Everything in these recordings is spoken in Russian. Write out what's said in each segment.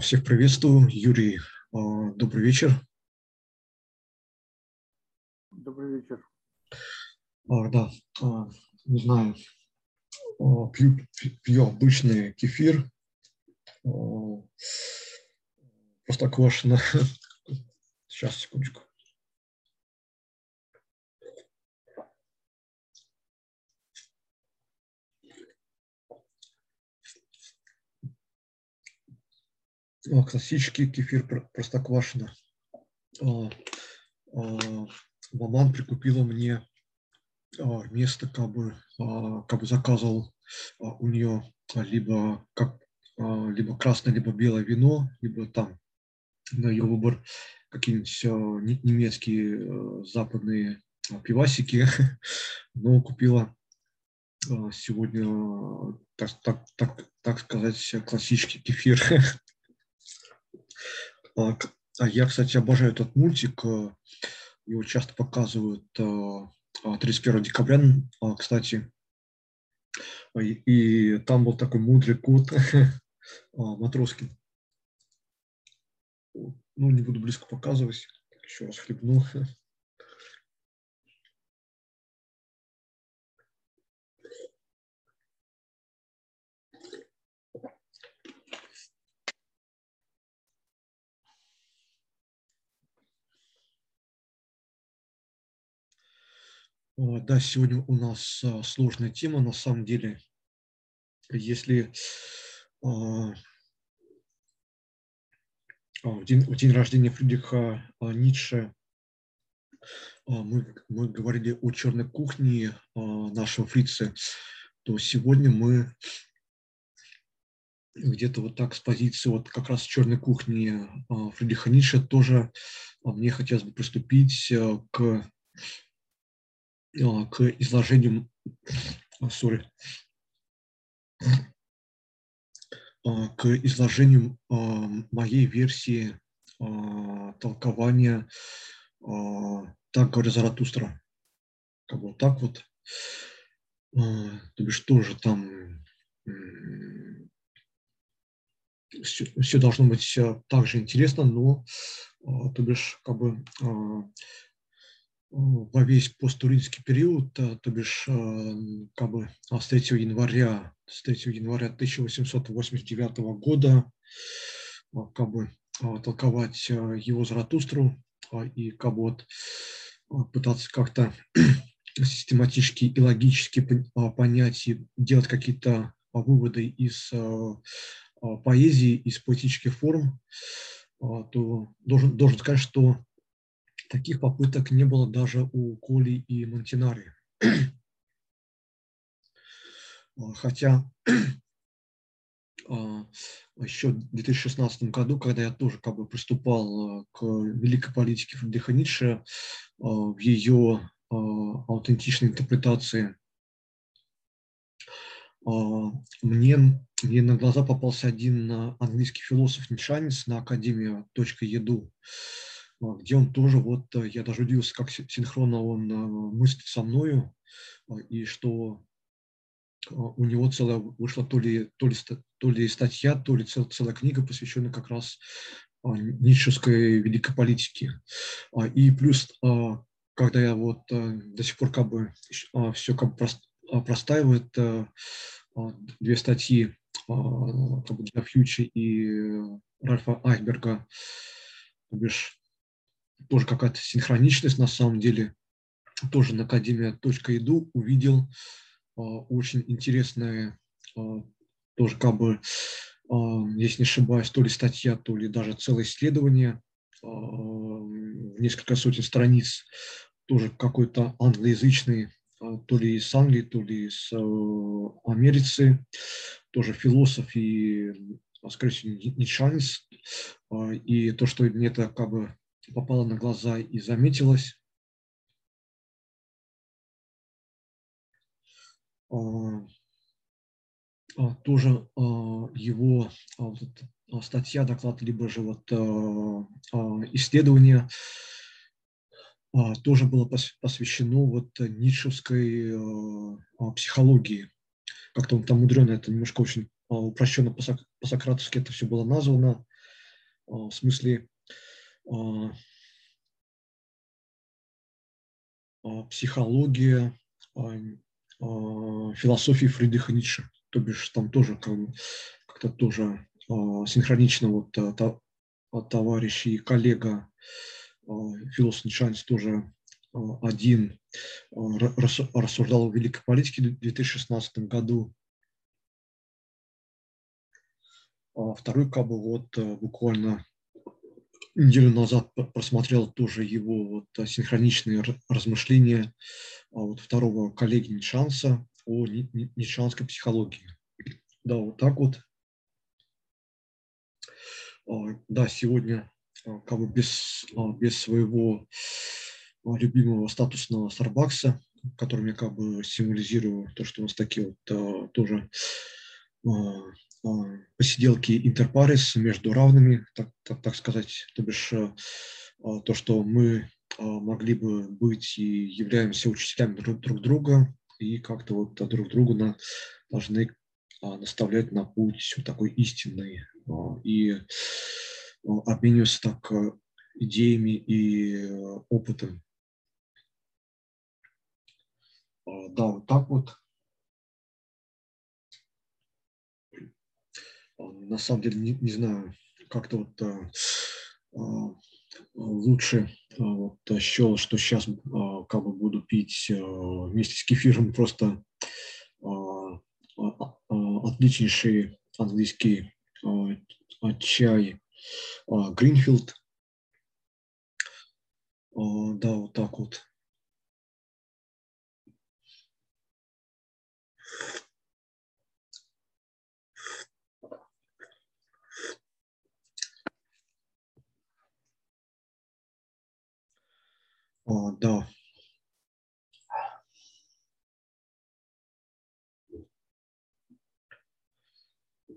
Всех приветствую. Юрий, добрый вечер. Добрый вечер. Да, не знаю, пью, пью обычный кефир, простоквашино. Сейчас, секундочку. Классический кефир простоквашино. Маман прикупила мне вместо как бы, как бы заказывал у нее либо как либо красное, либо белое вино, либо там на ее выбор какие-нибудь немецкие западные пивасики, но купила сегодня, так, так, так, так сказать, классический кефир. А, я, кстати, обожаю этот мультик. Э, его часто показывают 31 э, а, декабря, кстати. И там был такой мудрый кот Матроскин. Ну, не буду близко показывать. Еще раз хлебну. Да, сегодня у нас а, сложная тема. На самом деле, если а, а, в день, в день рождения Фридриха Ницше мы, мы говорили о черной кухне нашего фрица, то сегодня мы где-то вот так с позиции вот как раз черной кухни Фридриха Ницше тоже мне хотелось бы приступить к к изложению, sorry, а, к изложению а, моей версии толкования «Так говорит Заратустра». Как бы вот так вот. То бишь тоже там все, все должно быть так же интересно, но то бишь как бы во весь посттуринский период, э, то бишь э, как бы а с 3 января, с 3 января 1889 года э, как бы толковать его Заратустру и как бы вот пытаться как-то систематически и логически понять и делать какие-то выводы из поэзии, из поэтических форм, то должен, должен сказать, что Таких попыток не было даже у Коли и Монтинари. Хотя а, еще в 2016 году, когда я тоже как бы приступал а, к великой политике Фридриха Ницше а, в ее аутентичной интерпретации, мне, мне на глаза попался один английский философ-нишанец на академию.еду, а, где он тоже, вот э, я даже удивился, как синхронно он э, мыслит со мною, а, и что а, у него целая вышла то ли, то ли, то ли статья, то ли цел, целая книга, посвященная как раз ницшевской великой политике. И плюс, когда я вот э, до сих пор как бы все как бы простаивает, две статьи как бы для Фьючи и Ральфа Айхберга, то бишь тоже какая-то синхроничность на самом деле. тоже на академия.edu увидел очень интересное, тоже как бы, если не ошибаюсь, то ли статья, то ли даже целое исследование, несколько сотен страниц, тоже какой-то англоязычный, то ли из Англии, то ли из Америки, тоже философ и, скорее всего, не шанс. И то, что мне это как бы попало на глаза и заметилось, А, а, тоже а, его статья, доклад, либо же вот исследование тоже было посвящено вот ницшевской психологии. Как-то он там мудрено, это немножко очень упрощенно по-сократовски это все было названо. В смысле психология а, философии Фридриха Ницше. То бишь там тоже как-то тоже а, синхронично вот а, товарищ и коллега философ Нишанец тоже один рассуждал о великой политике в 2016 году. А второй как бы вот буквально неделю назад просмотрел тоже его вот синхроничные размышления а вот второго коллеги Нишанса о нишанской психологии. Да, вот так вот. А, да, сегодня а, как бы без, без своего любимого статусного Старбакса, который я как бы символизирую то, что у нас такие вот тоже посиделки интерпарис между равными, так, так, так сказать, то бишь то, что мы могли бы быть и являемся учителями друг, друг друга, и как-то вот друг другу на, должны наставлять на путь вот такой истинный и обмениваться так идеями и опытом. Да, вот так вот. На самом деле, не, не знаю, как-то вот лучше а, вот, счел, что сейчас как бы буду пить вместе с кефиром просто отличнейший английский чай Гринфилд. Да, вот так вот. А, да.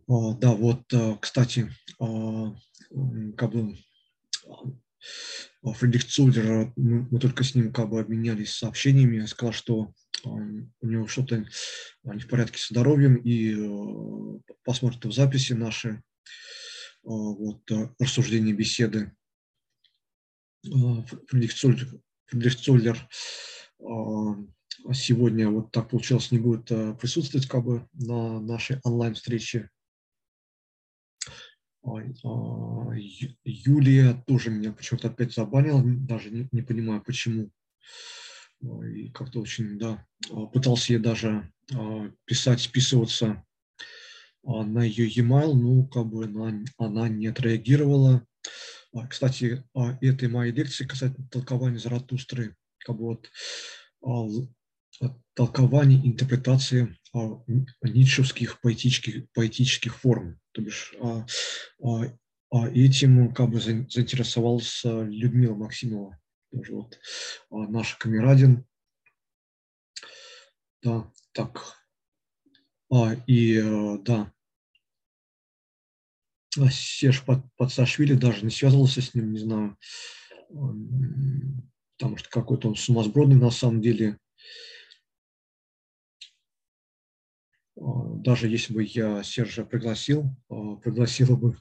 А, да, вот, э, кстати, а, как бы Фредерик Цулер, мы только с ним как бы обменялись сообщениями, сказал, что у него что-то не в порядке с здоровьем, и э, посмотрит в записи наши вот, э, рассуждения, беседы. Фредерик Цулер Дрифтцоллер а, сегодня вот так получилось не будет а, присутствовать как бы на нашей онлайн-встрече. А, Юлия тоже меня почему-то опять забанила, даже не, не понимаю почему. И как-то очень, да, пытался я даже писать, списываться на ее e-mail, ну, как бы она, она не отреагировала. А, кстати, а, этой моей лекции касательно толкования Заратустры, как бы вот а, толкования, интерпретации ницшевских поэтических, поэтических форм. То бишь этим как бы заинтересовался Людмила Максимова, тоже вот наш камерадин. Да, так. А, и да, а Серж Пацашвили даже не связывался с ним, не знаю, потому что какой-то он сумасбродный на самом деле. А, даже если бы я Сержа пригласил, а, пригласил бы,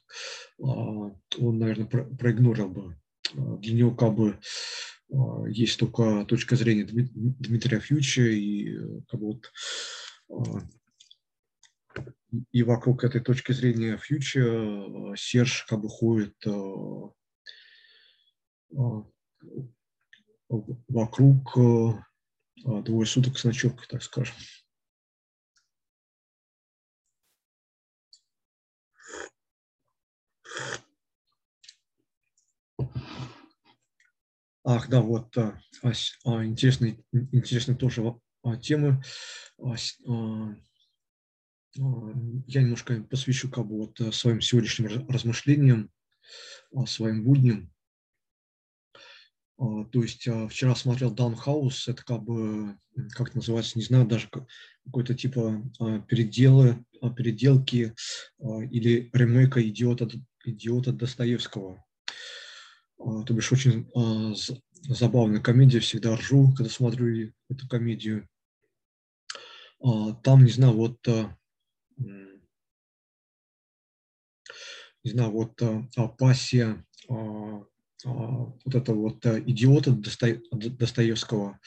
он, наверное, проигнорил бы. Для него как бы есть только точка зрения Дмитрия Фьюча и как бы вот и вокруг этой точки зрения фьючер э, Серж как бы ходит э, э, вокруг двое суток с ночевкой, так скажем. Ах, да, вот а, а, интересные, интересные тоже а, темы. А, а, я немножко посвящу как бы вот своим сегодняшним размышлениям, своим будням. То есть вчера смотрел Даунхаус, это как бы, как это называется, не знаю, даже какой-то типа переделы, переделки или ремейка идиота, идиота Достоевского. То бишь очень забавная комедия, всегда ржу, когда смотрю эту комедию. Там, не знаю, вот не знаю, вот пассия вот это вот идиота Достоевского,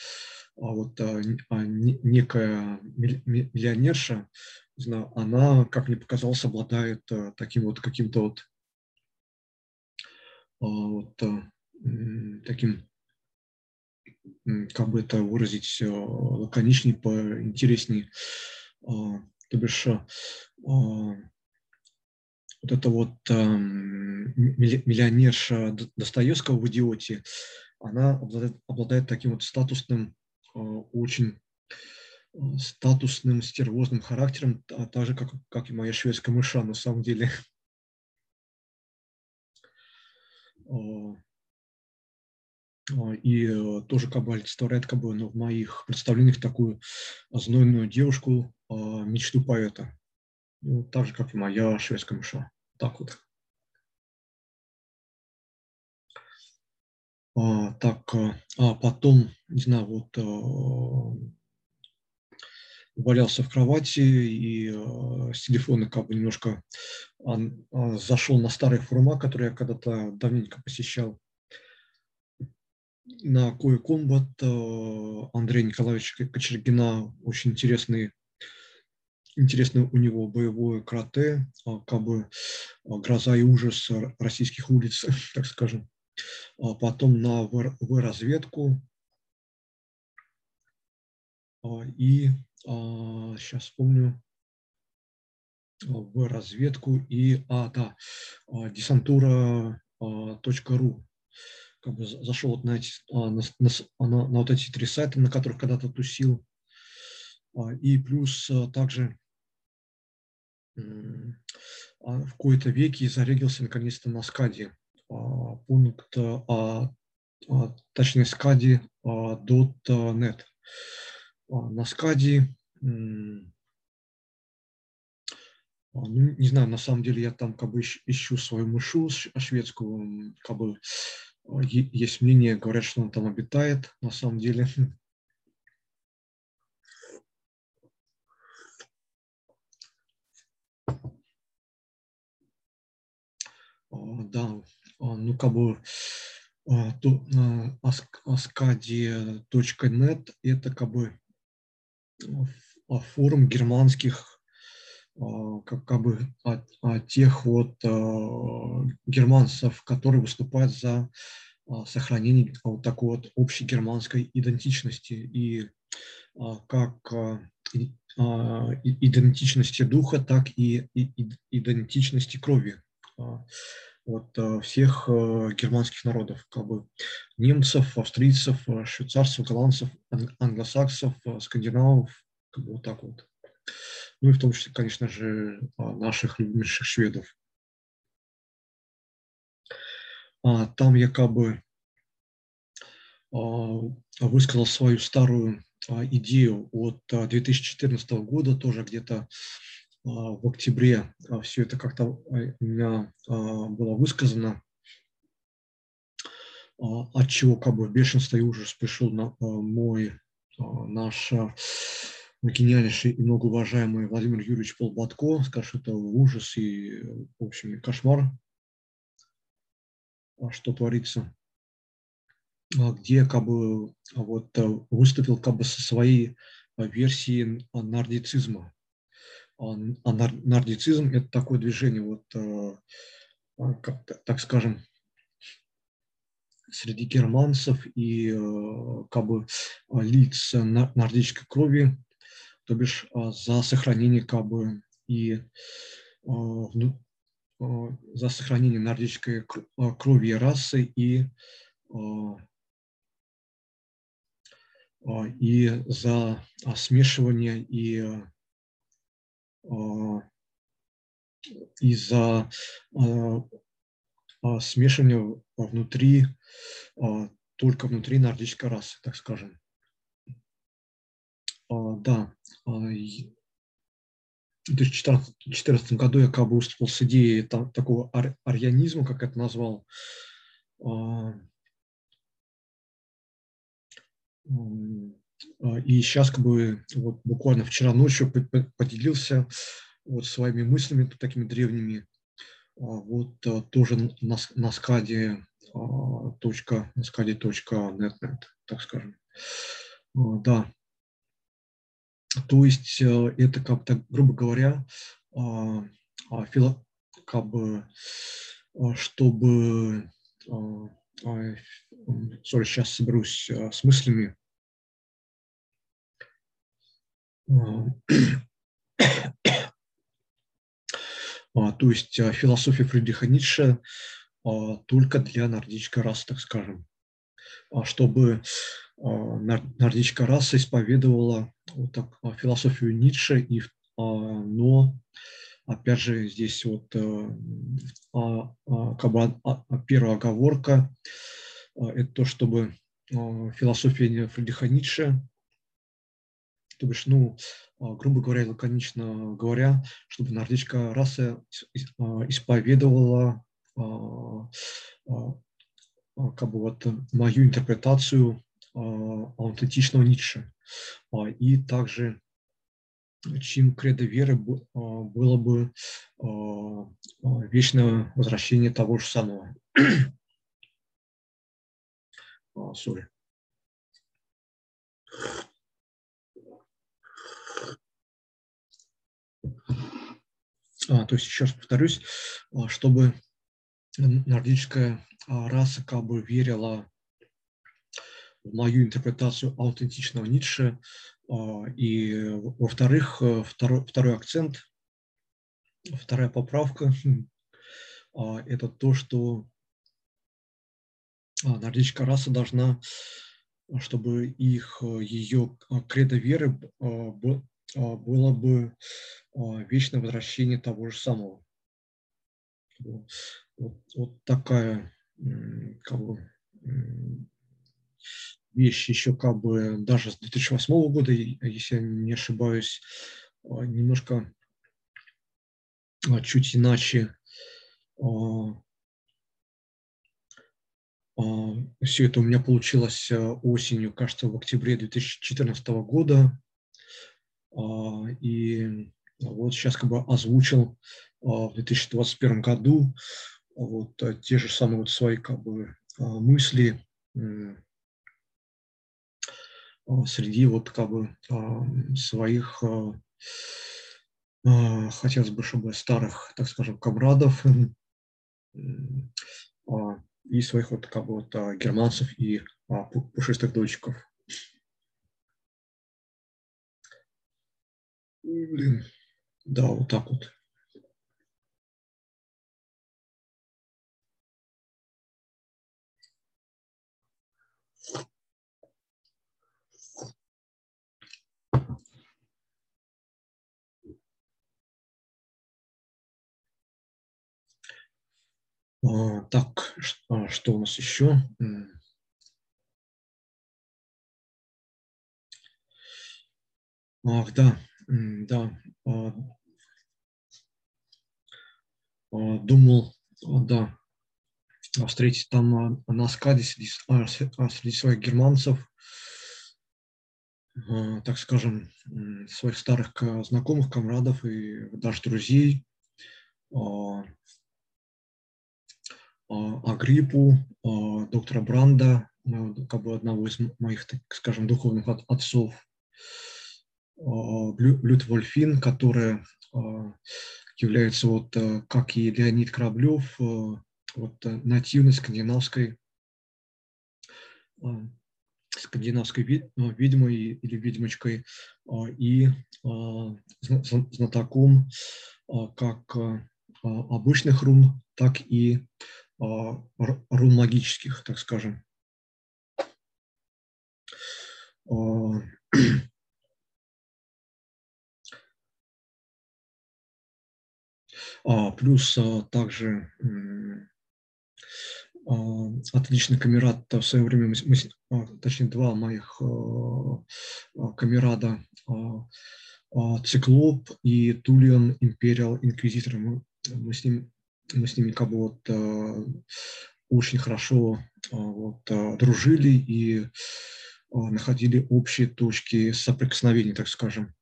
вот некая миллионерша, не знаю, она, как мне показалось, обладает таким вот каким-то вот, вот таким, как бы это выразить лаконичнее, поинтереснее, то бишь вот это вот эм, миллионерша Достоевского в «Идиоте», она обладает, обладает таким вот статусным, э, очень э, статусным, стервозным характером, а так же, как, как и моя шведская мыша, на самом деле. Э, и тоже как бы олицетворяет как бы, ну, в моих представлениях такую знойную девушку, мечту поэта. Ну, так же, как и моя шведская мыша. Так вот. А, так, а, а потом, не знаю, вот а, валялся в кровати и а, с телефона как бы немножко а, а, зашел на старые форума, которые я когда-то давненько посещал. На Кое Комбат а, Андрея Николаевича Кочергина очень интересные Интересно у него боевое карате, а, как бы а, гроза и ужас российских улиц, так скажем. А потом на В-разведку. И сейчас вспомню в разведку и а да десантура .ру как бы зашел вот на, эти, на, на, на, на вот эти три сайта, на которых когда-то тусил, и плюс также а, в кои-то веке зарегился наконец-то на скаде. А, пункт, а, точнее скади .net. На скаде, ну, не знаю, на самом деле я там как бы ищу свою мышу шведскую, как бы есть мнение, говорят, что он там обитает, на самом деле. А, да, а, ну как бы ascadi.net это как бы форум германских как, как бы тех вот германцев, которые выступают за сохранение вот такой вот общей германской идентичности и как идентичности духа, так и идентичности крови. А, вот, а, всех а, германских народов, как бы немцев, австрийцев, швейцарцев, голландцев, англосаксов, скандинавов, как бы вот так вот. Ну и в том числе, конечно же, наших любимейших шведов. Там я как бы высказал свою старую идею от 2014 года, тоже где-то а, в октябре а, все это как-то у меня а, было высказано, от чего как бы бешенство и ужас пришел на мой, наш гениальнейший и многоуважаемый Владимир Юрьевич Полбатко, скажет, это ужас и, в общем, кошмар, что творится, где как бы вот выступил как бы со своей версией нардицизма, а, а нардицизм – это такое движение, вот, э, а, как, так скажем, среди германцев и как бы лиц нордической крови, то бишь за сохранение как бы и за сохранение нордической крови и расы и и за смешивание и и за смешивание внутри, только внутри нордической расы, так скажем. Да, в 2014 году я как бы выступил с идеей там, такого ар, арианизма, как это назвал. И сейчас как бы вот буквально вчера ночью поделился вот своими мыслями такими древними, вот тоже на, на скаде точка, на скаде точка .net, так скажем. Да. То есть э, это как то грубо говоря, фило, как бы, чтобы, sorry, сейчас соберусь с мыслями, а, то есть а, философия Фридриха Ницше а, только для нордической расы, так скажем, чтобы нордическая раса исповедовала вот так, философию Ницше, и, но опять же здесь вот э, как бы первая оговорка – это то, чтобы философия Фридриха Ницше. То бишь, ну, а, грубо говоря, лаконично говоря, чтобы нордическая раса а, исповедовала а, как бы вот мою интерпретацию аутентичного Ницше. И также чьим кредо веры было бы вечное возвращение того же самого. Sorry. А, то есть, еще раз повторюсь, а, чтобы нордическая а, раса как бы верила мою интерпретацию аутентичного Ницше. И, во-вторых, э, второй, второй акцент, вторая поправка – это то, что нордическая раса должна, чтобы их, ее кредо веры было бы а, вечное возвращение того же самого. Вот, вот такая как бы, вещь еще как бы даже с 2008 года, если я не ошибаюсь, а, немножко а, чуть иначе все это у меня получилось осенью, кажется, в октябре 2014 года. И вот сейчас как бы озвучил а, в 2021 году вот а, те же самые вот свои как бы а, мысли среди вот как бы своих хотелось бы, чтобы старых, так скажем, комрадов и своих вот как бы вот германцев и пушистых дочков. Блин. Да, вот так вот. Так, что, у нас еще? Ах, да, да. А, а, думал, да, встретить там на скаде среди своих германцев, так скажем, своих старых знакомых, комрадов и даже друзей, Агриппу, доктора Бранда, как бы одного из моих, скажем, духовных отцов, Блюд Вольфин, которая является вот, э, как и Леонид Кораблев, э, вот э, нативной скандинавской скандинавской ведьмой или ведьмочкой и знатоком как обычных рун, так и рун магических, так скажем. А, плюс а, также а, отличный камерат в свое время, мы, а, точнее два моих а, камерада, Циклоп и Тулиан Империал Инквизитор. Мы, мы, с ним, мы с ними как бы вот очень хорошо вот, дружили и находили общие точки соприкосновения, так скажем.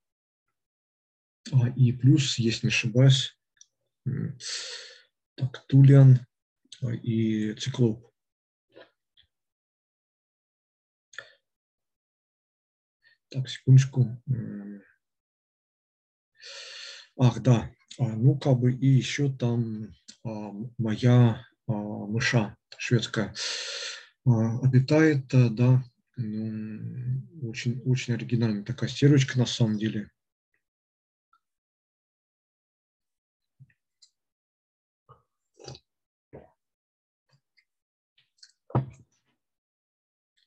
И плюс, если не ошибаюсь, так, Тулиан и Циклоп. Так, секундочку. Ах, да. А, ну, как бы и еще там а, моя а, мыша шведская обитает, да, ну, очень, очень оригинальная такая стервочка на самом деле.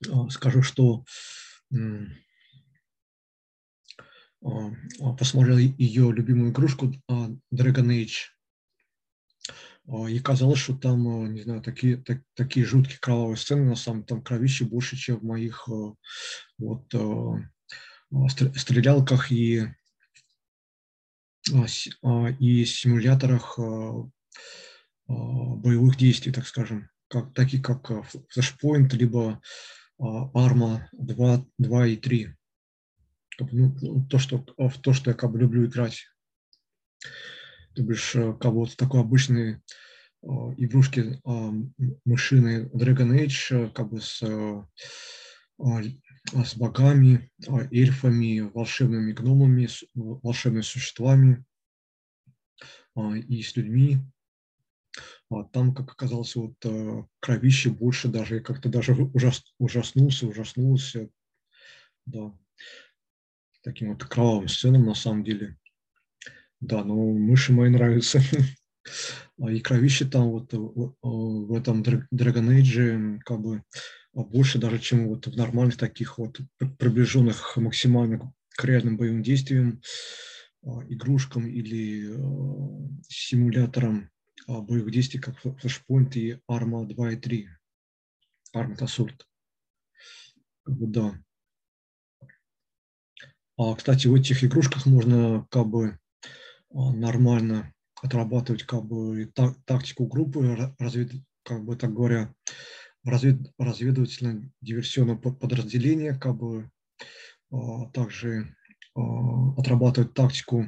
А, скажу, что а, посмотрел ее любимую игрушку а, Dragon Age. И казалось, что там, не знаю, такие, так, такие жуткие кровавые сцены, на самом там кровище больше, чем в моих вот, стрелялках и, и симуляторах боевых действий, так скажем, как, такие как Flashpoint, либо Arma 2, 2 и 3. Ну, ну, то, что, в то, что я как бы люблю играть. То бишь, э, вот такой обычный э, игрушки э, мышиной Dragon Age, как бы с, с богами, эльфами, волшебными гномами, волшебными существами и с людьми. А там, как оказалось, вот кровище больше даже, как-то даже ужас, ужаснулся, ужаснулся, да, таким вот кровавым сценам на самом деле. Да, но мыши мои нравятся. А и кровище там вот э, в этом Dragon Age как бы больше даже, чем вот в нормальных таких вот приближенных максимально к реальным боевым действиям, а, игрушкам или э, симуляторам а, боевых действий, как Flashpoint и Arma 2 и 3. Armored Assault. Да. А, кстати, в этих игрушках можно как бы а, нормально отрабатывать как бы так, тактику группы, развед, как бы так говоря, развед, разведывательно-диверсионное подразделение, как бы а, также отрабатывать тактику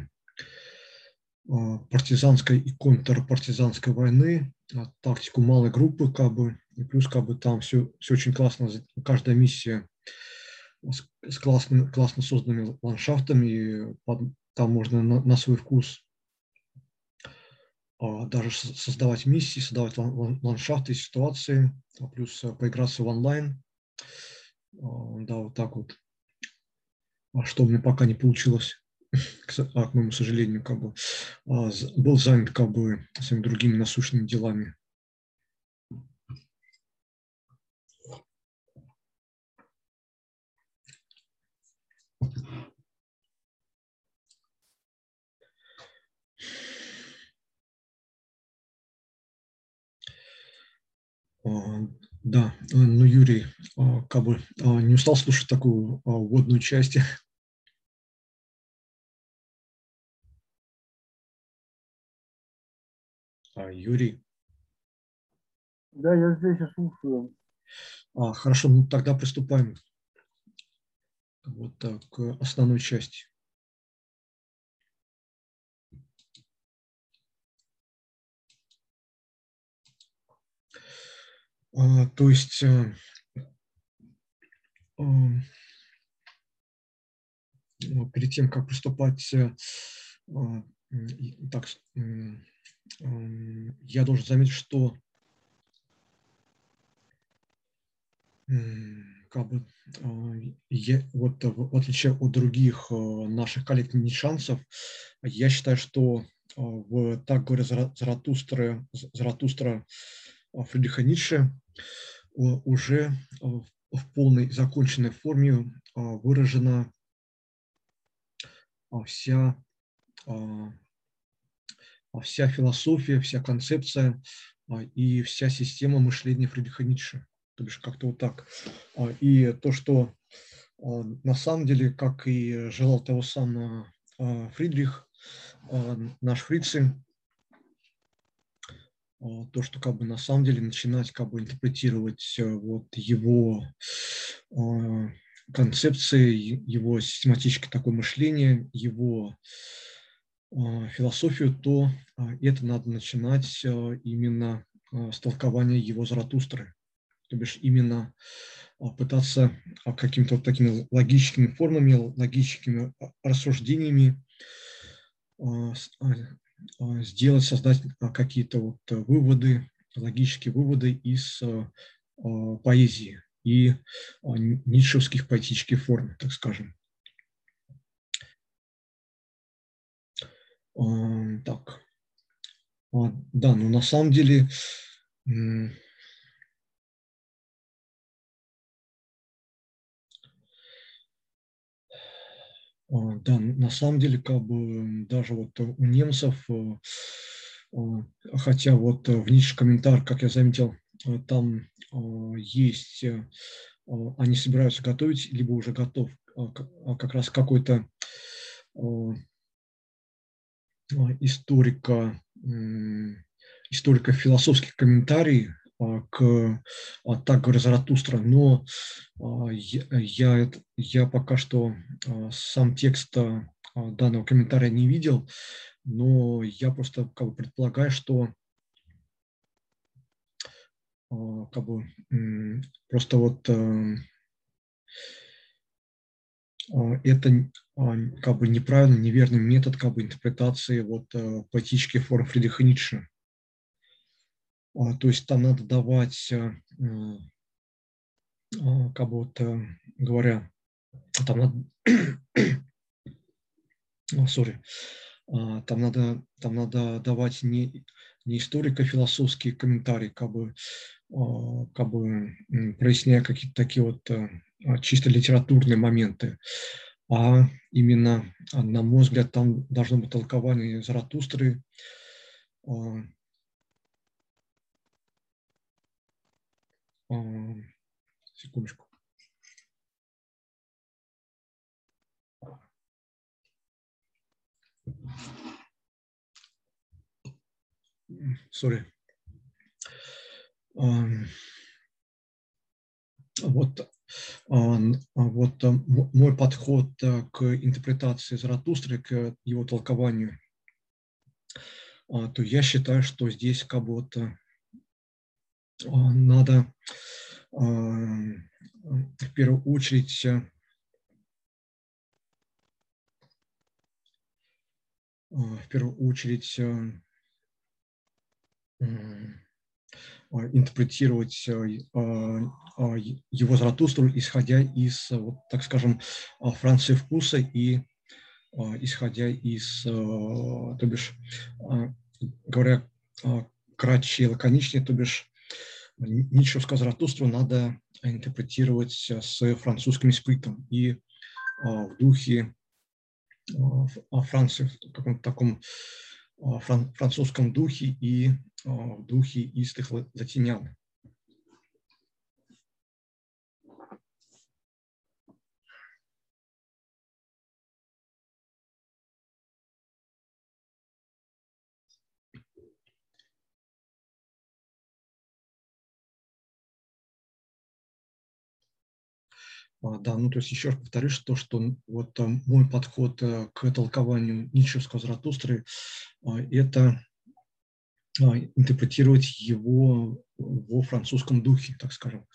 а, партизанской и контрпартизанской войны, а, тактику малой группы, как бы, и плюс как бы там все, все очень классно, каждая миссия с, с классно, классно созданными ландшафтами, под, там можно на, на свой вкус а, даже создавать миссии, создавать ландшафты, ситуации, плюс поиграться в онлайн. Да, вот так вот. Что у меня пока не получилось к, а, моему сожалению, как бы, а, был занят как бы своими другими насущными делами. Да, ну Юрий, как бы не устал слушать такую вводную часть А, Юрий. Да, я здесь и слушаю. А, хорошо, ну тогда приступаем вот так, к основной части. То есть а, а, перед тем, как приступать, а, так, я должен заметить, что как бы, я, вот в отличие от других наших коллег-нишанцев, я считаю, что в «Так говоря Заратустра», Заратустра Фридриха Ницше уже в полной законченной форме выражена вся, вся философия, вся концепция и вся система мышления Фридриха Ницше. То бишь как-то вот так. И то, что на самом деле, как и желал того самого Фридрих, наш Фрицин, то, что как бы на самом деле начинать как бы интерпретировать вот его концепции, его систематическое такое мышление, его философию, то это надо начинать именно с толкования его Заратустры. То бишь именно пытаться какими-то вот такими логическими формами, логическими рассуждениями сделать, создать какие-то вот выводы, логические выводы из поэзии и ницшевских поэтических форм, так скажем. Так. Да, ну на самом деле да, на самом деле, как бы даже вот у немцев, э, а, хотя вот в нише комментарий, как я заметил, э, там а, есть, э, они собираются готовить, либо уже готов как раз какой-то историка, историко-философский комментарий а, к а, так говоря Заратустра, но а, я, я пока что сам текст данного комментария не видел, но я просто как бы предполагаю, что как бы просто вот это как бы неправильный, неверный метод как бы интерпретации вот поэтических форм Фридриха Ницше. А, то есть там надо давать, э, а, как вот э, говоря, там надо, sorry, а, там надо, там надо давать не, не историко-философские комментарии, как бы, как бы проясняя какие-то такие вот э, чисто литературные моменты, а именно, на мой взгляд, там должно быть толкование Заратустры, Секундочку. Сори. Вот, вот мой подход э, к интерпретации Заратустры, к его толкованию, а, то я считаю, что здесь как будто надо в первую очередь в первую очередь интерпретировать его Заратустру, исходя из, вот, так скажем, Франции вкуса и исходя из, то бишь, говоря кратче и лаконичнее, то бишь Ницшевскую Заратустру надо интерпретировать с французским испытом и а, в духе а, Франции, в каком-то таком а, французском духе и в духе истых латинян. Да, ну то есть еще раз повторюсь, то, что вот мой подход э, к толкованию Ницшевского Заратустры а, – это а, интерпретировать его во французском духе, так скажем,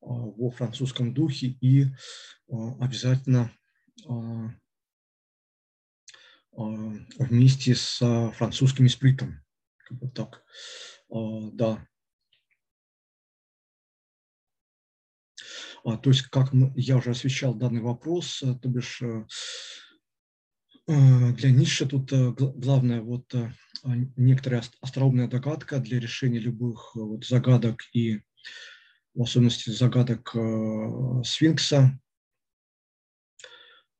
во французском духе и обязательно вместе с французским испритом. Вот так. Да, То есть, как я уже освещал данный вопрос, то бишь для Ницше тут главное вот некоторая остроумная догадка для решения любых вот загадок и в особенности загадок сфинкса.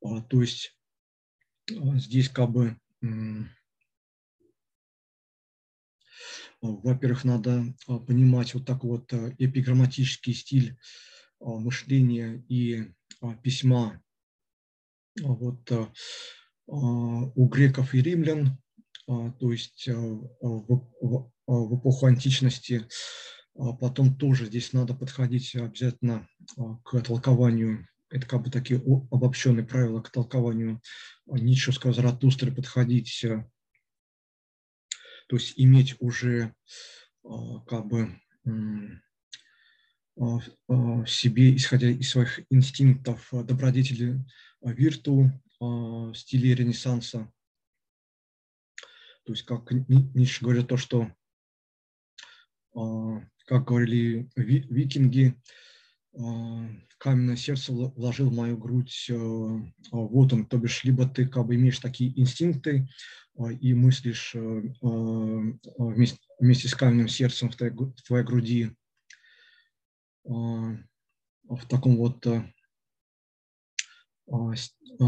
То есть здесь как бы во-первых, надо а, понимать вот такой вот э, эпиграмматический стиль а, мышления и а, письма вот у греков и римлян, то есть в эпоху античности. Потом тоже здесь надо подходить обязательно к толкованию, это как бы такие обобщенные правила к толкованию Ницшевского Заратустры, подходить то есть иметь уже а, как бы а, а, в себе, исходя из своих инстинктов, добродетели вирту в стиле Ренессанса. То есть, как Ницше говорит, то, что, как говорили викинги, каменное сердце вложил в мою грудь, вот он, то бишь, либо ты как бы имеешь такие инстинкты, и мыслишь э, вместе, вместе с каменным сердцем в твоей, в твоей груди в таком вот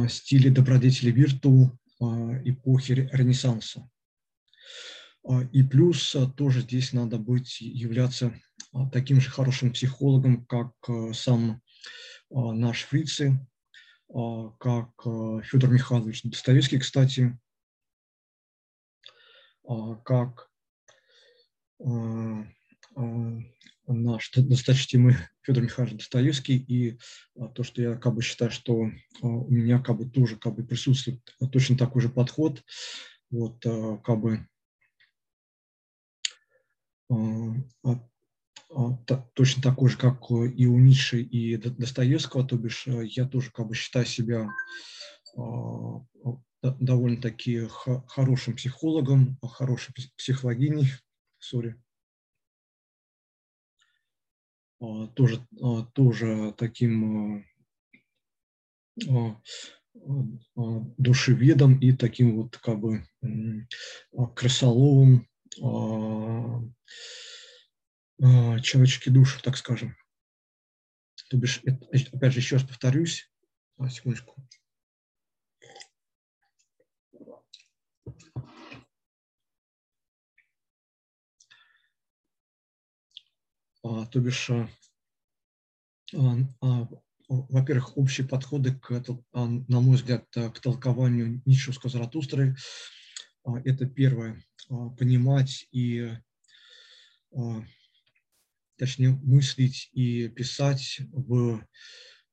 стиле добродетели вирту эпохи Ренессанса. И плюс тоже здесь надо быть, являться таким же хорошим психологом, как сам наш фрицы, как Федор Михайлович Достоевский, кстати, а, как а, а, наш досточтимый Федор Михайлович Достоевский, и то, что я как бы считаю, что у меня как бы тоже как бы присутствует точно такой же подход, вот как бы точно такой же, как и у Ницше и Достоевского, то бишь я тоже как бы считаю себя довольно-таки хорошим психологом, хорошей психологиней, сори, а, тоже, а, тоже таким а, душеведом и таким вот как бы крысоловым человеческий душ, так скажем. То бишь, опять же, еще раз повторюсь, секундочку. То бишь, а, а, во-первых, общие подходы, к, на мой взгляд, к толкованию Ницшевского Заратустры. Это первое, понимать и, точнее, мыслить и писать в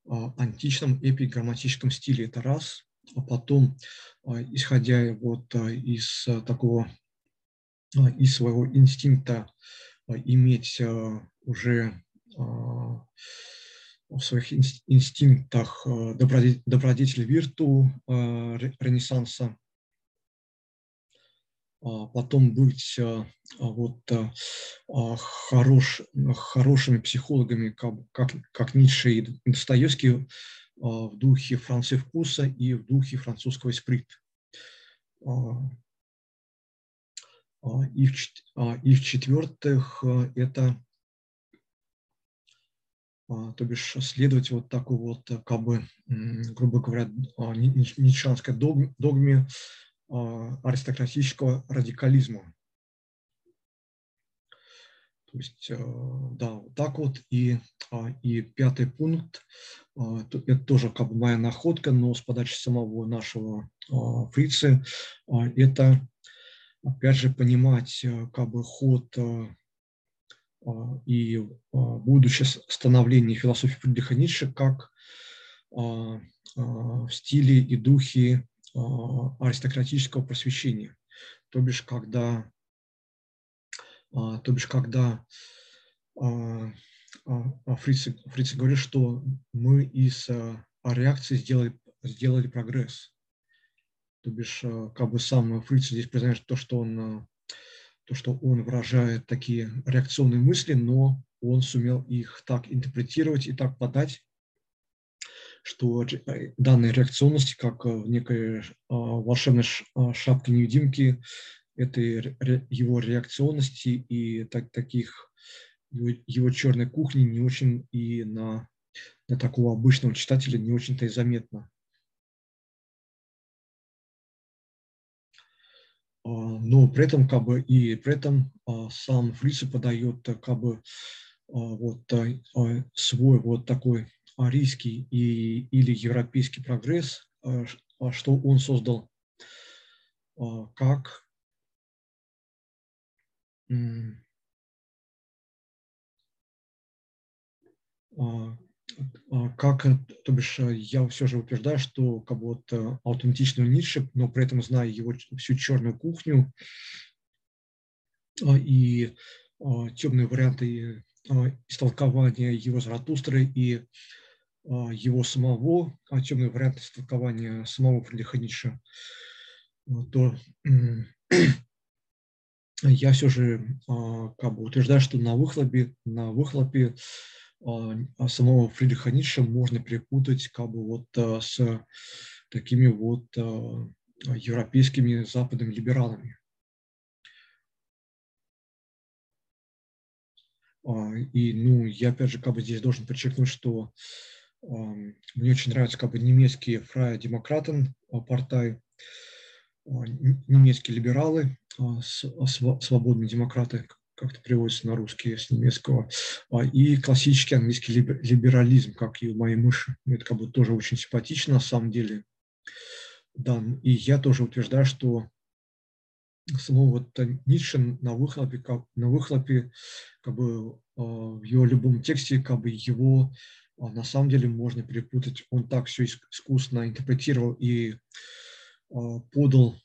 античном эпиграмматическом стиле. Это раз. А потом, исходя вот из такого, из своего инстинкта иметь уже а, в своих инстинктах а, добродетель вирту а, Ренессанса, потом быть вот хорош, хорошими психологами, как, как, как Ницше и Достоевский в духе Франции вкуса и в духе французского сприт. И в, и в четвертых это то бишь следовать вот такой вот, э, как бы, грубо говоря, а, ницшанской догме а, аристократического радикализма. То есть, э, да, вот так вот. И, и пятый пункт, это тоже как бы моя находка, но с подачи самого нашего фрицы, это, опять же, понимать э, как бы ход а, и а, будущее становление философии Фридриха Ницше как а, в стиле и духе аристократического просвещения. То бишь, когда, то бишь, когда Фриц, Фриц говорит, что мы из реакции сделали, сделали прогресс. То бишь, как бы сам Фриц здесь признает то, что он то, что он выражает такие реакционные мысли, но он сумел их так интерпретировать и так подать, что данные реакционности, как в некой волшебной шапке-невидимки, это его реакционности и так, таких его, его черной кухни не очень и на, на такого обычного читателя не очень-то и заметно. Но при этом как бы и при этом а, сам Фрице подает как бы а, вот свой вот такой арийский и, или европейский прогресс, что он создал. Как как, то бишь, я все же утверждаю, что как бы вот э, аутентичную Ницше, но при этом зная его всю черную кухню и темные варианты истолкования его Заратустры и его самого, темные варианты истолкования самого Фридриха Ницше, то я все же как бы утверждаю, что на выхлопе, на выхлопе а самого Фридриха Ницше можно перепутать как бы вот э, с такими вот европейскими западными либералами. А, и, ну, я опять же как бы здесь должен подчеркнуть, что мне очень нравятся как бы немецкие фрая демократен партай, немецкие либералы, свободные демократы, как-то переводится на русский с немецкого, а, и классический английский либерализм, как и у моей мыши. Это как бы тоже очень симпатично на самом деле. Да, и я тоже утверждаю, что самого вот Ницше на выхлопе, как, на выхлопе как бы а, в его любом тексте как бы его а, на самом деле можно перепутать. Он так все искусно интерпретировал и подал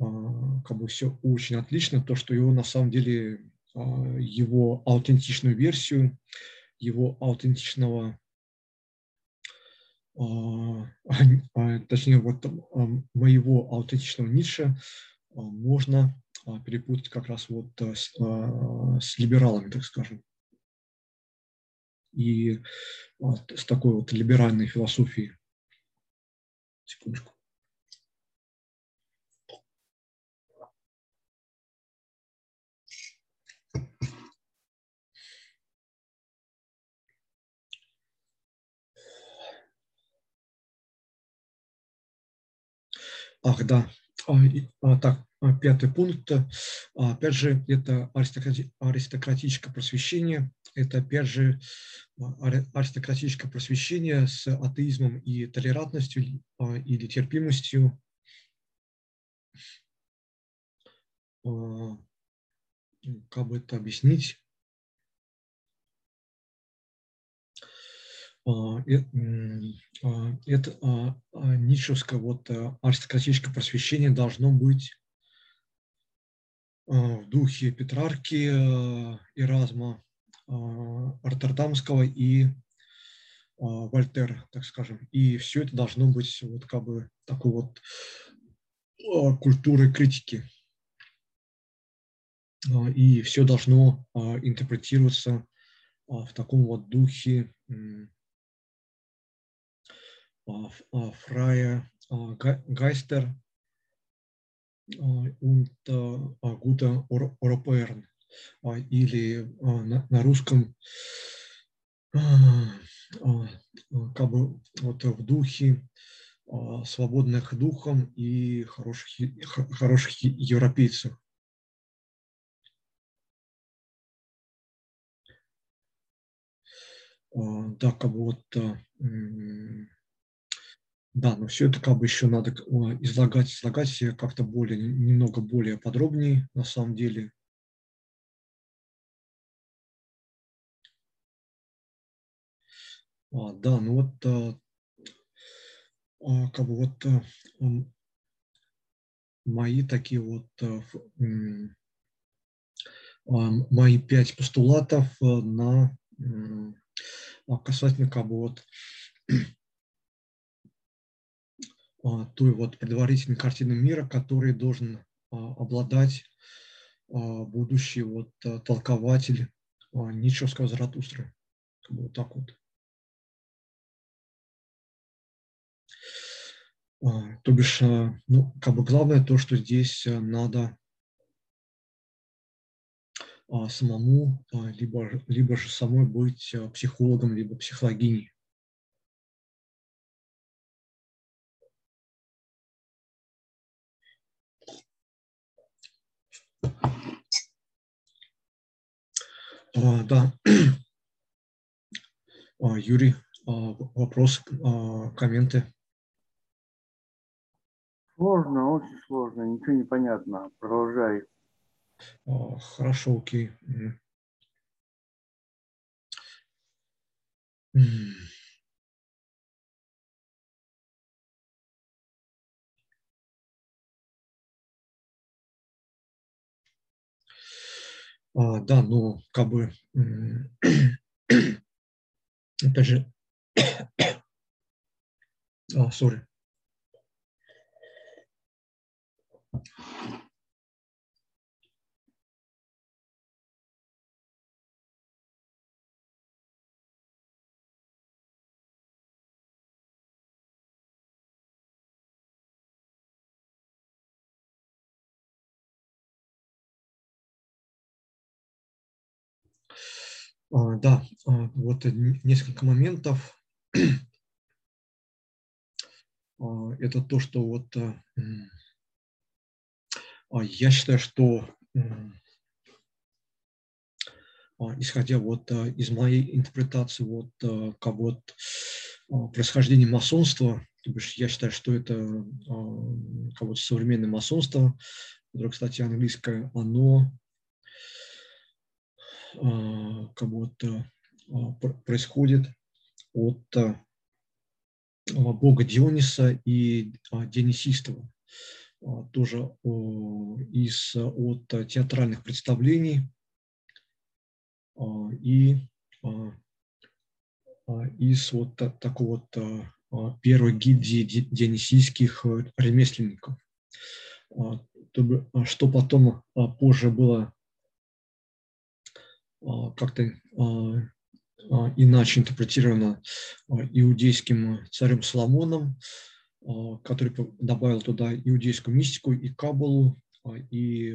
как бы все очень отлично, то, что его на самом деле, а, его аутентичную версию, его аутентичного, а, точнее, вот моего аутентичного Ницше можно перепутать как раз вот с, с либералами, так скажем. И с такой вот либеральной философией. Секундочку. Ах, да. А, а, так, а, пятый пункт. Опять же, это аристократи, аристократическое просвещение. Это, опять же, аристократическое просвещение с атеизмом и толерантностью или терпимостью. Как бы это объяснить? Это а, ницшевское вот аристократическое просвещение должно быть в духе Петрарки, Эразма, Роттердамского и Вольтера, так скажем. И все это должно быть вот как бы такой вот культурой критики. И все должно интерпретироваться в таком вот духе freie Geister und gute Europäer. Или на, на русском как бы вот в духе свободных духом и хороших, хороших европейцев. Да, как вот да, но все это как бы еще надо излагать, излагать как-то более, немного более подробнее на самом деле. А, да, ну вот а, а, как бы вот а, мои такие вот а, мои пять постулатов на а, касательно как бы вот а, той вот предварительной картины мира, который должен а, обладать а, будущий вот толкователь Ницшевского Заратустры. Как бы вот так вот. То бишь, ну, как бы главное то, что здесь э, надо самому, либо, либо же самой быть психологом, либо психологиней. А, да. А, Юрий, а, вопрос, комменты? Сложно, очень сложно, ничего не понятно. Продолжай. Хорошо, окей. А, да, ну, как бы, опять же, а, сори. Да, а, вот несколько моментов. А, это то, что вот я считаю, что исходя вот из моей интерпретации вот как вот происхождения масонства, то бишь я считаю, что это как вот современное масонство, которое, кстати, английское, оно а, как будто а, происходит от а, бога Диониса и Дионисистова, тоже из, от театральных представлений и из вот такого вот первой гильдии дионисийских ремесленников. Что потом позже было а, как-то а, а, иначе интерпретировано иудейским царем Соломоном, который добавил туда иудейскую мистику и кабалу, и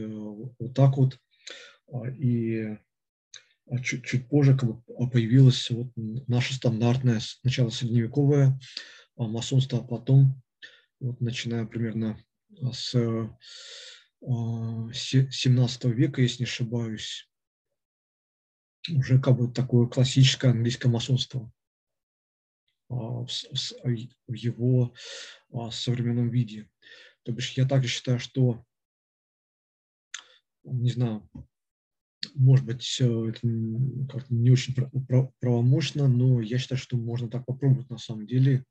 вот так вот, и чуть, чуть позже как бы появилось вот наше стандартное сначала средневековое масонство, а потом, вот, начиная примерно с 17 века, если не ошибаюсь, уже как бы такое классическое английское масонство а, в, его а, современном виде. То бишь я также считаю, что, не знаю, может быть, это как не очень правомощно, но я считаю, что можно так попробовать на самом деле.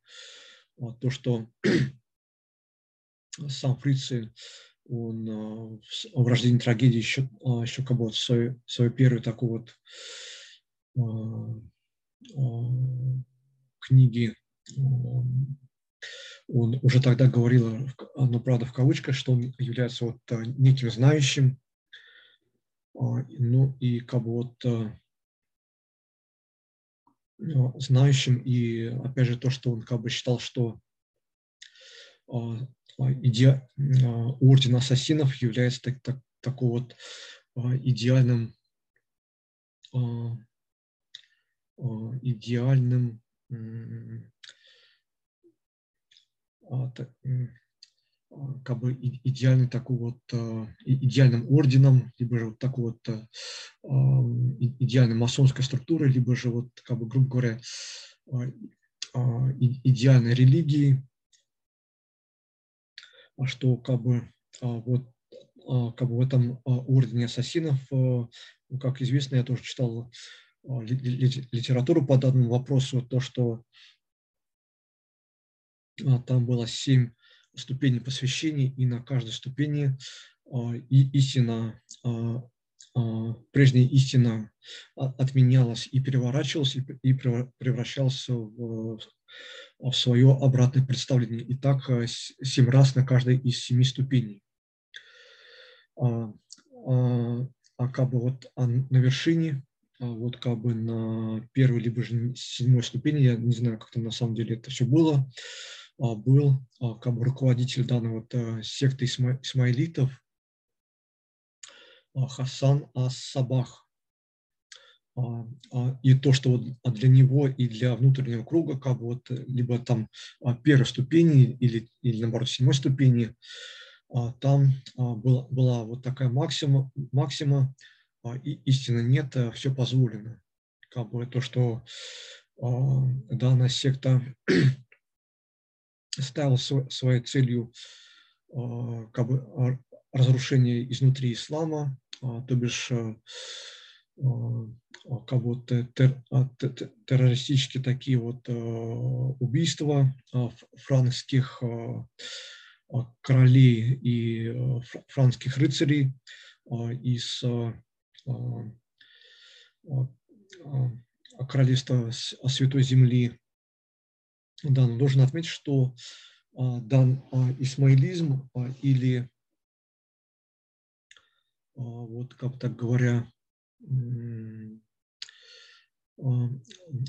А, то, что сам Фрицы он а, в рождении трагедии еще, а, еще как вот свою, свою первую такую вот а, книги он уже тогда говорил, но правда в кавычках, что он является вот неким знающим, ну и как бы вот знающим, и опять же то, что он как бы считал, что а, иде... А, орден ассасинов является так, так, такой вот а, идеальным, идеальным как бы идеальный такой вот идеальным орденом, либо же вот такой вот идеальной масонской структурой, либо же вот, как бы, грубо говоря, идеальной религией, а что как бы а, вот а, как бы в этом ордене ассасинов, ну, как известно, я тоже читал литературу по данному вопросу, то, что там было семь ступеней посвящений, и на каждой ступени и истина, прежняя истина отменялась и переворачивалась, и превращалась в свое обратное представление. И так э, семь раз на каждой из семи ступеней. А, а, а как бы вот на вершине, а вот как бы на первой либо же седьмой ступени, я не знаю, как там на самом деле это все было, был как бы руководитель данной вот секты исмаилитов Хасан Ас-Сабах. А, а, и то, что вот для него и для внутреннего круга, как бы вот либо там а, первой ступени или, или наоборот седьмой ступени, там была, была вот такая максима, максима и истины нет, все позволено. Как бы то, что данная секта ставила своей целью как бы разрушение изнутри ислама, то бишь как вот тер, террористические такие вот убийства франкских королей и франкских рыцарей из королевства Святой Земли. Да, но должен отметить, что дан исмаилизм или вот как так говоря, а,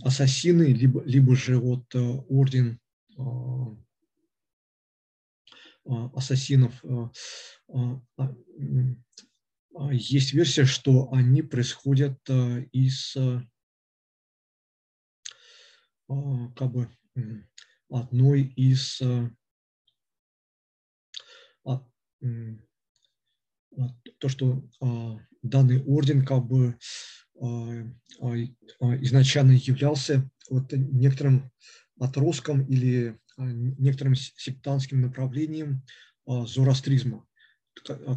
ассасины, либо, либо же вот э, орден а, а, ассасинов. Есть версия, что они происходят э, из как бы одной из то, что данный орден как бы а, а, а, изначально являлся вот некоторым отростком или некоторым сектантским направлением зороастризма,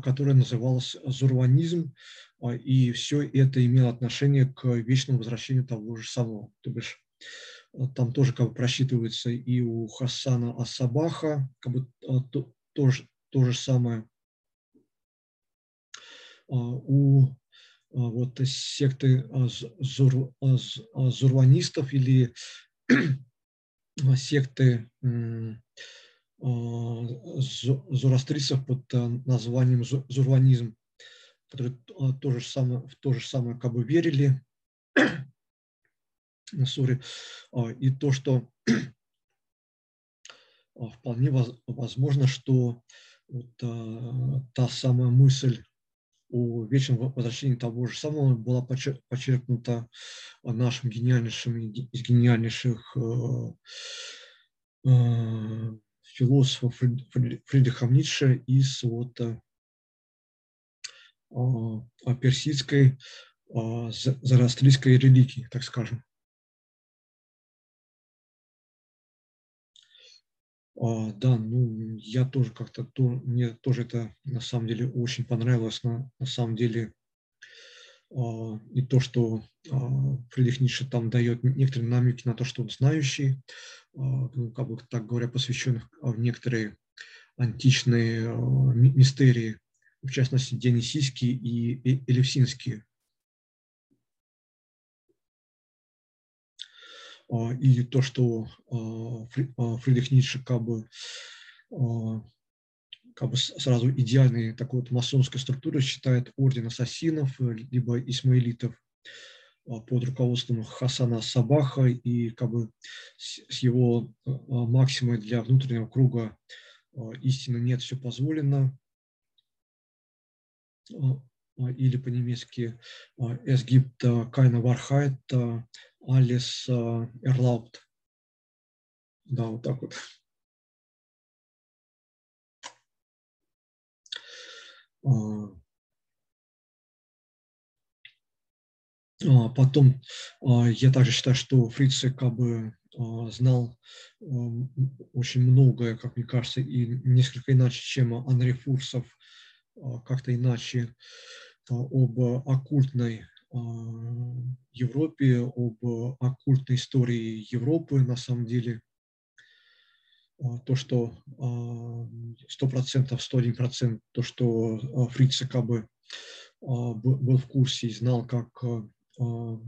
которое называлось зурванизм, и все это имело отношение к вечному возвращению того же самого. То бишь, там тоже как бы просчитывается и у Хасана Асабаха, как бы то, то, же, то же самое. У а, вот секты а, зур, а, зурванистов или секты зороастрийцев под названием зурванизм, которые то же самое, в то же самое как бы верили, sorry, и то, что вполне возможно, что вот, та самая мысль о вечном возвращении того же самого была подчеркнута нашим гениальнейшим из гениальнейших э, э, философов Фридрихом Ницше из вот э, персидской зарастрийской религии, так скажем. Да, ну, я тоже как-то, то, мне тоже это на самом деле очень понравилось, на, на самом деле, а, и то, что а, Фридрих Ницше там дает некоторые намеки на то, что он знающий, а, ну, как бы так говоря, посвященных в некоторые античные а, мистерии, в частности, дионисийские и элевсинские. И то, что а, а, Фридрих Ницше как бы, как бы сразу идеальной такой вот масонской структурой считает орден ассасинов, э, либо исмаилитов под руководством Хасана Сабаха и как бы с его максимой для внутреннего круга истины нет, все позволено или по-немецки «Es gibt keine Wahrheit, alles erlaubt». Да, вот так вот. Потом я также считаю, что Фрице как бы знал очень многое, как мне кажется, и несколько иначе, чем Андрей Фурсов, как-то иначе об оккультной а, Европе, об оккультной истории Европы на самом деле. А, то, что 100%, 101%, то, что а, Фриц как бы был в курсе и знал, как а,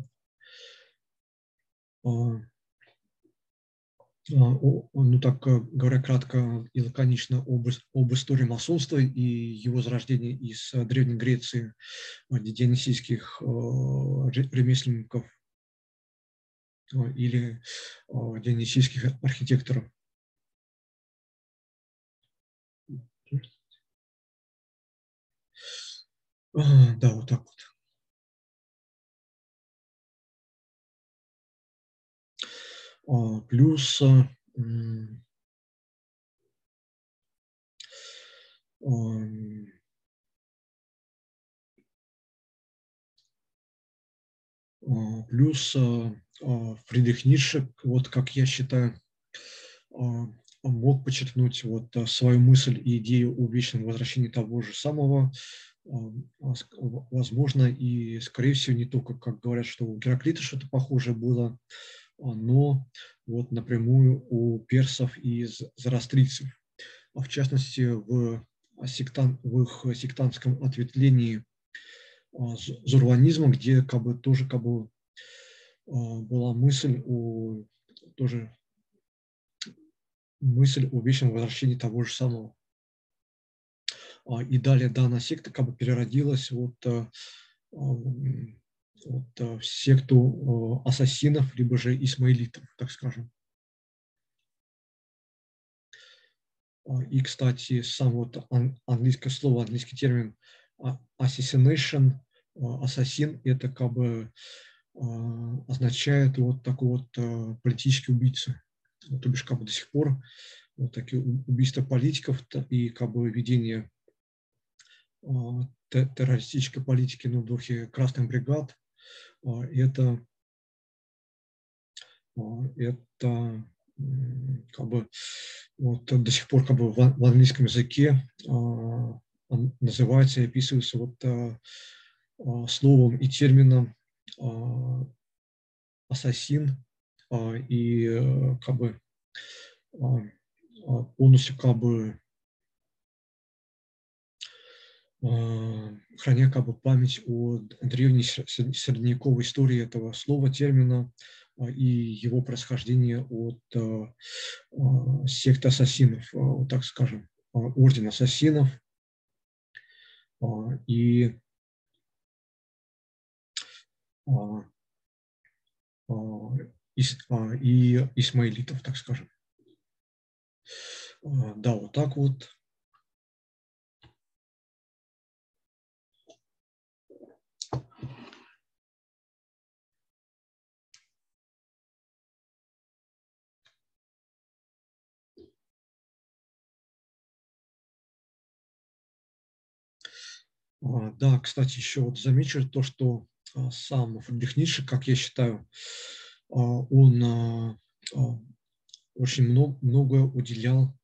а, ну так э, говоря кратко и лаконично об, об истории масонства и его зарождении из э, Древней Греции, а, дионисийских э, ремесленников а, или дионисийских архитекторов. Да, вот так вот. Плюс Плюс Фридрих Ницше, вот как я считаю, мог подчеркнуть вот свою мысль и идею о вечном возвращении того же самого, возможно, и, скорее всего, не только, как говорят, что у Гераклита что-то похожее было, но вот напрямую у персов и зарастрийцев. В частности, в, сектан, в их сектантском ответвлении зурванизма, где как бы, тоже как бы, была мысль о тоже мысль о вечном возвращении того же самого. А, и далее данная секта как бы переродилась вот, вот э, секту ассасинов, либо же исмаилитов, так скажем. А, и, кстати, сам вот английское слово, английский термин а, assassination, ассасин, это как бы означает вот такой вот политический убийца то бишь как бы до сих пор вот такие убийства политиков и как бы ведение террористической политики ну, в духе красных бригад, это, а, это как бы вот до сих пор как бы в английском языке называется и описывается вот словом и термином ассасин, а, и э, как бы а, а, полностью как бы храня как бы память о древней средневековой истории этого слова, термина и его происхождение от секты ассасинов, так скажем, орден ассасинов. И а, и исмаилитов, так скажем. А, да, вот так вот. Да, кстати, еще вот замечу то, что сам Фридрих Ницше, как я считаю, а, он а, а, очень много, многое уделял,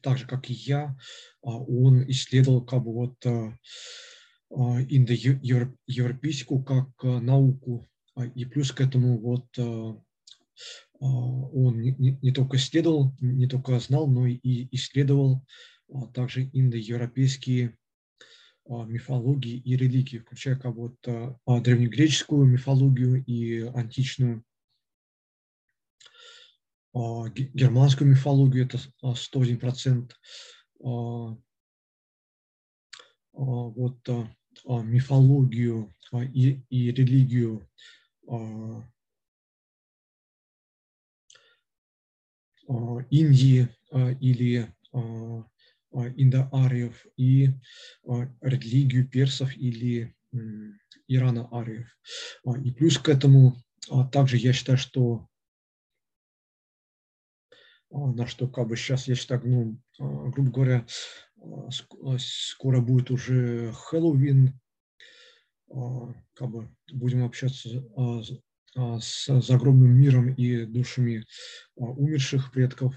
так же, как и я, он исследовал как бы вот индоевропейскую как науку, и плюс к этому вот он не, не только исследовал, не только знал, но и исследовал также индоевропейские мифологии и религии, включая как вот древнегреческую мифологию и античную. А, германскую мифологию, это 101%, а, а, вот мифологию и, и религию Индии или индоариев и религию персов или ирано-ариев. И плюс к этому также я считаю, что а, на что как бы сейчас, я считаю, ну, а, грубо говоря, а, скоро будет уже Хэллоуин, как бы будем общаться с загробным миром и душами умерших предков,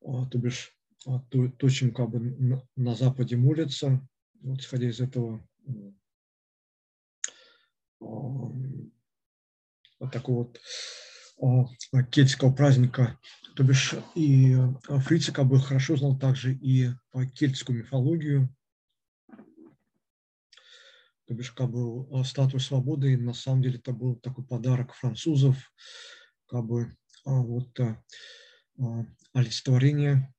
то бишь то, то чем как бы на, на Западе молятся, вот исходя из этого вот такого вот кельтского праздника. То бишь и э, Фриц как бы хорошо знал также и кельтскую мифологию, то бишь как бы статуя свободы, на самом деле это был такой подарок французов, как бы а вот олицетворение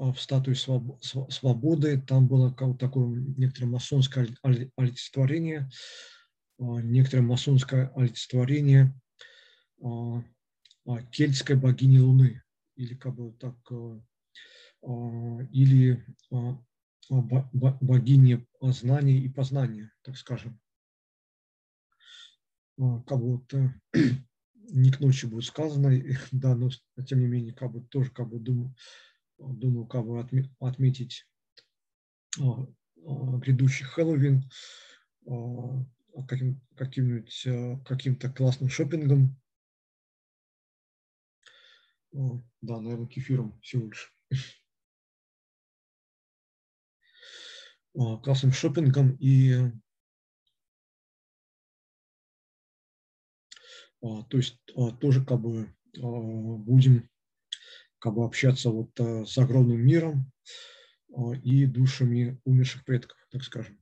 в статуе свободы, там было такое некоторое масонское олицетворение, а, некоторое масонское олицетворение а, а, кельтской богини Луны, или как бы так или богини знания и познания, так скажем. Как будто не к ночи будет сказано, да, но тем не менее, как бы тоже как бы думаю, думаю как бы отметить грядущий Хэллоуин каким, каким-нибудь каким-то классным шопингом. Да, наверное, кефиром всего лишь. Классным шопингом и то есть тоже как бы будем как бы общаться вот с огромным миром и душами умерших предков, так скажем.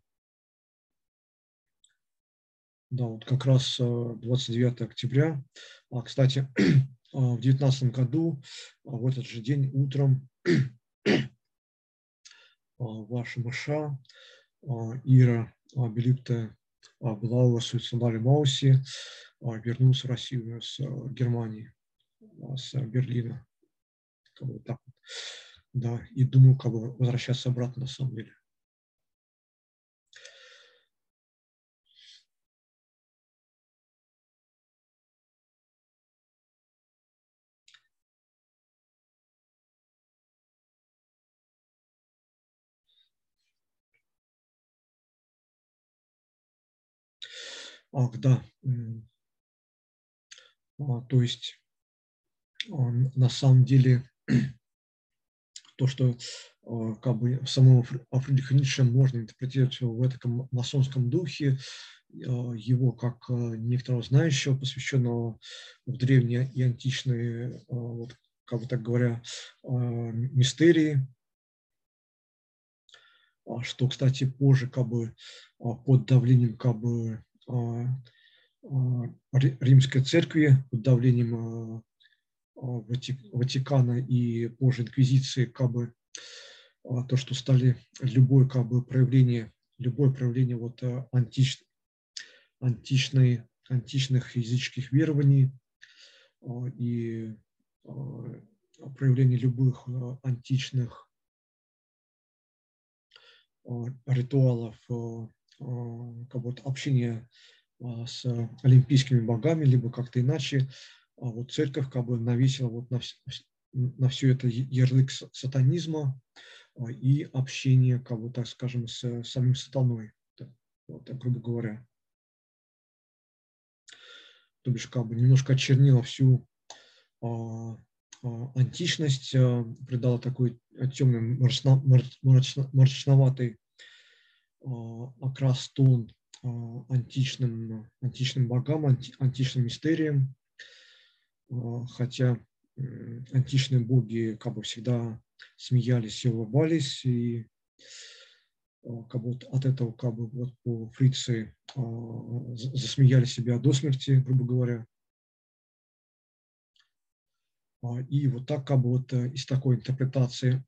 Да, вот как раз 29 октября. А, кстати, в 2019 году, в этот же день утром, ваша Маша, Ира Белипта у вас в Мауси, вернулся в Россию с Германии, с Берлина. Вот так вот. Да, и думаю, как бы возвращаться обратно на самом деле. Ах, да. А, то есть на самом деле то, что а, как бы самого Фридриха Ницше можно интерпретировать в этом масонском духе, а, его как некоторого знающего, посвященного в древние и античные, вот, как бы так говоря, мистерии, что, кстати, позже как бы под давлением как бы а, а, римской церкви под давлением а, Ватикана и позже инквизиции, как бы то, что стали любое как бы проявление, любое проявление вот антич, античной, античных языческих верований и проявление любых античных ритуалов как вот общение а, с олимпийскими богами, либо как-то иначе, а вот церковь как бы навесила вот на, на все это ярлык сатанизма а, и общение, как бы, так скажем, с самим сатаной, вот, так, грубо говоря. То бишь, как бы немножко очернила всю античность, придала такой темный, мрачно, мрачно, мрачноватый окрас тон а, античным, античным богам, анти, античным мистериям, а, хотя античные боги как бы всегда смеялись и улыбались, и как бы от этого как бы вот по фриции засмеяли себя до смерти, грубо говоря. И вот так как бы вот э, из такой интерпретации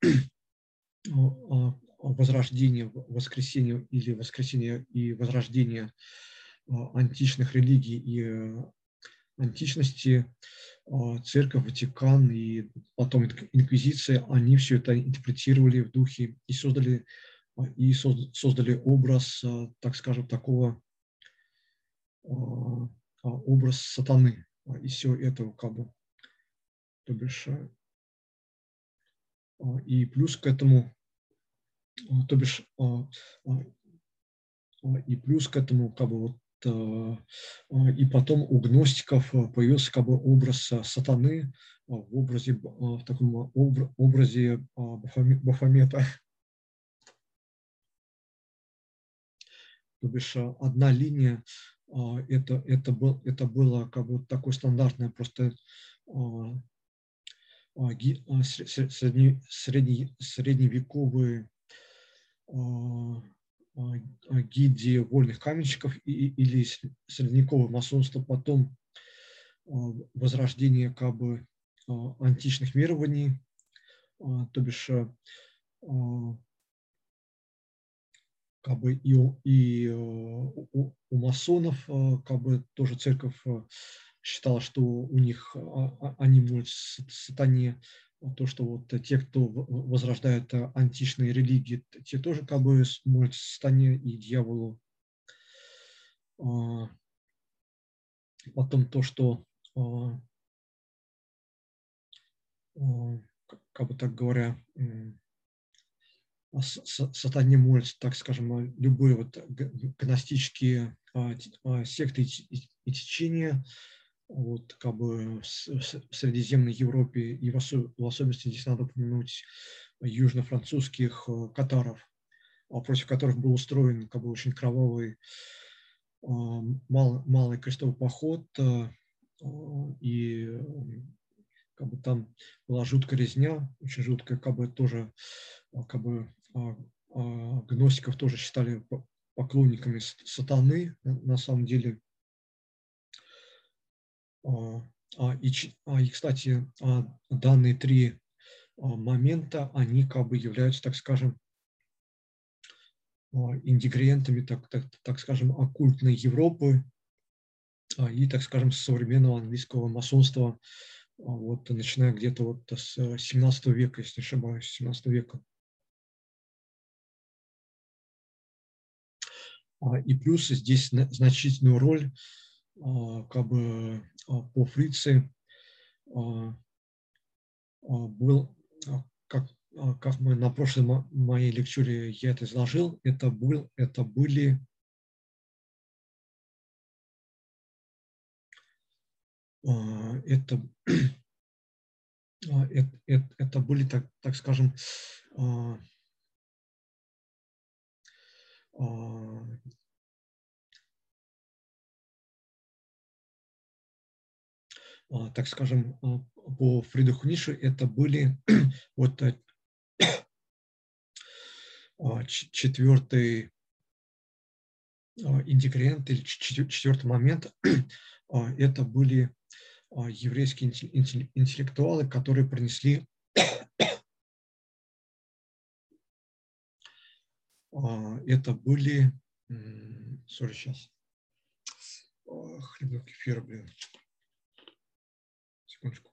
возрождение, воскресение или воскресение и возрождение а, античных религий и э, античности, а, церковь, Ватикан и потом инквизиция, они все это интерпретировали в духе и создали, а, и создали образ, так скажем, такого образ сатаны. И все это как бы, то бишь, э, и плюс к этому а, то бишь, а, а, и плюс к этому, как бы вот, и потом у гностиков появился как бы образ сатаны в образе, в таком образе Бафомета. То бишь одна линия, это, это, был, это было как бы такое стандартное просто средне, средне, средневековый гильдии вольных каменщиков или средневековое масонство, потом возрождение как бы античных верований, то бишь как бы и, и у, у масонов как бы тоже церковь считала, что у них они могут сатане то, что вот те, кто возрождает античные религии, те тоже как бы молятся сатане и дьяволу. А, потом то, что а, как бы так говоря, сатане молятся, так скажем, любые вот гностические секты и течения, вот как бы в Средиземной Европе, и в особенности здесь надо упомянуть южно-французских э, катаров, а против которых был устроен как бы очень кровавый малый, малый крестовый поход, э, и как бы там была жуткая резня, очень жуткая, как бы тоже, как бы гносиков тоже считали поклонниками сатаны, на самом деле. а, а, и, а, и, кстати, данные три момента, они как бы являются, так скажем, ингредиентами, так, так, так скажем, оккультной Европы и, так скажем, современного английского масонства, вот, начиная где-то вот с 17 века, если не ошибаюсь, 17 века. И плюс здесь значительную роль а, как бы а, по фриции а, был, как, как мы на прошлой моей лекчуре я это изложил, это, был, это были это, это, это, это были, так, так скажем, так скажем, а, по Фридриху Ницше это были вот э, а, четвертый ингредиент или четвертый момент, это были еврейские интеллектуалы, которые принесли это были, сори, сейчас, хлебный кефир, блин, Секундочку.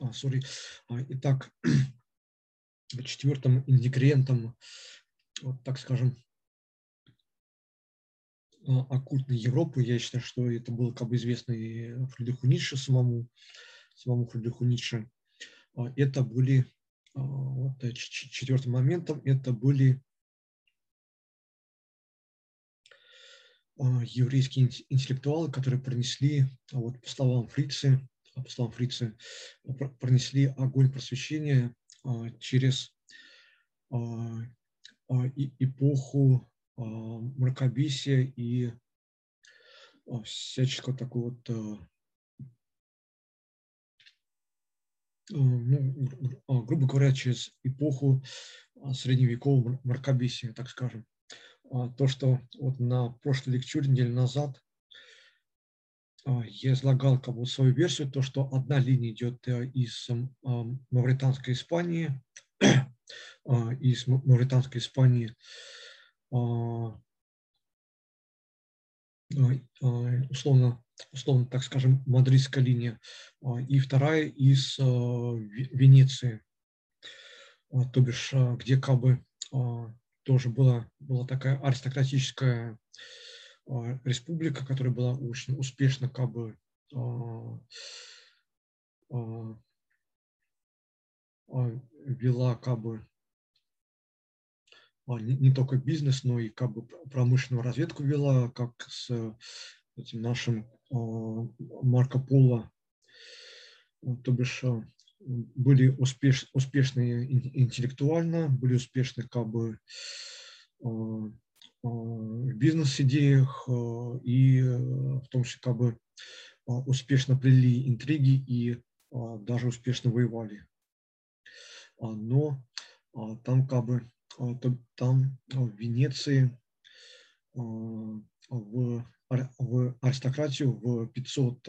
А, sorry. Итак, четвертым ингредиентом, вот так скажем, а, оккультной Европы, я считаю, что это было как бы известно и Фридриху Ницше самому, самому Фридриху Ницше. А, это были, вот э, четвертым моментом, это были еврейские интеллектуалы, которые принесли, вот по словам Фрицы, по словам Фрица, пронесли огонь просвещения а, через а, а, эпоху мракобесия и всяческого такого вот ну, грубо говоря, через эпоху средневекового мракобесия, так скажем. То, что вот на прошлой лекчуре неделю назад я излагал как бы свою версию, то, что одна линия идет э, из Мавританской Испании, а, из Мавританской Испании а, условно, условно, так скажем, мадридская линия, и вторая из Венеции, то бишь, где как бы тоже была, была такая аристократическая а, республика, которая была очень успешно как бы а, а, вела как бы не, не только бизнес, но и как бы промышленную разведку вела, как с этим нашим Марко Поло, то бишь были успеш, успешные интеллектуально, были успешны как бы в бизнес-идеях и в том, что как бы успешно плели интриги и даже успешно воевали. Но там как бы там в Венеции в, в аристократию в 500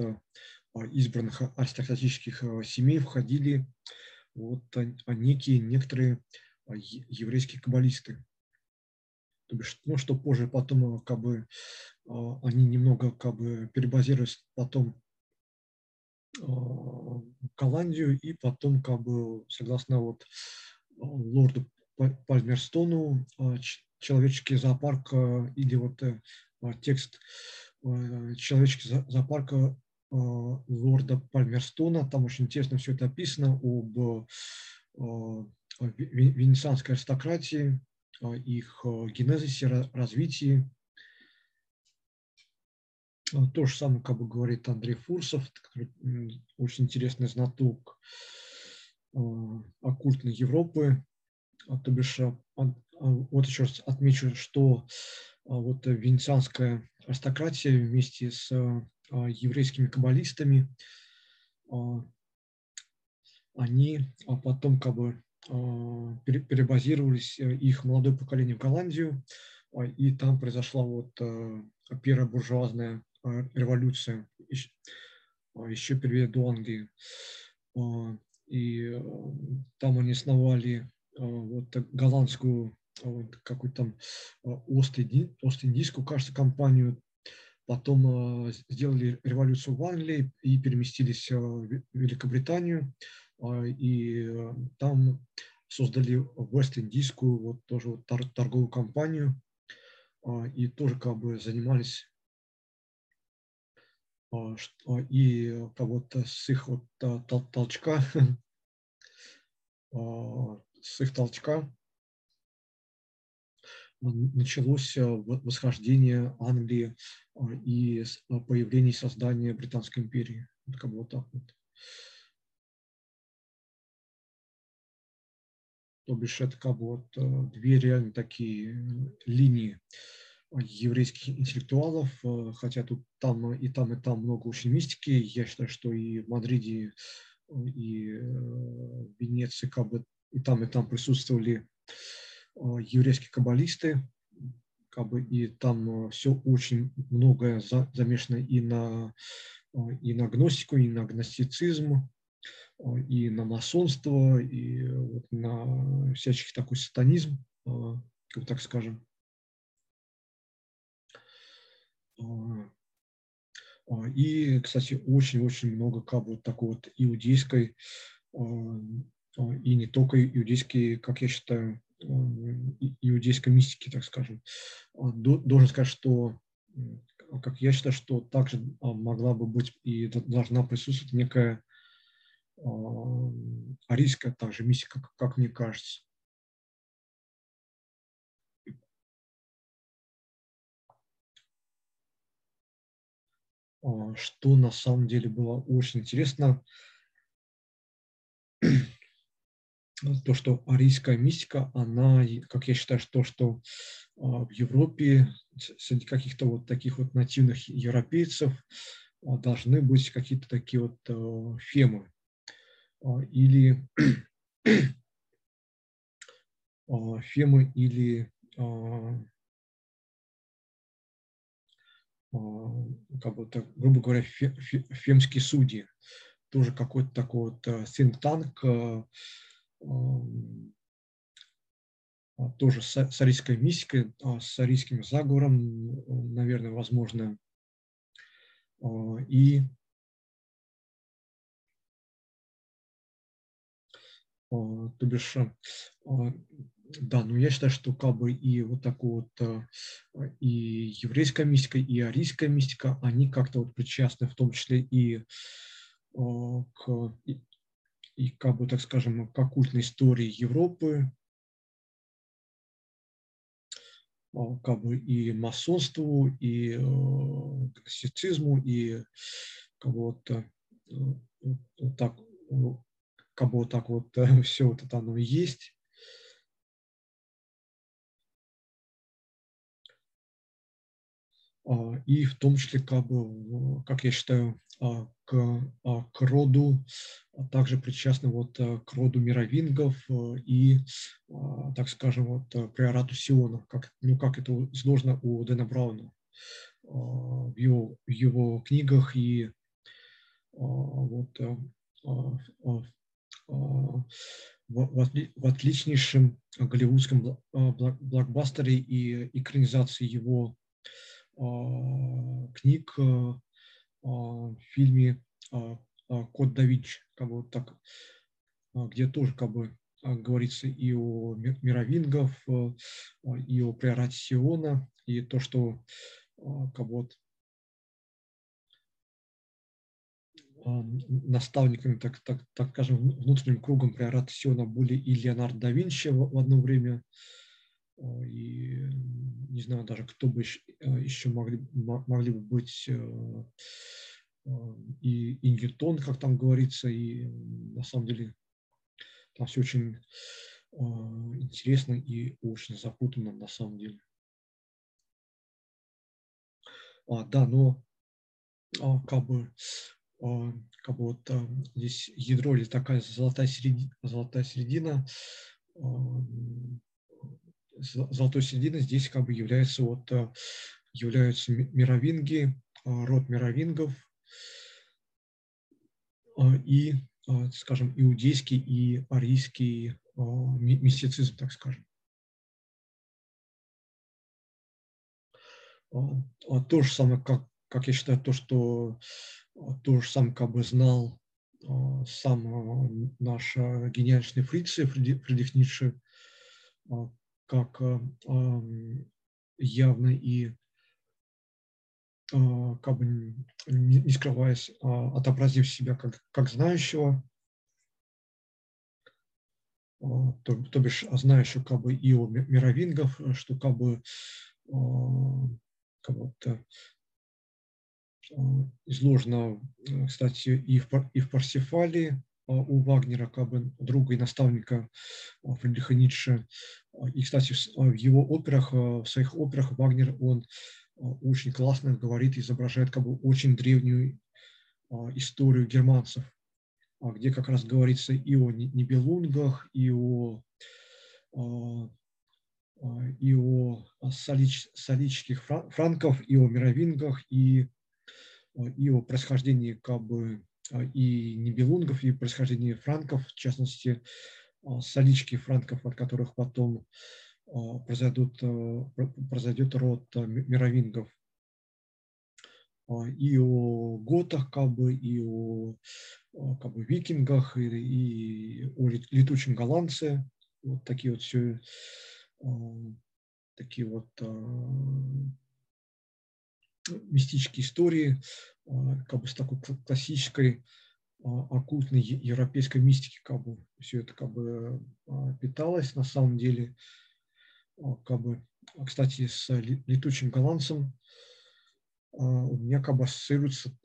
избранных аристократических семей входили вот некие некоторые еврейские каббалисты. То бишь, ну, что позже потом как бы они немного как бы перебазировались потом в Голландию и потом как бы согласно вот лорду Пальмерстону человеческий зоопарк или вот э, текст человеческий зоопарк лорда Пальмерстона. Там очень интересно все это описано об венецианской аристократии, их генезисе, развитии. То же самое, как бы говорит Андрей Фурсов, очень интересный знаток оккультной Европы, то бишь а, вот еще раз отмечу, что а, вот венецианская аристократия вместе с а, еврейскими каббалистами, они потом как бы перебазировались, э, их молодое поколение в Голландию, и там произошла вот первая буржуазная революция еще перед до Англии. И э, там они основали вот голландскую вот, какую-то там а, Ост-Индийскую, кажется, компанию. Потом а, сделали революцию в Англии и переместились а, в Великобританию. И там создали Вест-Индийскую, вот тоже вот торговую компанию. И тоже как бы занимались и кого-то с их вот толчка, с их толчка началось э, восхождение Англии а, и а, появление создания Британской империи. Вот как бы вот так вот. То бишь это как бы вот э, две реально такие э, линии еврейских интеллектуалов, хотя тут там и там, и там много очень мистики. Я считаю, что и в Мадриде, и в Венеции как бы и там, и там присутствовали Э, еврейские каббалисты, как бы, и там э, все очень многое за, замешано и на, э, и на гностику, и на гностицизм, и на масонство, и вот на всяческий такой сатанизм, как так скажем. И, кстати, очень-очень много как бы такой вот иудейской, и не только иудейской, как я считаю, иудейской мистики, так скажем. Должен сказать, что, как я считаю, что также а, могла бы быть и должна присутствовать некая арийская также мистика, как мне кажется. А, что на самом деле было очень интересно, то, что арийская мистика, она, как я считаю, то, что а, в Европе среди каких-то вот таких вот нативных европейцев а, должны быть какие-то такие вот а, фемы или фемы или как бы, так, грубо говоря, фемские судьи. Тоже какой-то такой вот а, тоже с арийской мистикой, а, с арийским заговором, наверное, возможно. А, и то бишь, да, но я считаю, что как бы и вот такой вот и еврейская мистика, и арийская мистика, они как-то вот причастны, в том числе и к и, как бы, так скажем, к оккультной истории Европы, а, как бы и масонству, и э, классицизму, и бы вот, э, вот так, как бы вот так вот все вот это оно есть. и в том числе, как, бы, как я считаю, к, к роду, также причастны вот к роду мировингов и, так скажем, вот приорату Сиона, как, ну, как это изложено у Дэна Брауна в его, в его книгах и вот в, в отличнейшем голливудском блокбастере и экранизации его книг в фильме «Код да Винчи», как бы так, где тоже как бы говорится и о мировингов, и о приорате Сиона, и то, что как бы вот наставниками, так, так, так скажем, внутренним кругом приората Сиона были и Леонардо да Винчи в, в одно время, и не знаю даже, кто бы еще могли, могли бы быть, и, и Ньютон, как там говорится, и на самом деле там все очень интересно и очень запутанно на самом деле. А, да, но как бы как бы вот здесь ядро или такая золотая середина, золотая середина золотой серединой здесь как бы является вот являются мировинги, род мировингов и, скажем, иудейский и арийский мистицизм, так скажем. То же самое, как, как я считаю, то, что то же самое как бы знал а, сам а, наш а, гениальный Фриц, Фридрих Ницше, как явно и как бы не скрываясь, отобразив себя как, как знающего, то, то бишь знающего как бы и о мировингов, что как бы, как бы изложено, э, кстати, и в, и в Парсифале а, у Вагнера, как бы друга и наставника а, Фридриха Ницше. А, и, кстати, в его операх, в своих операх Вагнер, он очень классно говорит, изображает как бы очень древнюю историю германцев, где как раз говорится и о Нибелунгах, и о и о солич, солических франков, и о мировингах, и и о происхождении как бы а, и нибелунгов, и происхождении франков, в частности, а, солички франков, от которых потом а, произойдут, произойдет род мировингов. И о готах, как бы, и о как бы, викингах, и, и о летучем голландце. Вот такие вот все такие вот мистические истории, а, как бы с такой классической а, оккультной европейской мистики, как бы все это как бы а, питалось на самом деле. Как бы, кстати, с летучим голландцем у меня как бы ассоциируется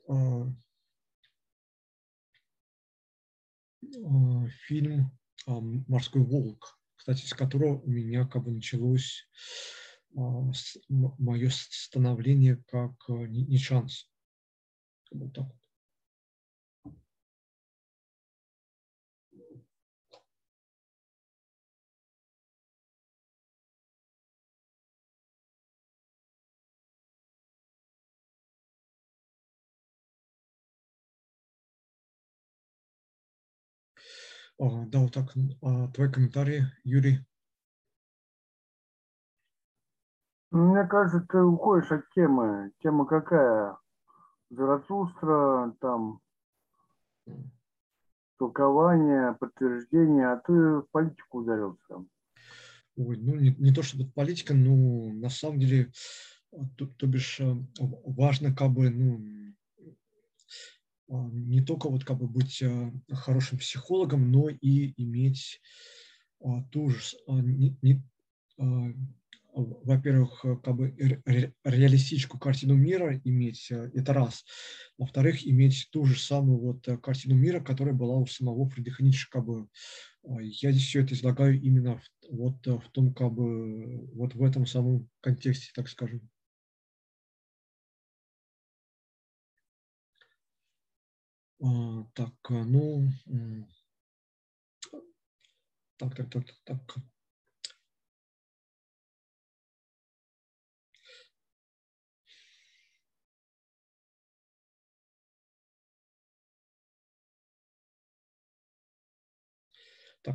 фильм «Морской волк», кстати, с которого у меня как бы началось мое становление как а, не шанс. Вот так вот. А, да, вот так. Твой комментарий, Юрий. Мне кажется, ты уходишь от темы. Тема какая? Заратустра, там, толкование, подтверждение, а ты в политику ударился. Ой, ну, не, не то чтобы политика, но на самом деле, то, то бишь, э, важно как бы, ну, а, не только вот как бы быть э, хорошим психологом, но и иметь ту же, не, не, во-первых, э, как бы ре реалистическую картину мира иметь, э, это раз. Во-вторых, иметь ту же самую вот э, картину мира, которая была у самого Фридриха Ницше. Как бы. Я здесь все это излагаю именно в, вот в том, как бы, вот в этом самом контексте, так скажем. А, так, ну, так, так, так, так.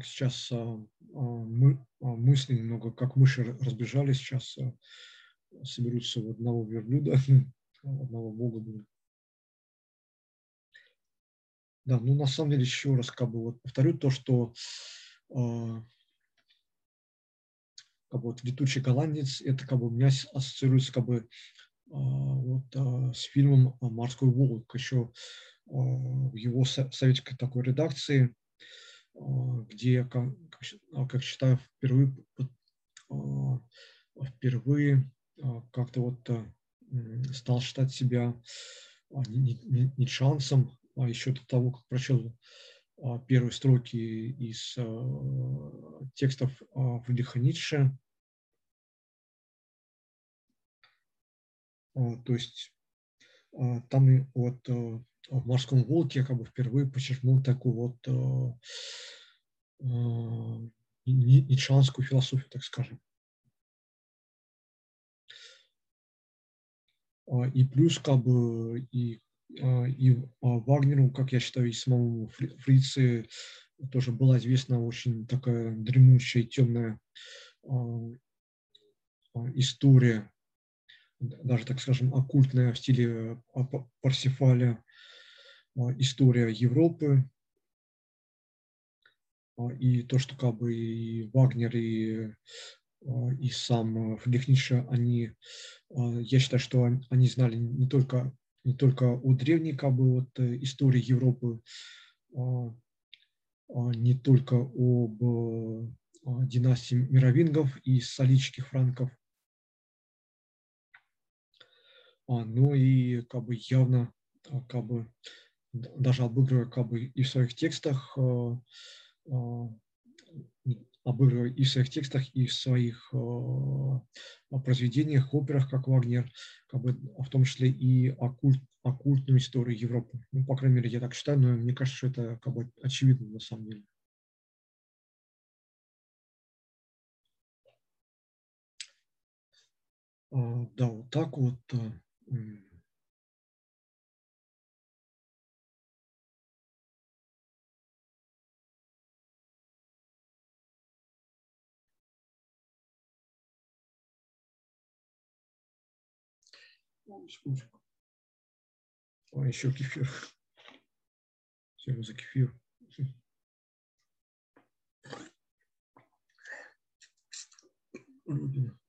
Сейчас а, а, мы, а, мысли немного, как мыши разбежались, сейчас соберутся в одного верблюда, одного бога. Да, ну на самом деле еще раз как бы вот повторю то, что как бы вот летучий голландец, это как бы у меня ассоциируется как бы вот с фильмом «Морской волк», еще в его советской такой редакции, где я, как, считаю, впервые, э, впервые э, как-то вот э, стал считать себя не, шансом, а еще до того, как прочел первые строки из текстов Фридриха Ницше. То есть там вот в «Морском волке» я как бы впервые подчеркнул такую вот ницшанскую философию, так скажем. И плюс как бы и а, и а, Вагнеру, как я считаю, и самому Фрице тоже была известна очень такая дремучая, темная а, история, даже, так скажем, оккультная в стиле Парсифаля, история Европы. И то, что как бы и Вагнер, и, и сам Фридрих Ницше, они, я считаю, что они знали не только не только у древней как бы, вот, э, истории Европы, а, а, не только об а, династии мировингов и солических франков, но и как бы явно как бы даже обыгрывая как бы и в своих текстах обыгрывая и в своих текстах, и в своих э, произведениях, операх, как Вагнер, как бы, в том числе и оккульт, оккультную историю Европы. Ну, по крайней мере, я так считаю, но мне кажется, что это как бы очевидно на самом деле. А, да, вот так вот. Секундочку. А, еще кефир. Все за кефир. Родина.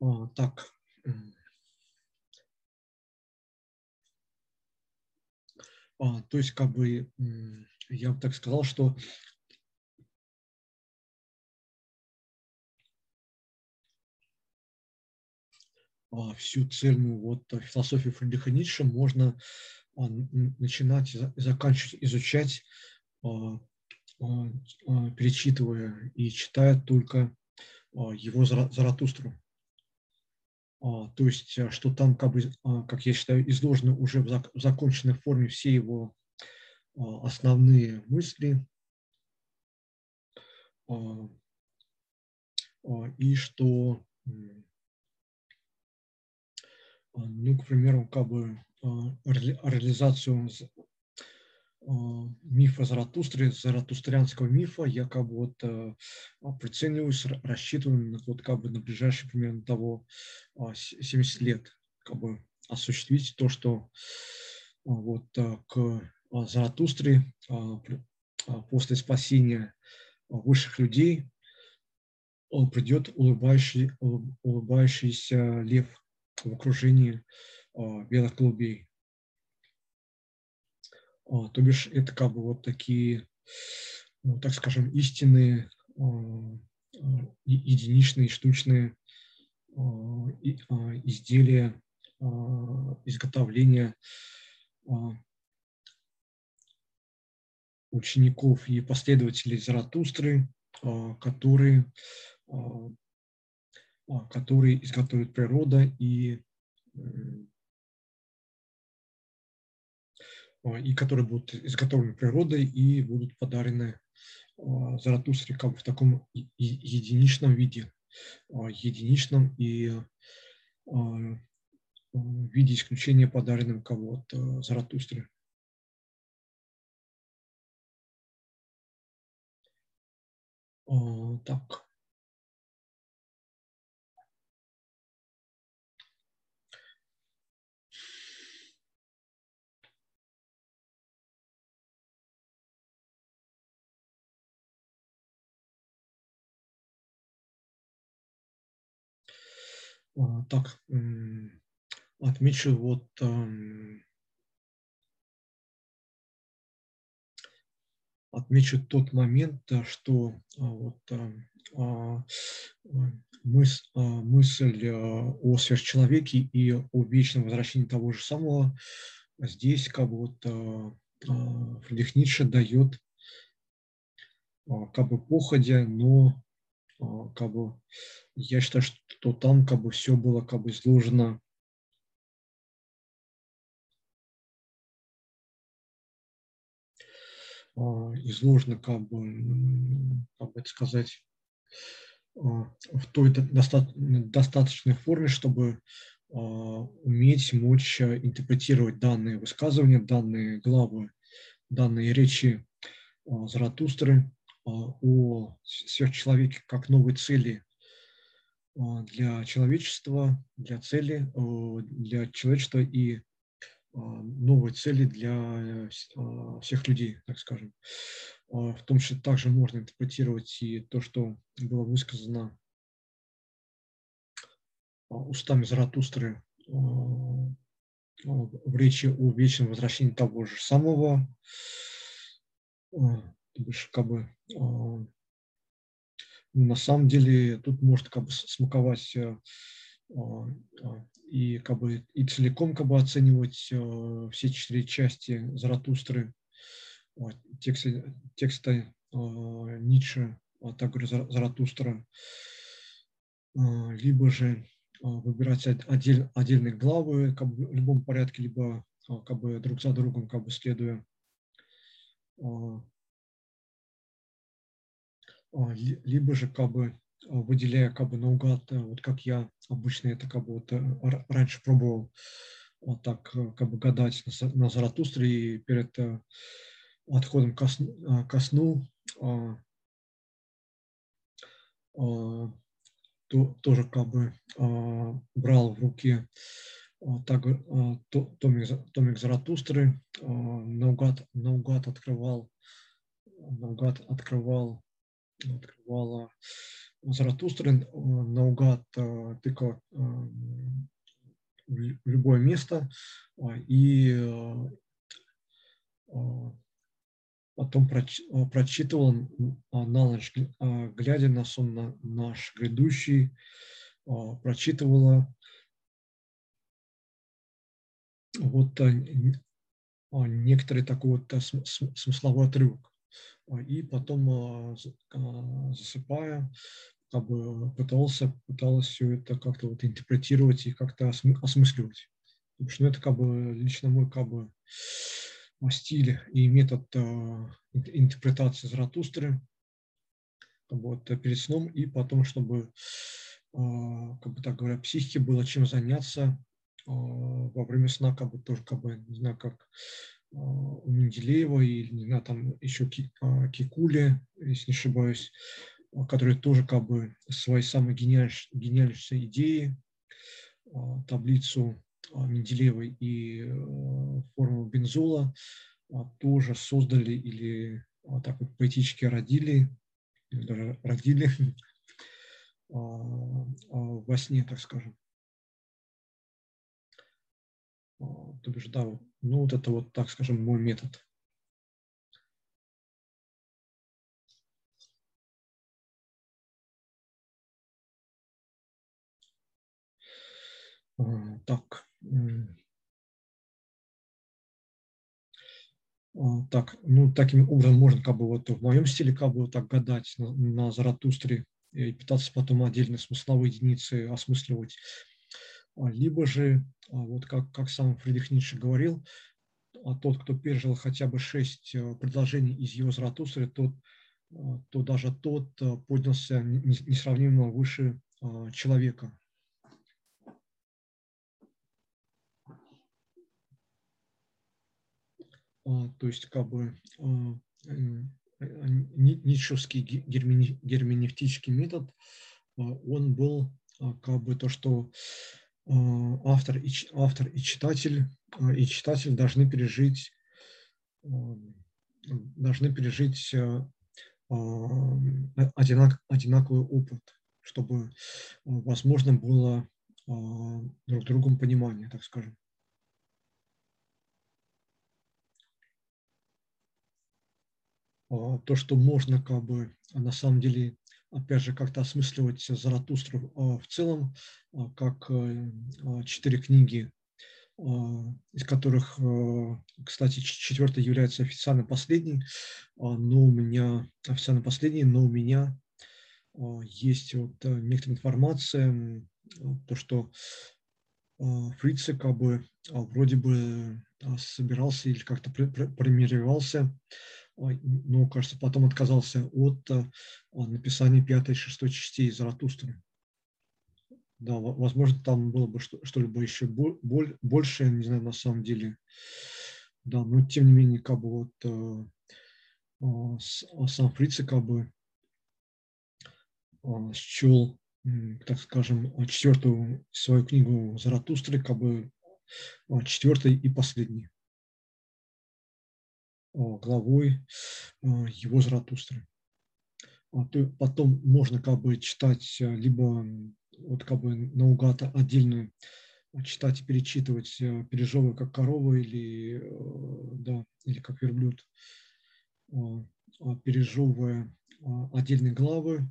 А, так. А, то есть, как бы, я бы так сказал, что а, всю цельную вот философию Фридриха Ницше можно а, начинать и заканчивать изучать, а, перечитывая и читая только его Заратустру. А, то есть, э, что там, как, бы, а, как я считаю, изложены уже в законченной форме все его а, основные мысли, и что, ну, к примеру, как бы реализацию мифа Заратустры, заратустрианского мифа, я как бы вот э, прицениваюсь, рассчитываю вот как бы на ближайшие примерно того 70 а, лет как бы осуществить то, что вот к Заратустре после спасения высших людей придет улыбающий, улыбающийся лев в окружении белых голубей. То бишь это как бы вот такие, ну, так скажем, истинные единичные штучные изделия изготовления учеников и последователей Заратустры, которые, которые изготовит природа и, и которые будут изготовлены природой и будут подарены Заратустре как бы в таком единичном виде, единичном и в виде исключения подаренным кого-то Заратустре. Так. Так, отмечу вот отмечу тот момент, что вот мыс, мысль о сверхчеловеке и о вечном возвращении того же самого здесь как бы вот Фридрих Ницше дает как бы походя, но как бы я считаю, что там как бы все было как бы изложено изложено как бы, как бы это сказать, в той достаточной форме, чтобы уметь, мочь интерпретировать данные высказывания, данные главы, данные речи Заратустры о сверхчеловеке как новой цели для человечества, для цели, для человечества и новой цели для всех людей, так скажем. В том числе также можно интерпретировать и то, что было высказано устами Заратустры в речи о вечном возвращении того же самого, то бишь, как бы, на самом деле тут может как бы смаковать э, и как бы и целиком как бы оценивать э, все четыре части Заратустры, текста, текста Ницше, а также Заратустра, либо же выбирать отдель, отдельные главы как бы в любом порядке, либо как бы друг за другом как бы следуя. А, либо же как бы а, выделяя как бы наугад, э, вот как я обычно это как бы вот э, раньше пробовал вот так э, как бы гадать на, Заратустре и перед отходом ко сну, сну а, то, тоже как бы брал в руки так, томик, томик Заратустры, наугад, наугад открывал, наугад открывал открывала Заратустры наугад э, тыкала э, в любое место а, и э, потом прочитывал на ночь, глядя на сон наш грядущий, прочитывала вот некоторый такой вот смысловой отрывок. А, и потом а, а, засыпая, как бы пытался, пыталась все это как-то вот интерпретировать и как-то осмысливать. Потому что ну, это как бы лично мой как бы стиль и метод интерпретации Заратустры как бы, вот, перед сном и потом, чтобы, как бы так говоря, психике было чем заняться во время сна, как бы тоже, как бы, не знаю, как а, у Менделеева и, не знаю, там еще а, Кикули, если не ошибаюсь, а, которые тоже как бы свои самые гениальнейшие, гениальнейшие идеи, таблицу Менделеева и формулу бензола тоже создали или так вот поэтически родили даже родили во сне, так скажем. То бишь, да, ну вот это вот, так скажем, мой метод. Так. Так, ну, таким образом можно как бы вот в моем стиле как бы вот так гадать на, на Заратустре и пытаться потом отдельно смысловые единицы осмысливать. А, либо же, а, вот как, как сам Фридрих Ницше говорил, а тот, кто пережил хотя бы шесть э, предложений из его Заратустры, тот, то даже тот поднялся несравнимо выше человека. То есть как бы ницшевский герменевтический метод, он был как бы то, что автор и, автор и читатель, и читатель должны пережить, должны пережить одинак, одинаковый опыт, чтобы возможно было друг другом понимание, так скажем. А, то, что можно как бы на самом деле, опять же, как-то осмысливать Заратустру а, в целом, а, как э, четыре книги, из которых, кстати, четвертая является официально последней, но у меня, официально последней, но у меня есть вот э, некоторая информация, то, что Фрице как бы вроде бы собирался или как-то примиревался ну, кажется, потом отказался от э, написания пятой и шестой частей Заратустры. Да, возможно, там было бы что-либо еще боль, большее, не знаю, на самом деле. Да, но тем не менее, как бы вот э, а, сам Фрице как бы а, счел, так скажем, четвертую свою книгу Заратустры как бы а, четвертой и последней главой его Заратустры. А потом можно как бы читать э, либо вот как бы наугад отдельную читать и перечитывать, э, пережевывая как корова или, э, да, или как верблюд, пережевывая отдельные главы,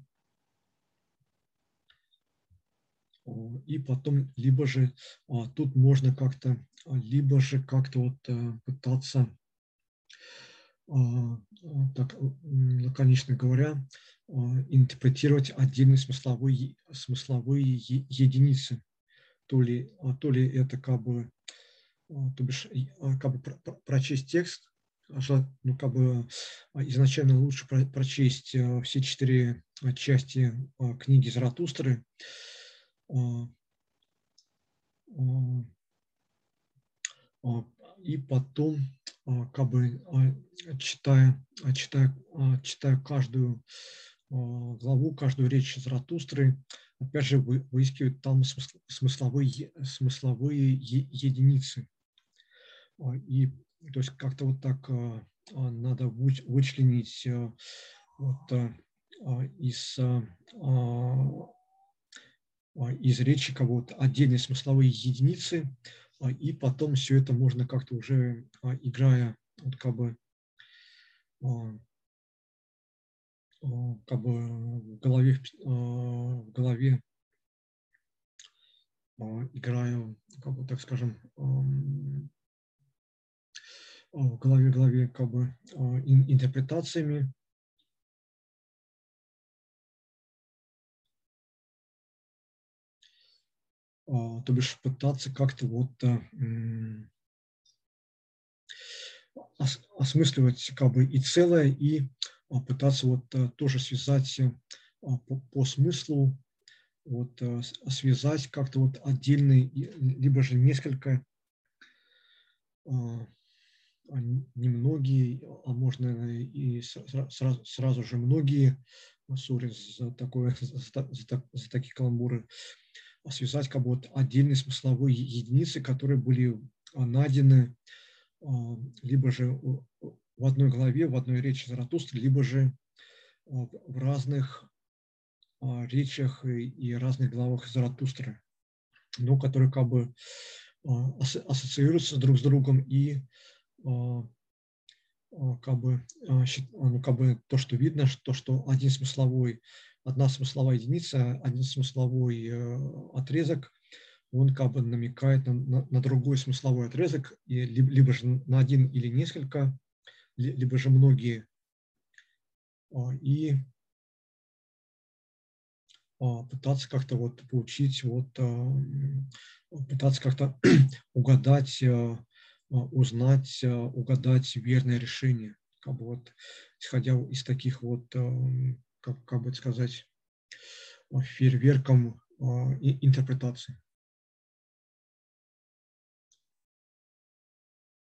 и потом либо же тут можно как-то, либо же как-то вот пытаться а, а, так лаконично говоря, а, интерпретировать отдельные смысловые, смысловые единицы. То ли, то ли это как бы, то бишь, как бы прочесть текст, ну, как бы изначально лучше прочесть все четыре части книги Заратустры, и потом а, как бы а, читая, а, читая, читая каждую главу, каждую речь Заратустры, опять же выискивать там смысловые, смысловые единицы. И то есть как-то вот так надо вычленить вот из, из речи кого-то отдельные смысловые единицы, а, и потом все это можно как-то уже а, играя вот как бы а, как бы в голове в голове играю как бы так скажем в голове в голове как бы интерпретациями то бишь пытаться как-то вот э, осмысливать как бы и целое, и а, пытаться вот э, тоже связать э, а, по, по смыслу, вот связать как-то вот отдельные, либо же несколько, немногие, а можно и сразу, сразу же многие, сори за, такое, за, за, за такие каламбуры, связать как бы вот отдельные смысловые единицы, которые были а, найдены а, либо же в одной главе, в одной речи Заратустры, либо же в разных речах и разных главах Заратустры, но которые как бы ассоциируются друг с другом и как бы, ну, как бы то, что видно, что, что один смысловой, одна смысловая единица, один смысловой э, отрезок он как бы намекает на, на, на другой смысловой отрезок, и, либо, либо же на один или несколько, либо же многие. А, и а, пытаться как-то вот получить, вот, а, пытаться как-то угадать, узнать, угадать верное решение. Как бы вот, исходя из таких вот, как, как бы сказать, фейерверком интерпретации.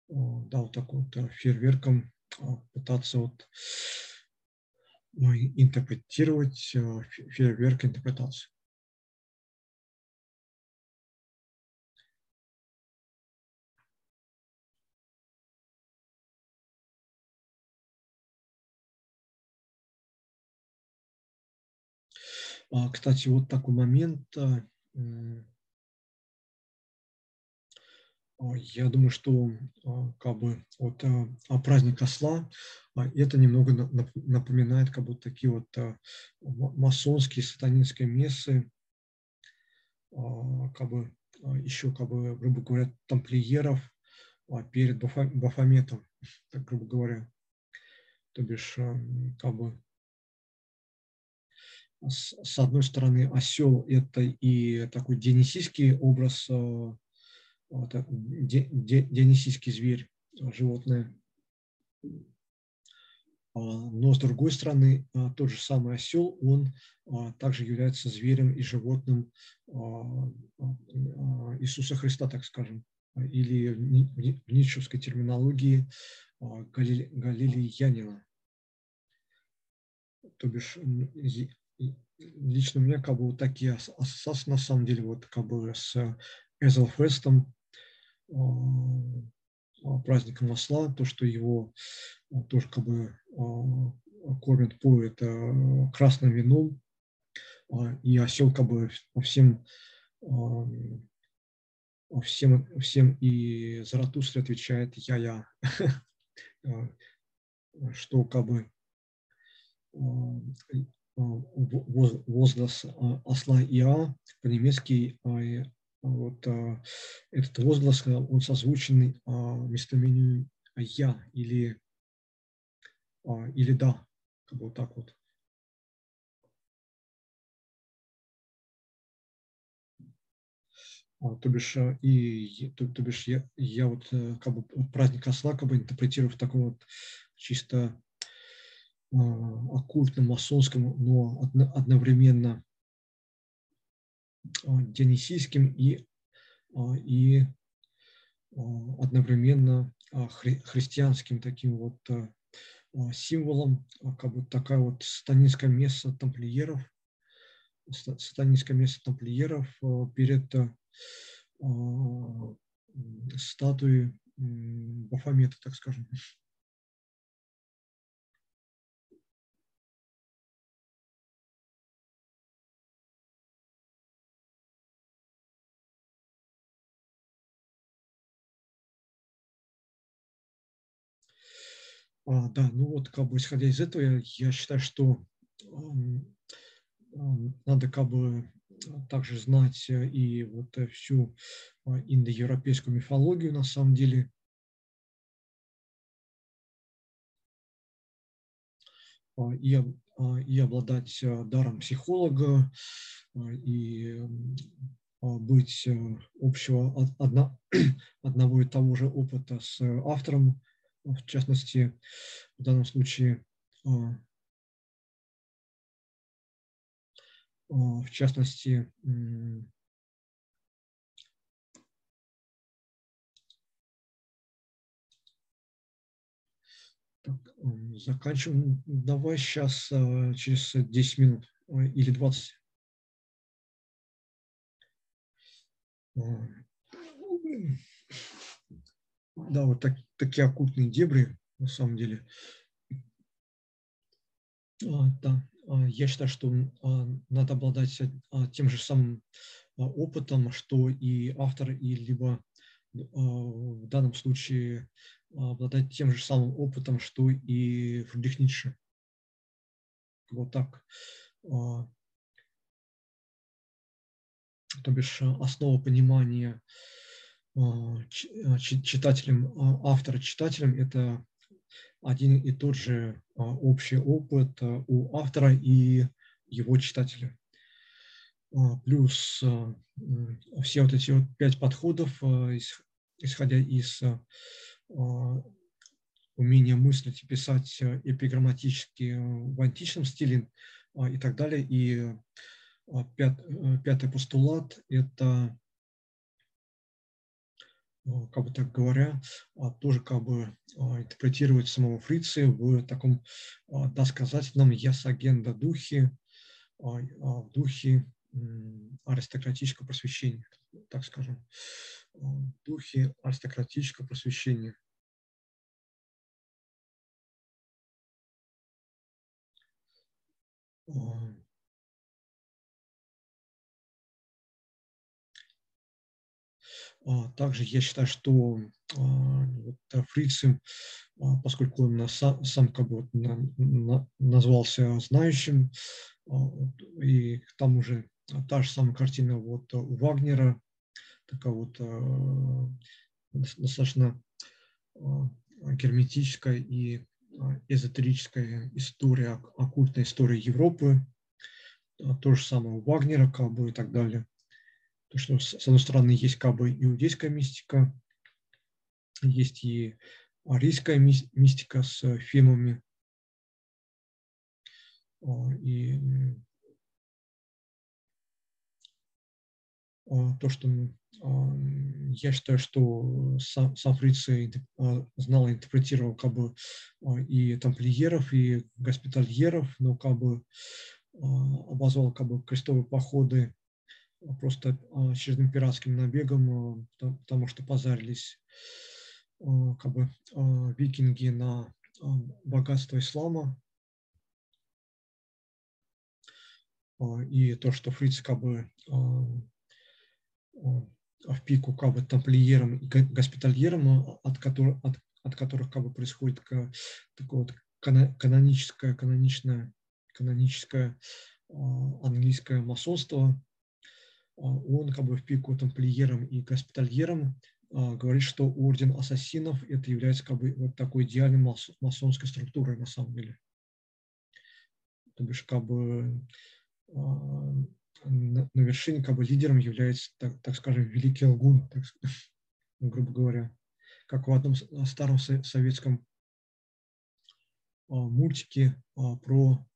да, вот так вот э, фейерверком а, пытаться вот интерпретировать э, фейерверк интерпретации. А, кстати, вот такой момент а, я думаю, что а, как бы вот а, праздник осла это немного напоминает как бы такие вот масонские сатанинские мессы, как бы еще как бы грубо говоря тамплиеров перед Бафометом, так грубо говоря, то бишь как бы с одной стороны осел это и такой дионисийский образ вот, дионисийский зверь, животное. А, но с другой стороны, а, тот же самый осел, он а, также является зверем и животным Иисуса Христа, так скажем, или в ницшевской терминологии галилеянина. То бишь, лично меня как бы вот такие ассоциации на самом деле вот как бы с Эзелфестом, а, праздника масла, то, что его а, тоже как бы а, кормят, поют красным вином, и осел как бы всем, всем, всем и Заратустра отвечает «я-я», что как бы возглас осла Иа по-немецки вот а, этот возглас, он созвучен а, местоимению «я» или, а, или «да», как бы вот так вот. А, то бишь, и, то, то бишь я, я вот э, как бы праздник осла как бы интерпретирую в таком вот чисто оккультном, масонском, но одновременно а, дионисийским и, а, и одновременно хри, христианским таким вот символом, как бы такая вот сатанинское место тамплиеров, сатанинское место тамплиеров перед статуей Бафомета, так скажем. А, да, ну вот как бы исходя из этого, я, я считаю, что э, надо как бы также знать э, и вот э, всю а, индоевропейскую мифологию на самом деле. А, и, и обладать даром психолога, и быть общего одно, одного и того же опыта с автором в частности, в данном случае, а, а, в частности, так, заканчиваем. Давай сейчас а, через 10 минут или 20. Да, вот так, такие оккультные дебри, на самом деле. Да, я считаю, что надо обладать тем же самым опытом, что и автор, и либо в данном случае обладать тем же самым опытом, что и Фридрих Ницше. Вот так. То бишь основа понимания читателем, автора читателем – это один и тот же общий опыт у автора и его читателя. Плюс все вот эти вот пять подходов, исходя из умения мыслить и писать эпиграмматически в античном стиле и так далее. И пят, пятый постулат – это как бы так говоря, тоже как бы интерпретировать самого Фриция в таком досказательном ясагенда духе, в духе аристократического просвещения, так скажем, в духе аристократического просвещения. А, также я считаю, что а, Фрицем, а, поскольку он сам, сам как бы назвался знающим, и к тому же та же самая картина вот у Вагнера, такая вот достаточно герметическая и эзотерическая история, оккультная история Европы, то же самое у Вагнера, как бы и так далее. То, что, с одной стороны, есть как бы иудейская мистика, есть и арийская мистика с фемами. А, и а, то, что я считаю, что сам, сам Фриций знал и интерпретировал как бы и тамплиеров, и госпитальеров, но как бы обозвал как бы крестовые походы просто очередным пиратским набегом, потому что позарились как бы викинги на богатство ислама. И то, что фриц как бы в пику как бы тамплиерам и госпитальерам, от которых, от, от которых как бы происходит такое вот каноническое, каноничное, каноническое английское масонство, а, он как бы в пику тамплиерам и госпитальерам а, говорит, что орден ассасинов это является как бы вот такой идеальной масонской структурой на самом деле. То бишь как бы а, на, вершине как бы лидером является, так, так скажем, великий лгун, так, грубо говоря, как в одном старом советском мультике про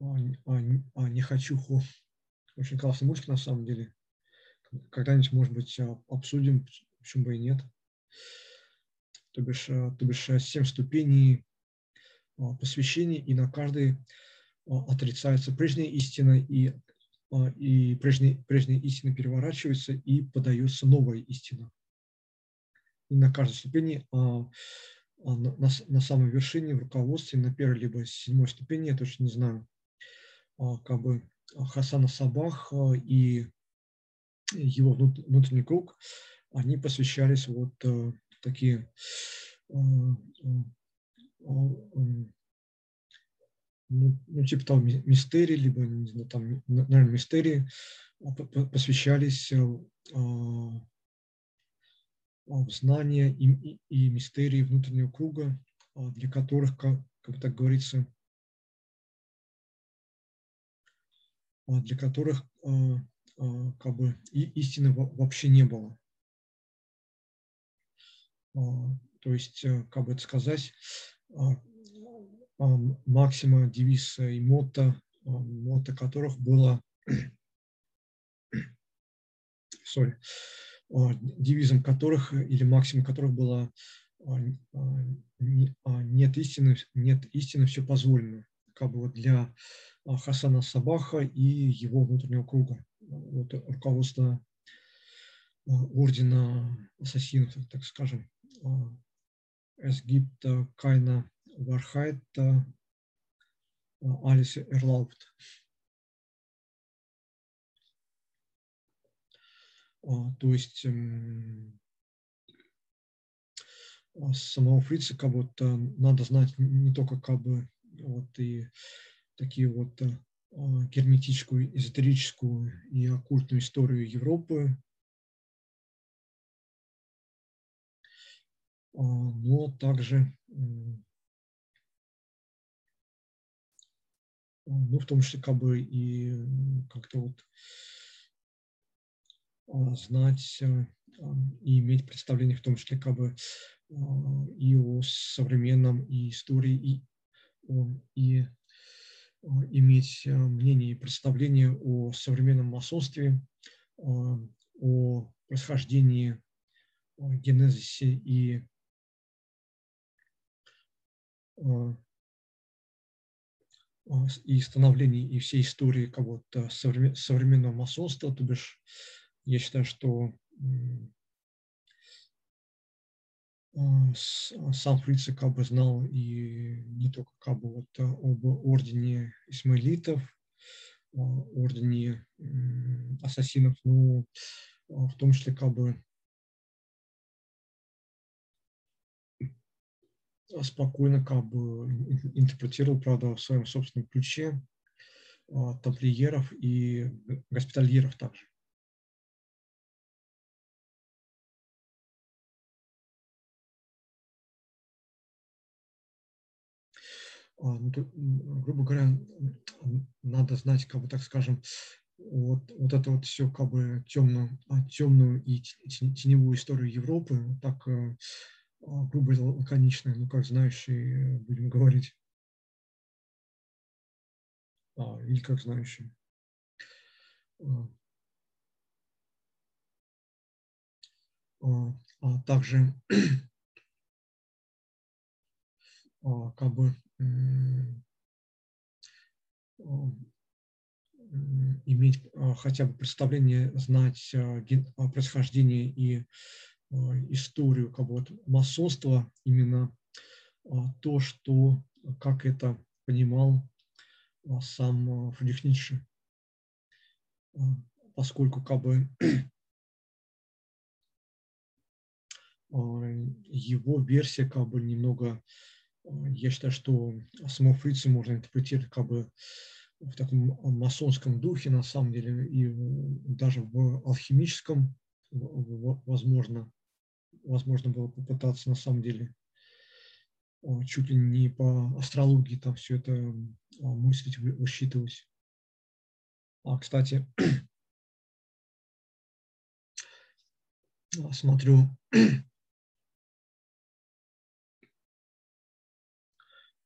нехочуху очень классный мультик на самом деле. Когда-нибудь, может быть, а, обсудим, почему бы и нет. То бишь, а, то бишь 7 ступеней а, посвящения, и на каждой отрицается прежняя истина, и, и прежняя, прежняя истина переворачивается, и подается новая истина. И на каждой ступени на, на, на самой вершине, в руководстве, на первой либо седьмой ступени, я точно не знаю, как бы Хасана Сабах э, и его внутренний круг, они посвящались вот э, такие э, ну, ну, типа там мистерии, либо, не знаю, там, наверное, мистерии посвящались знания и, и, и мистерии внутреннего круга, для которых, как, как так говорится, для которых а, а, как бы истины вообще не было. То есть, э, как бы это сказать, максима девиз и мото, мото которых было, sorry, девизом которых или максимум которых было нет истины, нет истины, все позволено. Как бы вот для а, Хасана Сабаха и его внутреннего круга. Вот руководство а, ордена ассасинов, так скажем, а, Эсгипта, Кайна, Вархайта, alles erlaubt. То есть самого Фрица как надо знать не только как бы вот и такие вот герметическую, эзотерическую и оккультную историю Европы, но также ну, в том числе как бы и как-то вот а, знать а, и иметь представление в том числе как бы а, и о современном и истории, и, и иметь мнение и представление о современном масонстве, о происхождении, о генезисе и и становления и всей истории кого-то современного масонства, то бишь я считаю, что сам Фриц как бы знал и не только как бы вот об ордене исмаилитов, ордене ассасинов, но в том числе как бы спокойно как интерпретировал, правда, в своем собственном ключе а, тамплиеров и госпитальеров также. Грубо говоря, надо знать, как бы так скажем, вот, вот это вот все как бы темную, темную и теневую историю Европы, так э, а, грубо и лаконично, ну, как знающие, будем говорить. А, или как знающие. А, а, а также а, как бы иметь хотя бы представление, знать о происхождении и Э, историю как бы, вот, масонства, именно а, то, что, как это понимал а, сам а, Фридрих Ницше, поскольку как бы его версия как бы немного, я считаю, что самого Фрица можно интерпретировать как бы в таком масонском духе, на самом деле, и даже в алхимическом, возможно, возможно было попытаться на самом деле чуть ли не по астрологии там все это а, мыслить, высчитывать. А, кстати, смотрю,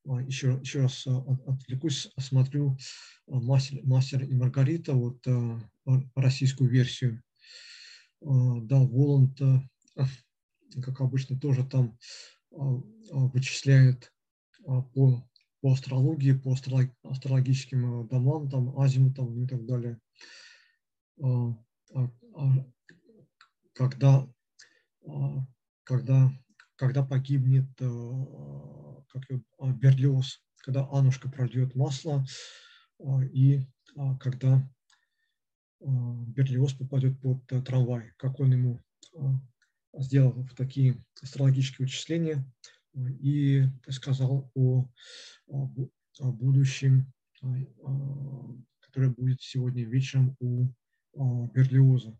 еще, еще раз отвлекусь, смотрю мастер, мастер и Маргарита, вот российскую версию. Да, Воланд как обычно, тоже там а, а, вычисляет а, по, по астрологии, по астрологическим домам, там, азимутам и так далее. Когда, когда, когда погибнет как Берлиоз, когда Анушка прольет масло, и когда Берлиоз попадет под трамвай, как он ему сделал такие астрологические вычисления э, и сказал о, будущем, э, которое будет сегодня вечером у Берлиоза.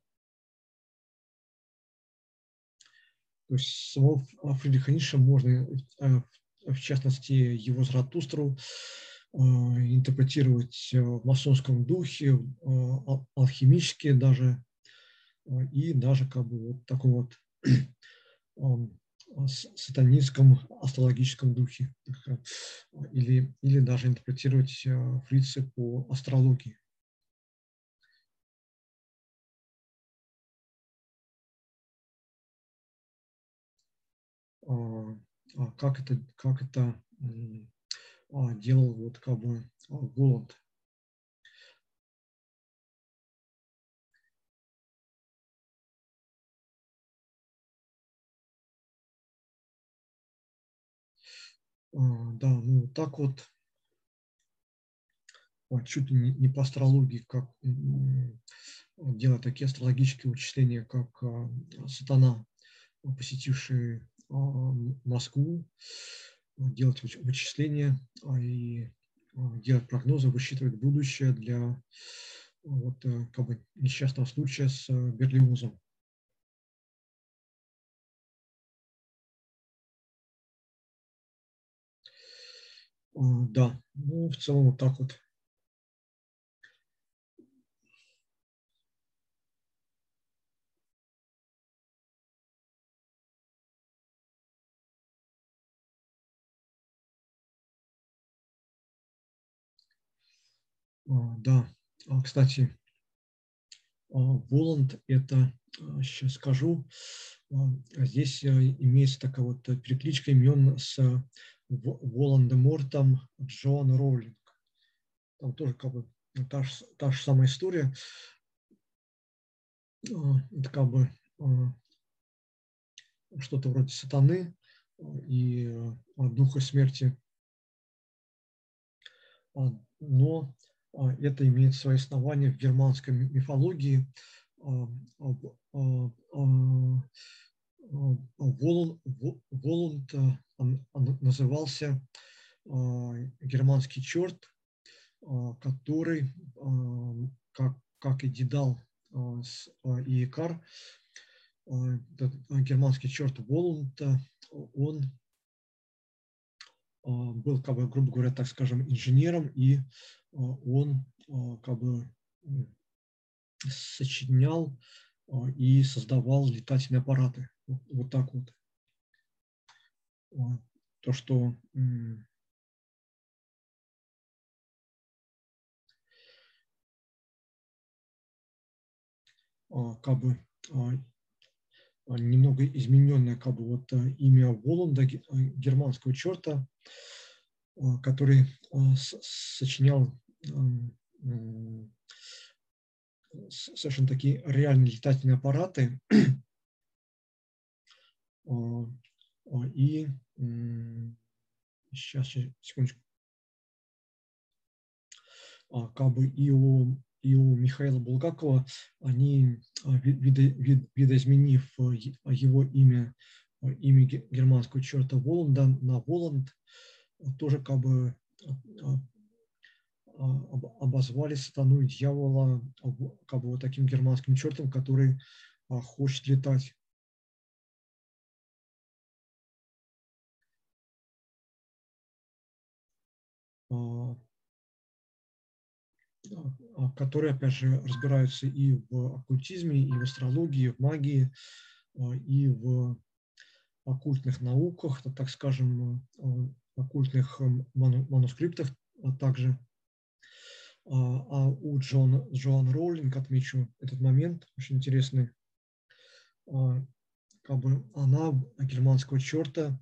То есть самого Фридриха Ницше можно, э, в частности, его Заратустру, интерпретировать в масонском духе, алхимически даже, и даже как бы вот такой вот сатанинском астрологическом духе или, или даже интерпретировать э, фрицы по астрологии. Как это, как это а, делал вот как бы Голланд. А, да, ну так вот чуть ли не по астрологии, как делать такие астрологические вычисления, как сатана, посетивший Москву, делать вычисления и делать прогнозы, высчитывать будущее для вот, э, как бы несчастного случая с э, Берлиозом. Да, ну, в целом вот так вот. Да, а, кстати, а, Воланд – это, сейчас а, скажу, здесь имеется такая вот перекличка имен с Волан-де-Мортом Джоан Роулинг. Там тоже как бы та же, та же самая история. Это как бы что-то вроде сатаны и духа смерти. Но а, это имеет свои основания в германской мифологии. А, а, Воланд назывался германский черт, который, как, как и Дедал и Икар, германский черт Воланд, он был, как бы, грубо говоря, так скажем, инженером и а, он а, как бы сочинял а, и создавал летательные аппараты. Вот так вот. То, что как бы немного измененное как бы вот имя Воланда, германского черта, который сочинял совершенно такие реальные летательные аппараты. И сейчас, секундочку. Как бы и у, и у Михаила Булгакова они, видоизменив его имя, имя германского черта Воланда на Воланд, тоже как бы а, обозвали сатану и дьявола как бы вот таким германским чертом, который а, хочет летать. А, которые, опять же, разбираются и в оккультизме, и в астрологии, и в магии, и в оккультных науках, так скажем, оккультных манускриптах также. А, а у Джон, Джоан Роулинг, отмечу этот момент, очень интересный, а, как бы она германского черта,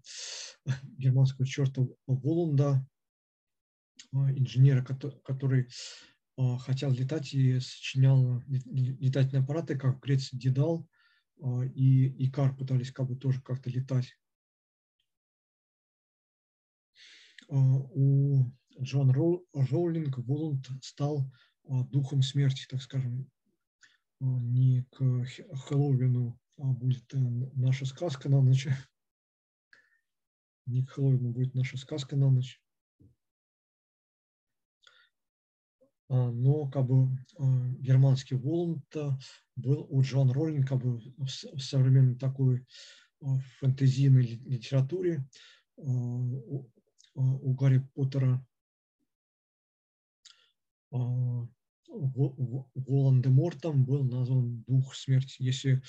германского черта Воланда, а, инженера, который хотел летать и сочинял летательные аппараты, как в Греции Дедал и Икар пытались как бы тоже как-то летать. У Джон Роулинг Воланд стал а, духом смерти, так скажем, а, не к Хэллоуину, а будет э, наша сказка на ночь. Не к Хэллоуину будет наша сказка на ночь. Но как бы германский Воланд был у Джон Роллинг как бы в современной такой фэнтезийной литературе у Гарри Поттера а, Волан-де-Мортом был назван Дух Смерти. Если,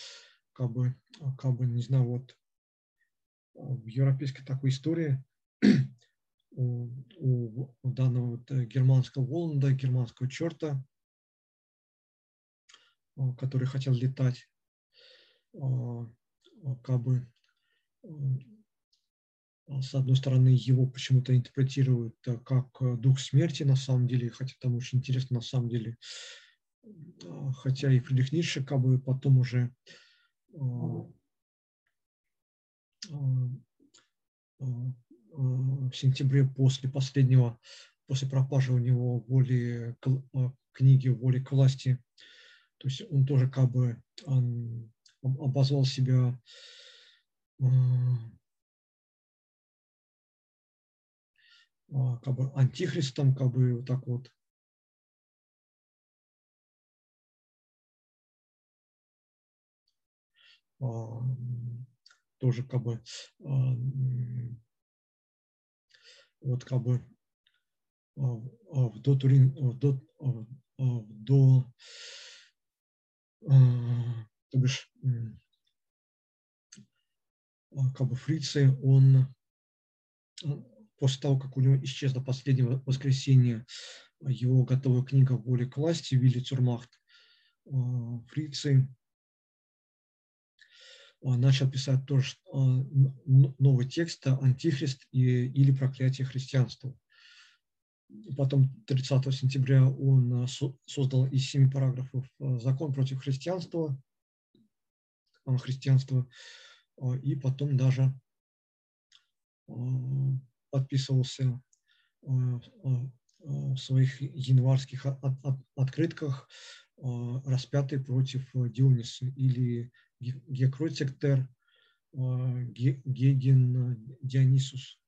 как бы, как бы, не знаю, вот а, в европейской такой истории у, у данного вот э, германского Воланда, германского черта, а, который хотел летать, как бы с одной стороны, его почему-то интерпретируют э, как э, дух смерти на самом деле, хотя там очень интересно на самом деле. Хотя и Фридрих Ницше как бы потом уже в сентябре после последнего, после пропажи у него воли, книги воли к власти, то есть он тоже как бы обозвал себя как бы антихристом, как бы вот так вот. Тоже как бы вот как бы в до Турин, в до, в до то бишь как бы Фрицы, он после того, как у него исчезло последнее воскресенье, его готовая книга «Воля к власти» Вилли Цурмахт, Фрицы начал писать тоже новый текст «Антихрист» или «Проклятие христианства». Потом 30 сентября он создал из семи параграфов закон против христианства, христианства и потом даже подписывался в своих январских открытках распятый против Диониса или Гекротектер Геген Дионисус.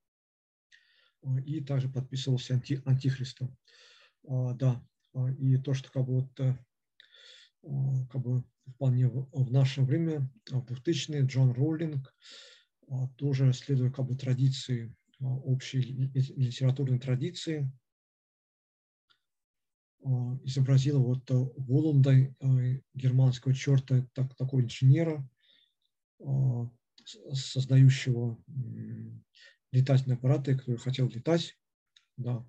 И также подписывался анти, антихристом. Да, и то, что как бы вот как бы вполне в наше время, в 2000-е, Джон Роулинг, тоже следуя как бы традиции а, общей литературной традиции, а, изобразила вот а, Воланда, германского черта, так, такого инженера, создающего летательные аппараты, который хотел летать, да,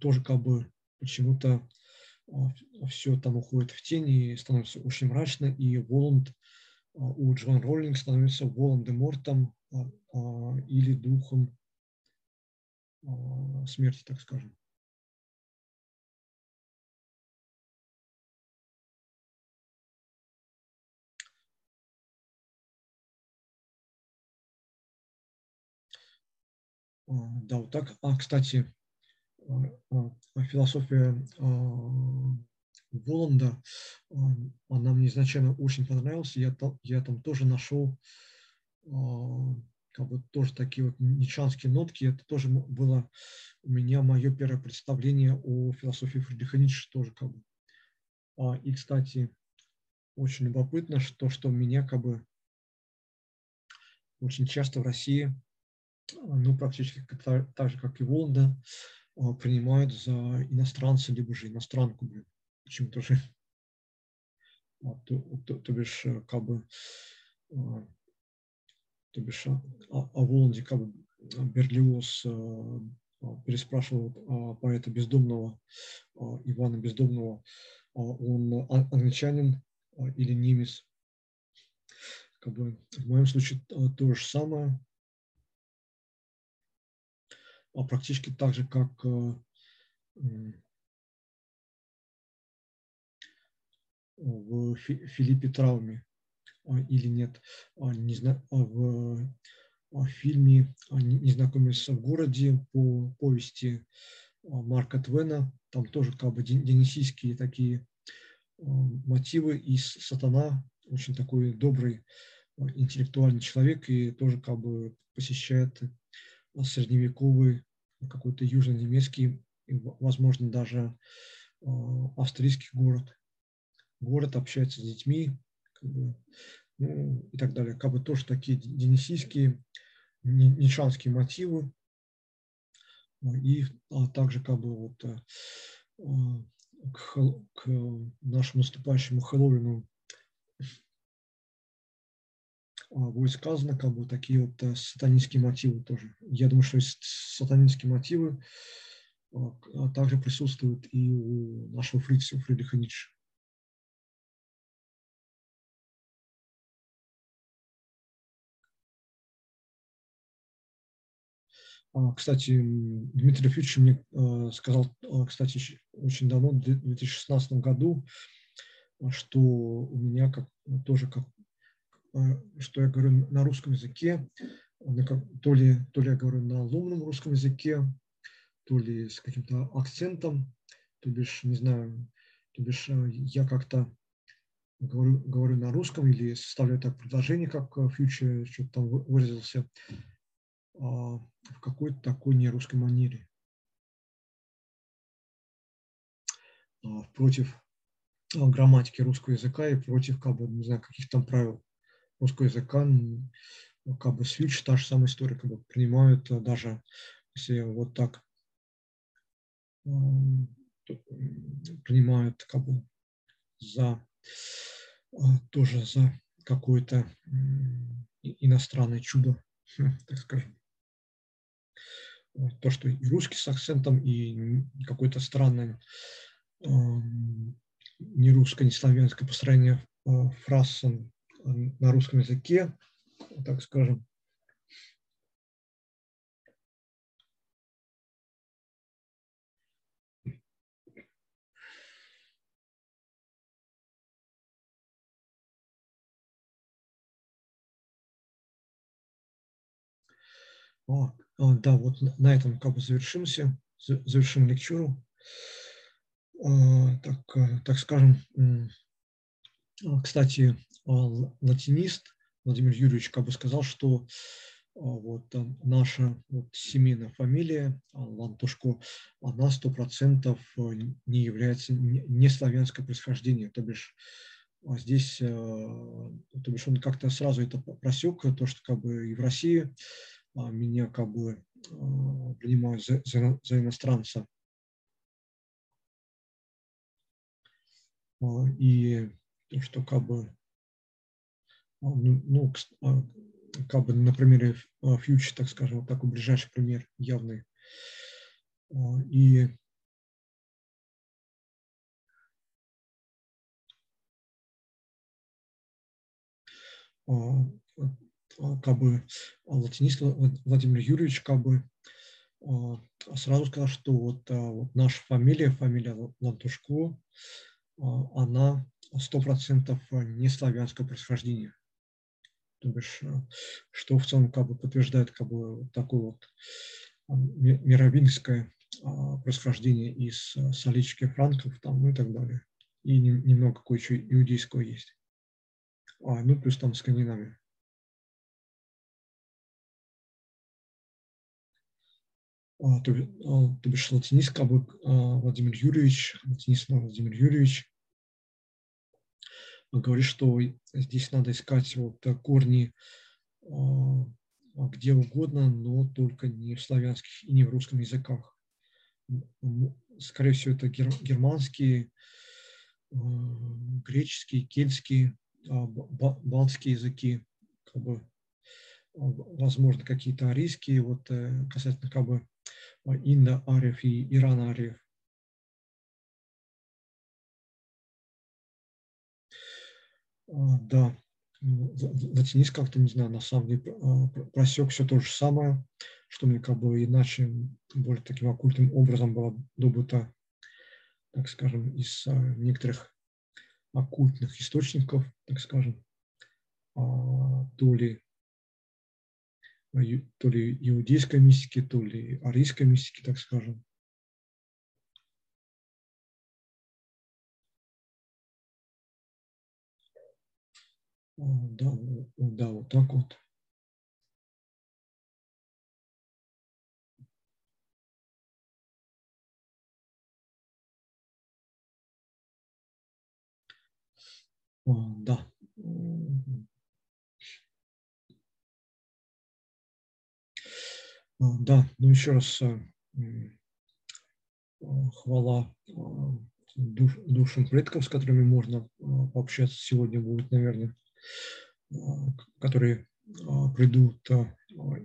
тоже как бы почему-то все там уходит в тени и становится очень мрачно, и Воланд у Джон Роллинг становится Волан-де-Мортом а, а, или духом а, смерти, так скажем. Да, вот так. А, кстати, философия Воланда, она мне изначально очень понравилась. Я там, я там тоже нашел а, как бы тоже такие вот ничанские нотки. Это тоже было у меня мое первое представление о философии Фридриха Ницше тоже как бы. А, и, кстати, очень любопытно, что, что меня как бы очень часто в России, ну, практически так, так же, как и Воланда, принимают за иностранца, либо же иностранку, блин почему-то же, то, то, то бишь, э, как бы, а, то бишь, о, о Воланде как Берлиоз э, а, переспрашивал поэта Бездомного, Ивана Бездомного, он англичанин или немец. Как бы в моем случае то же самое. А практически так же, как э, в Филиппе Трауме а, или нет, не знаю, а в фильме «Незнакомец в городе» по повести Марка Твена, там тоже как бы денисийские такие мотивы, и сатана очень такой добрый интеллектуальный человек и тоже как бы посещает средневековый какой-то южно-немецкий, возможно, даже австрийский город. Город общается с детьми, как бы, ну, и так далее. Как бы тоже такие денисийские, нишанские мотивы. И а также как бы вот э, а, к, к нашему наступающему Хэллоуину а, будет сказано, как бы такие вот э, сатанинские мотивы тоже. Я думаю, что сатанинские мотивы а, также присутствуют и у нашего Фридриха Ницше. Кстати, Дмитрий Фьюч мне а, сказал, а, кстати, очень давно, в 2016 году, что у меня как, тоже как, что я говорю на русском языке то ли, то ли я говорю на ломаном русском языке, то ли с каким-то акцентом, то бишь, не знаю, то бишь я как-то говорю, говорю на русском или составляю так предложение, как Фьючер что-то там выразился, в какой-то такой нерусской манере. Против грамматики русского языка и против, как бы, не знаю, каких там правил русского языка, как бы свич, та же самая история, как бы принимают даже, если вот так принимают как бы за тоже за какое-то иностранное чудо, так скажем. То, что и русский с акцентом, и какое-то странное не русское, не славянское построение э, фраз на русском языке, так скажем. О, да, вот на этом как бы завершимся, завершим лекчуру. Так, э, так скажем, кстати, латинист Владимир Юрьевич как бы сказал, что а, вот наша вот семейная фамилия а, Лантушко, она сто процентов э, не является не славянское происхождение, то бишь а здесь, э, то бишь он как-то сразу это просек, то, что как бы и в России меня как бы принимают за, за, за иностранца. И то, что как бы ну, ну а, как бы на примере фьючер, так скажем, вот такой ближайший пример явный. А, и а, как бы латинист Владимир Юрьевич как бы сразу сказал, что вот, вот наша фамилия, фамилия Лантушко, она сто процентов не славянского происхождения. То бишь, э, что в целом как бы подтверждает как бы такое вот мировинское происхождение из э, солички франков там, ну и так далее. И немного кое-что иудейского есть. А, ну, плюс там Скандинавия. То, а, то бишь латинист как бы а, Владимир Юрьевич, латинист Владимир Юрьевич говорит, что здесь надо искать вот корни а, где угодно, но только не в славянских и не в русском языках. Скорее всего, это германские, а, греческие, кельтские, а, балтские языки, как бы, возможно, какие-то арийские, вот э, касательно как бы индо-ариев и ирано-ариев. А, да, латинист как-то, не знаю, на самом деле а, просек все то же самое, что мне как бы иначе, более таким оккультным образом было добыто, так скажем, из а, некоторых оккультных источников, так скажем, то то ли иудейской мистики, то ли арийской мистики, так скажем. Да, да, вот так вот. Да. Да, ну еще раз э, хвала душ, душам предков, с которыми можно пообщаться сегодня будет, наверное. Э, которые э, придут э,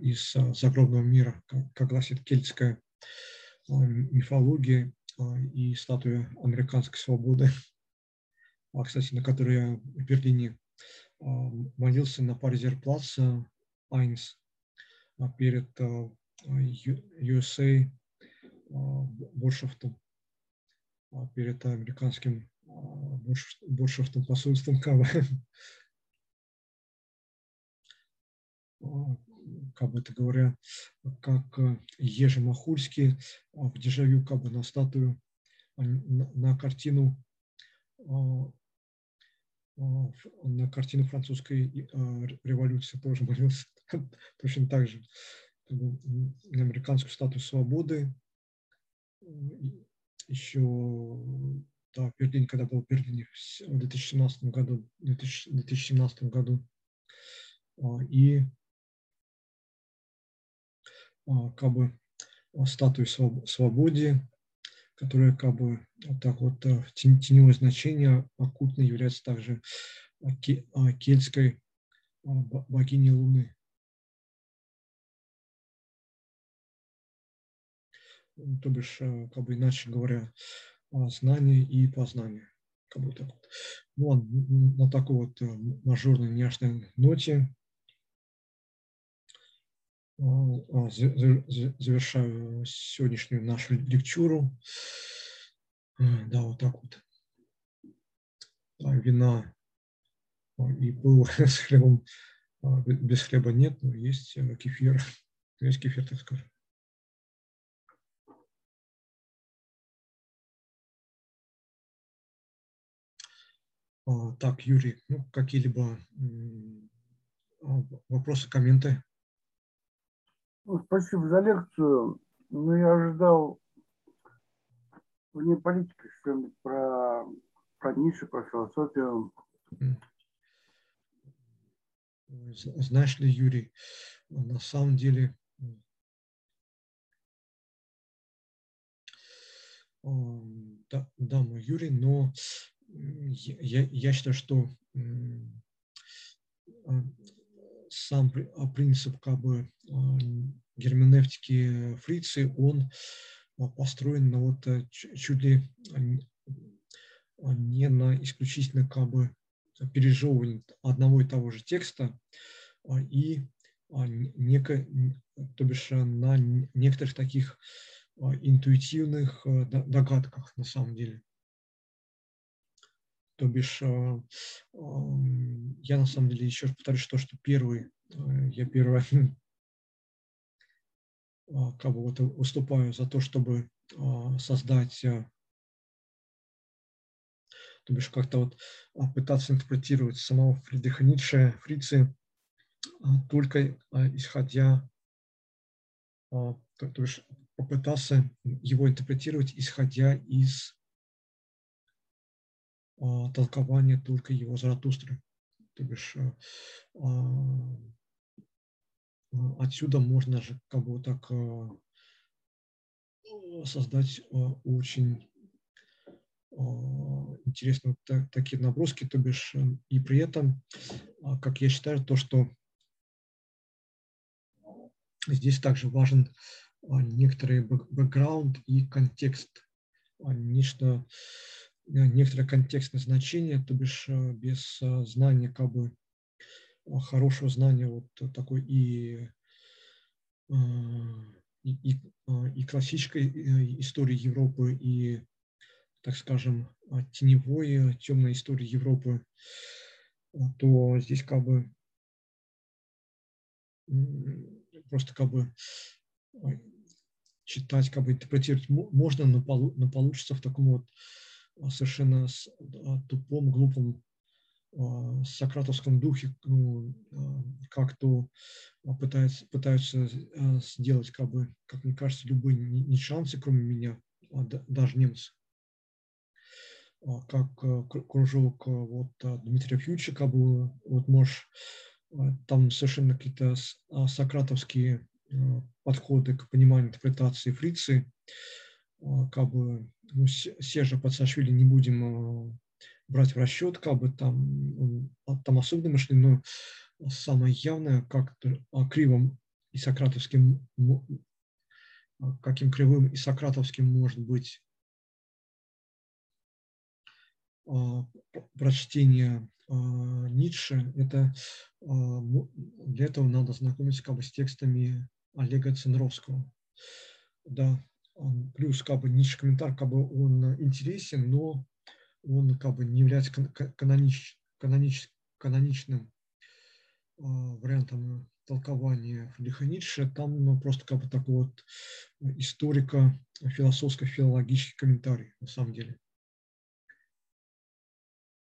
из загробного мира, как гласит кельтская мифология и статуя американской свободы, а, кстати, на которой я в Берлине молился на Паризерплац Айнс перед USA Боршафтом, перед американским Боршафтом посольством КВ. как бы это говоря, как Ежи Махульский в дежавю как бы на статую, на картину на картину французской революции тоже молился точно так же. Американскую статую свободы. Еще да, в когда был в Берлине в 2017 году, 2017 году. И как бы статуи свободе, которая как бы вот так вот э, теневое значение оккультно является также кельтской богиней Луны. То бишь, э, как бы иначе говоря, знание и познание. Как бы так. Ну, а на такой вот э, мажорной няшной ноте а, а, завершаю сегодняшнюю нашу лекчуру. А, да, вот так вот. Вина и пыл с хлебом. Без хлеба нет, но есть э, кефир. Есть кефир, так скажем. Так, Юрий, ну, какие-либо вопросы, комменты? Ну, спасибо за лекцию. Ну, я ожидал вне политики что-нибудь про, про Ницше, про философию. Знаешь ли, Юрий, на самом деле да, да, мой Юрий, но я, я считаю, что а, сам а, принцип как бы а, герменевтики фрицы, он построен на вот э, чуть ли не на исключительно как бы пережевывании одного и того же текста и неко, то бишь на некоторых таких интуитивных э, догадках на самом деле. То бишь, э, я на самом деле еще раз повторюсь то, что первый, э, я первый а, как бы вот выступаю за то, чтобы создать, э, то бишь как-то вот пытаться интерпретировать самого Фридриха Ницше, Фрицы, только исходя, то бишь попытаться его интерпретировать, исходя из толкование только его Заратустры. То бишь а, а, отсюда можно же как бы так создать очень интересные такие наброски, то бишь и при этом, как я считаю, то, что здесь также важен некоторый бэкграунд и контекст. Нечто некоторое контекстное значение, то бишь э, без э, знания, как бы хорошего знания вот такой и, и, и, классической истории Европы, и, так скажем, теневой, темной истории Европы, то здесь как бы просто как бы читать, как бы интерпретировать можно, но, получится в таком вот совершенно а, тупом, глупом а, сократовском духе, ну, как-то пытаются, пытаются сделать, как бы, как мне кажется, любые не шансы, кроме меня, даже немцы. Как кружок вот Дмитрия Фьюча, как бы, вот можешь, там совершенно какие-то сократовские подходы к пониманию интерпретации фрицы, а, как бы ну, Сержа Пацашвили не будем а, брать в расчет, как бы там, там особенно мышление, но самое явное, как а, кривым и сократовским, каким кривым и сократовским может быть прочтение Ницше, это для этого надо знакомиться как бы с текстами Олега Ценровского. Да, плюс как бы ниш комментарий, как бы он интересен, но он как бы не является канонич, канонич, каноничным э, вариантом толкование Фридриха Ницше, там ну, просто как бы такой вот историко-философско-филологический комментарий на самом деле.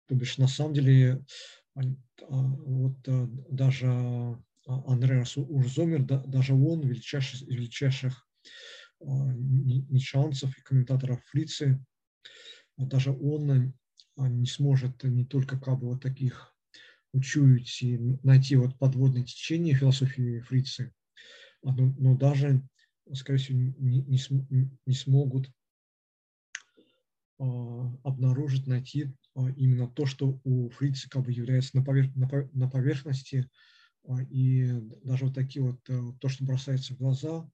То бишь, на самом деле, а, вот даже Андреас Урзомер, даже он, величайший величайших нишанцев и комментаторов Фрицы, даже он не сможет не только как бы вот таких учуять и найти вот подводное течение философии Фрицы, но, но даже, скорее всего, не, не, не смогут а, обнаружить, найти а, именно то, что у Фрицы как бы является на, повер, на, поверхности, а, и даже вот такие вот, э, то, что бросается в глаза,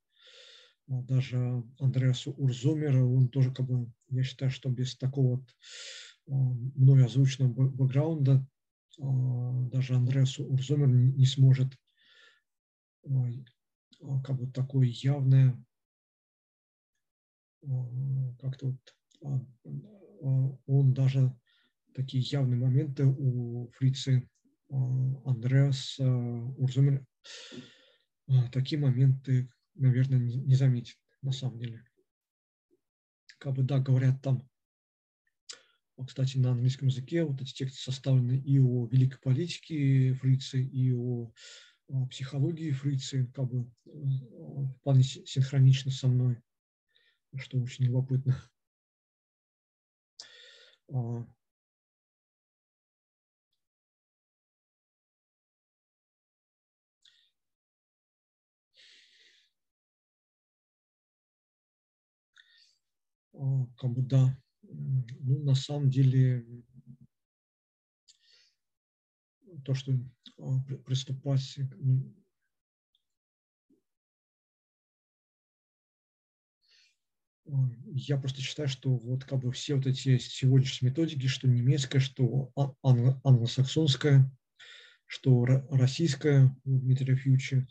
даже Андреасу Урзумера, он тоже как бы, я считаю, что без такого вот мной озвученного бэкграунда даже Андреасу Урзумер не сможет как бы такое явное как-то вот он даже такие явные моменты у фрицы Андреас Урзумер такие моменты, наверное, не заметит на самом деле. Как бы, да, говорят там кстати, на английском языке вот эти тексты составлены и о великой политике Фрицы, и о, о психологии Фрицы, как бы э, вполне синхронично со мной, что очень любопытно. Как бы да, ну, на самом деле, то, что а, приступать а, я просто считаю, что вот как бы все вот эти сегодняшние методики, что немецкая, что англо- англосаксонская, что российская у Дмитрия Фьючи,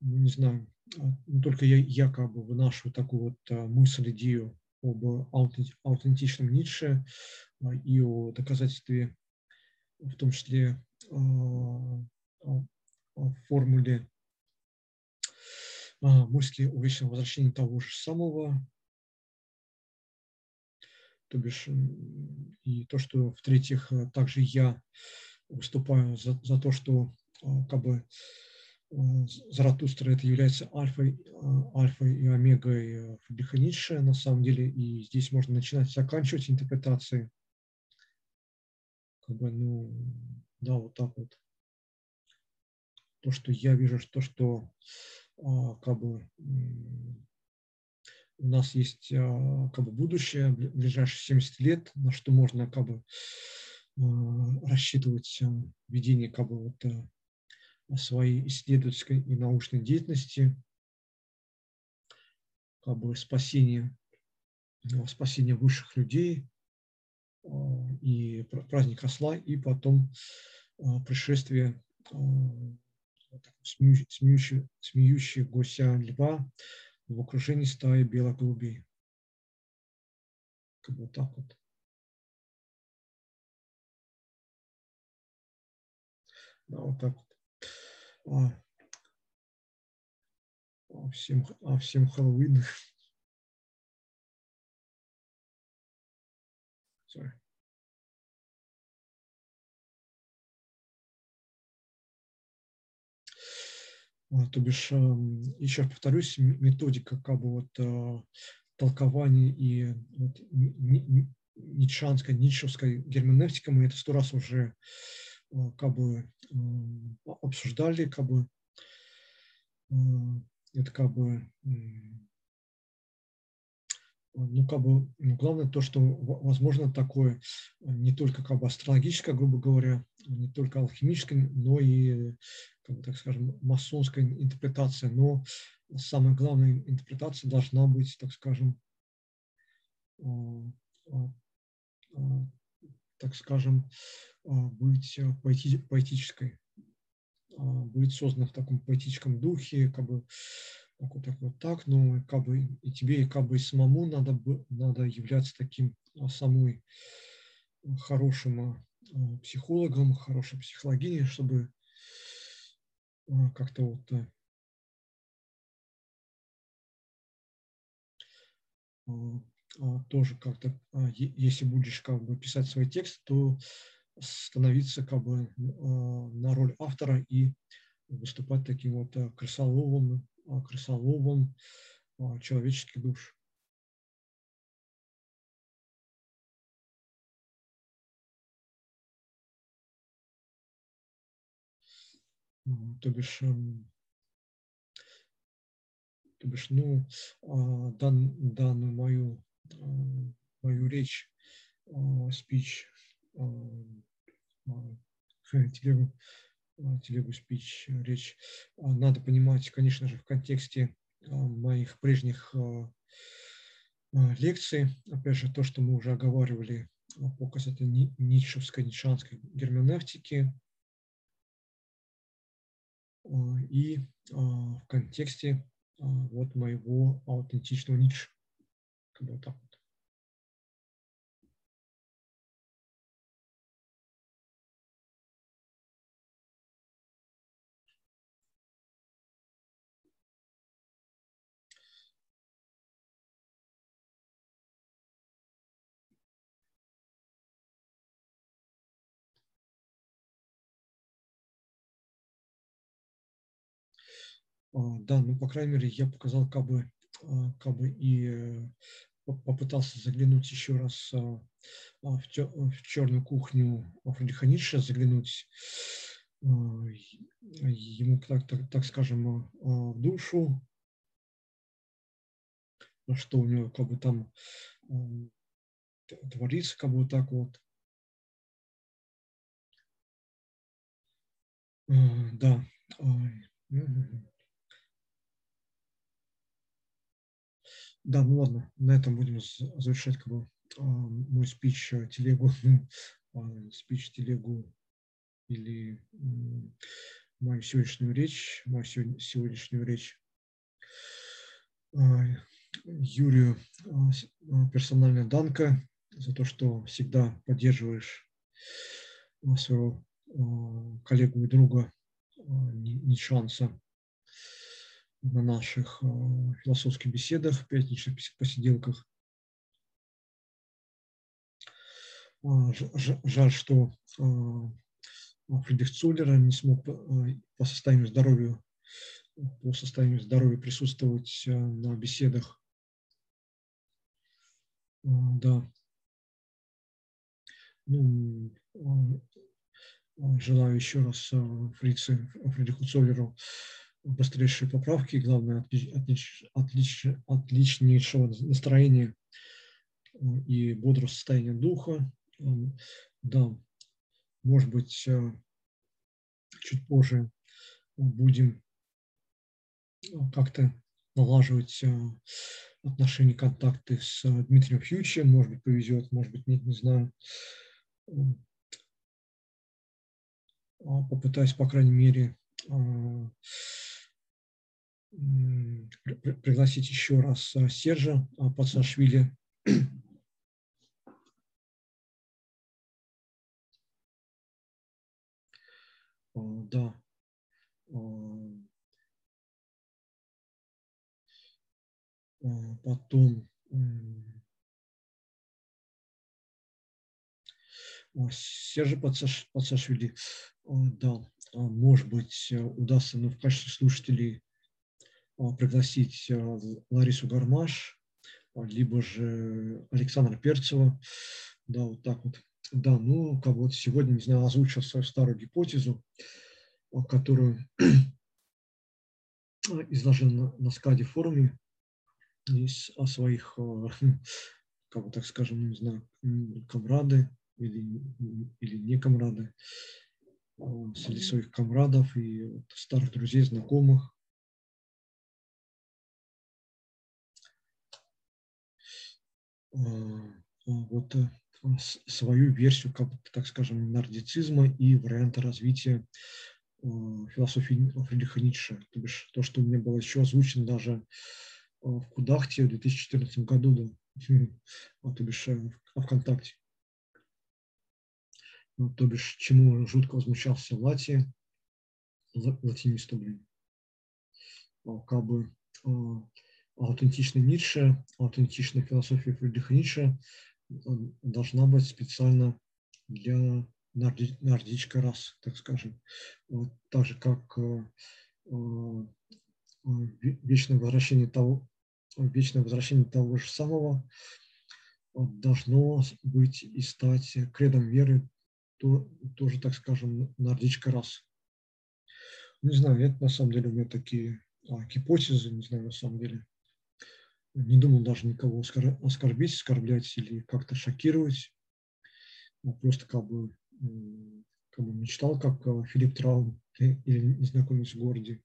не знаю, ну, только я, как бы выношу такую вот мысль, идею об аутентичном Ницше а, и о доказательстве, в том числе о формуле мысли о вечном возвращении того же самого, то бишь и то, что в-третьих, также я выступаю за, за то, что как бы Заратустра это является альфой, а, альфой и омегой Фридриха Ницше, на самом деле, и здесь можно начинать заканчивать интерпретации. Как бы, ну, да, вот так вот. То, что я вижу, то, что а, как бы у нас есть а, как бы будущее, ближайшие 70 лет, на что можно как бы рассчитывать ведение как бы вот своей исследовательской и научной деятельности, как бы спасение, э, спасение высших людей э, и праздник осла, и потом э, пришествие смеющего, смеющегося льва в окружении стаи белых голубей. Как бы вот так вот. Да, вот так вот. А, всем, а всем Хэллоуин. Sorry. А, то бишь, еще повторюсь, методика как бы вот толкования и вот, ницшанской, ницшевской герменевтика, мы это сто раз уже как бы обсуждали, как бы это как бы ну, как бы, ну, главное то, что возможно такое не только как бы астрологическое, грубо говоря, не только алхимическое, но и, как бы, так скажем, масонская интерпретация. Но самая главная интерпретация должна быть, так скажем, так скажем, быть поэти поэтической. А, быть создан в таком поэтическом духе, как бы так вот, так вот так, но как бы и тебе, и как бы и самому надо, надо являться таким а, самой хорошим а, психологом, хорошей психологиней, чтобы как-то вот тоже как-то, если будешь как бы писать свой текст, то становиться как бы на роль автора и выступать таким вот крысоловым, крысоловым человеческих душ. То бишь, эм, то бишь, ну, а, дан, данную мою, а, мою речь, спич, а, телегу, телегу спич, речь, надо понимать, конечно же, в контексте моих прежних лекций, опять же, то, что мы уже оговаривали по касательно ницшевской, ницшанской герменевтики, и в контексте вот моего аутентичного ниша. Вот так вот. А, да, ну, по крайней мере, я показал как бы, а, как бы и э, попытался заглянуть еще раз а, в, черную кухню Фридриха Ницше, заглянуть ему, так, так, так скажем, в душу, что у него как бы там творится, как бы вот так вот. Да. Да, ну ладно, на этом будем завершать как бы, а, мой спич э, телегу, а, спич телегу или мою сегодняшнюю речь, мою сегодняшнюю речь. А, Юрию персонально данка за то, что всегда поддерживаешь своего коллегу и друга Нишанса на наших э, философских беседах, пятничных посиделках. А, жаль, что э, Фридрих Цуллер не смог э, по состоянию здоровья, по состоянию здоровья присутствовать на беседах. Да. Ну, желаю еще раз Фрице, Фридриху Цоллеру быстрейшие поправки, главное, отлич, отлич, отличнейшего настроения э, и бодрого состояния духа. Эм, да, может быть, э, чуть позже будем э, как-то налаживать отношения, контакты с Дмитрием Фьючем, может быть, повезет, может быть, нет, не знаю. Попытаюсь, по крайней мере, пригласить еще раз Сержа Пацашвили. Да. Потом Сержа Пацашвили, да, может быть, удастся ну, в качестве слушателей пригласить а, Ларису Гармаш, а, либо же Александра Перцева. Да, вот так вот. Да, ну, как вот сегодня, не знаю, озвучил свою старую гипотезу, которую изложил на, на скаде форуме из, о своих, как бы так скажем, не знаю, комрады или, или не комрады, среди своих комрадов и старых друзей, знакомых, вот э, свою версию, как, так скажем, нордицизма и варианта развития э, философии Фридриха Ницше. То бишь то, что у меня было еще озвучено даже в Кудахте в 2014 году, да, то бишь в ВКонтакте. То бишь, чему жутко возмущался Лати, латиниста, блин. Как бы аутентичная Ницше, аутентичная философия Фридриха Ницше должна быть специально для нордической расы, так скажем. Вот, так же, как вечное возвращение того, вечное возвращение того же самого должно быть и стать кредом веры то, тоже, так скажем, нордической расы. Не знаю, это на самом деле у меня такие а, гипотезы, не знаю, на самом деле. Не думал даже никого оскорбить, оскорблять или как-то шокировать. А просто как бы, как бы мечтал, как а, Филипп Траун или незнакомец в городе.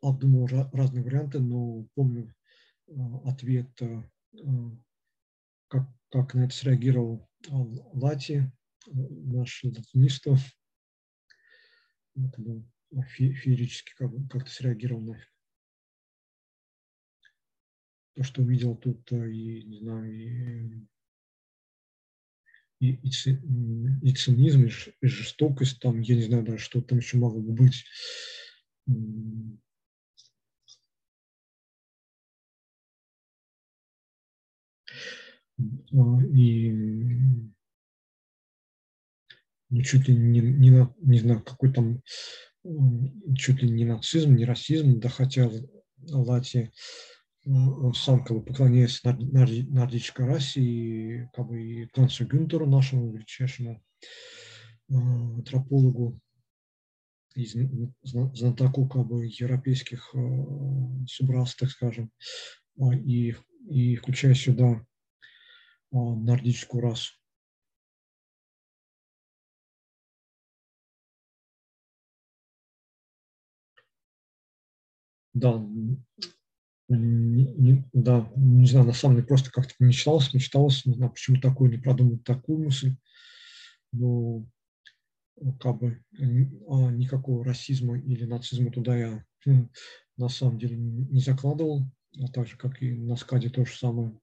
Обдумал разные варианты, но помню ответ, как, как на это среагировал Лати, наш латинистов. Это был феерически как, как-то среагировал на то, что увидел тут, и, не знаю, и, и, и, и цинизм, и жестокость, там, я не знаю даже, что там еще могло бы быть. А, и ну, чуть ли не, не, не знаю, какой там, чуть ли не нацизм, не расизм, да хотя Лати, сам как бы поклоняется нордической расе и как бы и Гансу Гюнтеру, нашему величайшему э, антропологу, и знатоку как бы европейских э, субрас, так скажем, а, и, и включая сюда нордическую расу. Да, не, да, не знаю, на самом деле просто как-то мечталось, мечталось, не знаю, почему такую не продумать такую мысль, но как бы а, никакого расизма или нацизма туда я хм, на самом деле не закладывал, а так же, как и на скаде то же самое.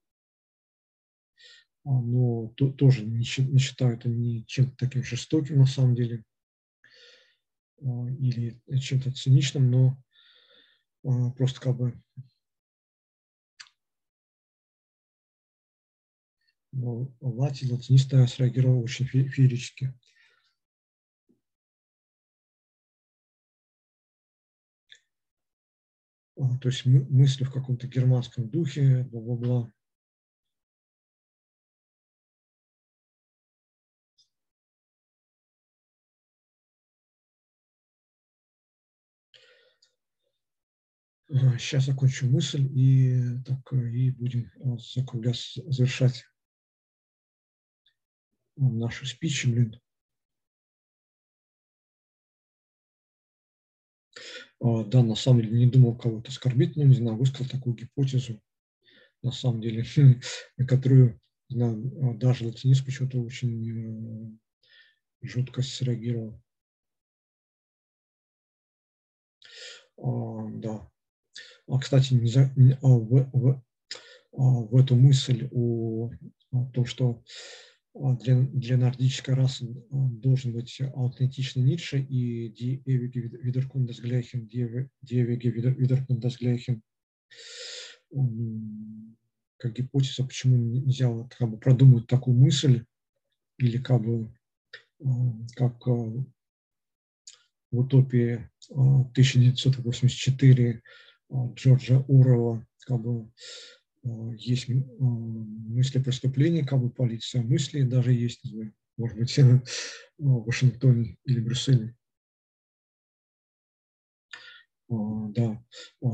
А, но то, тоже не, не считаю это ни чем-то таким жестоким на самом деле а, или чем-то циничным, но просто как бы но Лати, латиниста среагировал очень феерически. То есть мысли в каком-то германском духе, бла-бла-бла. Сейчас закончу мысль и, так, и будем закругляться, завершать нашу спичи, блин. Да, на самом деле не думал кого-то оскорбить, но не знаю, высказал такую гипотезу, на самом деле, которую знаю, даже латинист почему-то очень э, жутко среагировал. А, да. А, кстати, не за, не, а, в, в, а, в эту мысль о, о том, что а, для, для нордической расы должен быть аутентичный Ницше и die ewige Wiederkunft des Gleichen, die как гипотеза, почему нельзя вот, как бы продумать такую мысль, или как бы как в утопии 1984 Джорджа Урова, как бы есть мысли преступления, как бы полиция мысли даже есть, может быть, в Вашингтоне или Брюсселе. Да,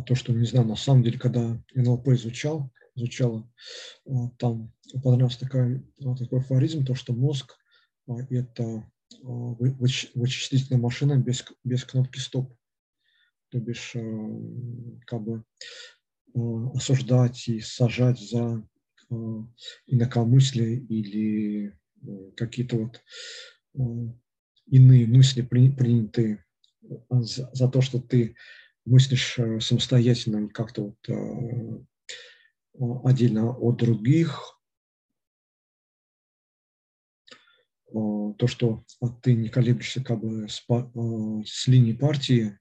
то, что, не знаю, на самом деле, когда НЛП изучал, изучала, там понравился такой, такой афоризм, то, что мозг – это вычислительная машина без, без кнопки «стоп» то бишь э, как бы э, осуждать и сажать за э, инакомыслие или какие-то вот иные мысли, принятые за, за то, что ты мыслишь самостоятельно как-то вот отдельно от других, то, что ты не колеблешься как бы с, с линии партии,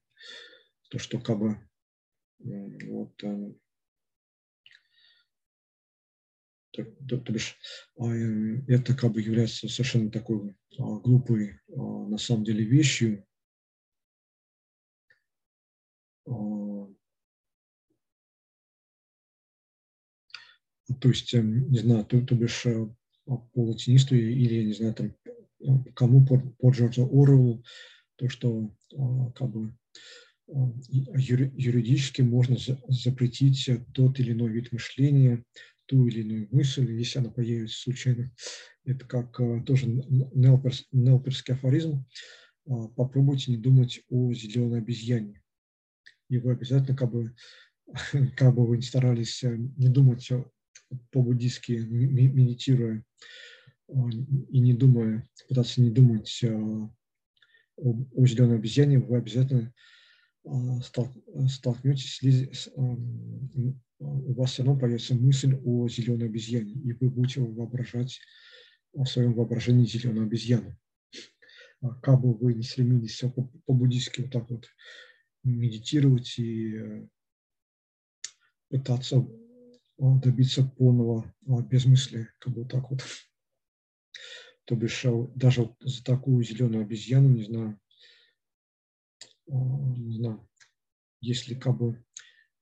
то, что как бы вот, то, то, то бишь, это как бы является совершенно такой глупой на самом деле вещью. То есть, не знаю, то, то бишь по латинисту или, не знаю, там, кому по, по Джорджу Оруэллу, то, что как бы юридически можно запретить тот или иной вид мышления, ту или иную мысль, если она появится случайно. Это как тоже Нелперс, Нелперский афоризм. Попробуйте не думать о зеленой обезьяне. И вы обязательно, как бы, как бы вы не старались не думать по-буддийски медитируя и не думая, пытаться не думать о, о зеленой обезьяне, вы обязательно столкнетесь, с, у вас все равно появится мысль о зеленой обезьяне, и вы будете воображать в своем воображении зеленую обезьяну. Как бы вы не стремились по-буддийски вот так вот медитировать и э, пытаться добиться полного безмыслия, как бы так вот. То бишь даже за такую зеленую обезьяну, не знаю, не знаю, если как бы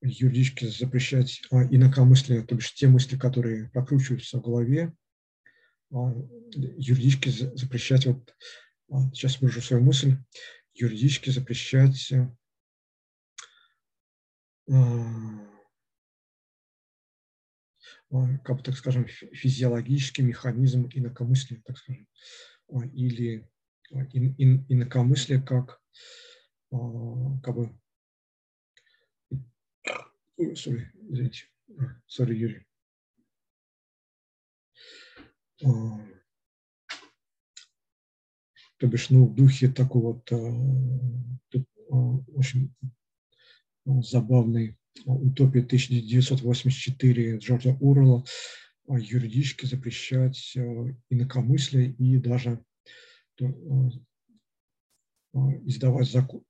юридически запрещать инакомыслие, то бишь те мысли, которые прокручиваются в голове, юридически запрещать, вот сейчас выражу свою мысль, юридически запрещать как бы, так скажем, физиологический механизм инакомыслия, так скажем, или ин, ин, инакомыслие как, как бы, sorry, извините, sorry, Юрий. То бишь, ну, в духе такой вот очень забавный утопия 1984 Джорджа Урла юридически запрещать инакомыслие и даже издавать, закон,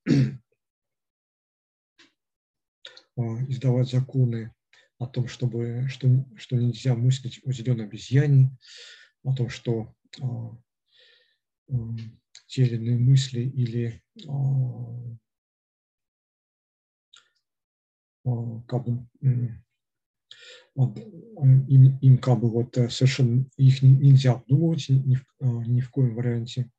издавать законы о том, чтобы, что, что нельзя мыслить о зеленой обезьяне, о том, что те или иные мысли или как бы им, им как бы вот э, совершенно их нельзя обдумывать ни в, а, ни в коем варианте.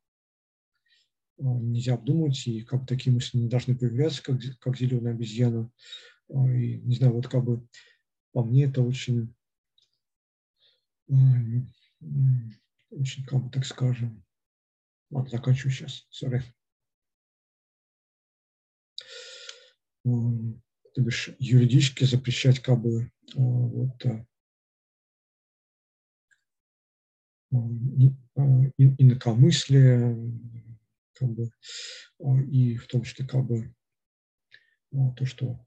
А, нельзя обдумывать, и как бы такие мысли не должны появляться, как, как зеленая обезьяна. А, и, не знаю, вот как бы по мне это очень, очень, как бы так скажем, ладно, заканчиваю сейчас, sorry то бишь юридически запрещать как бы а, вот, а, а, инакомыслие, как бы, и в том числе как бы то, что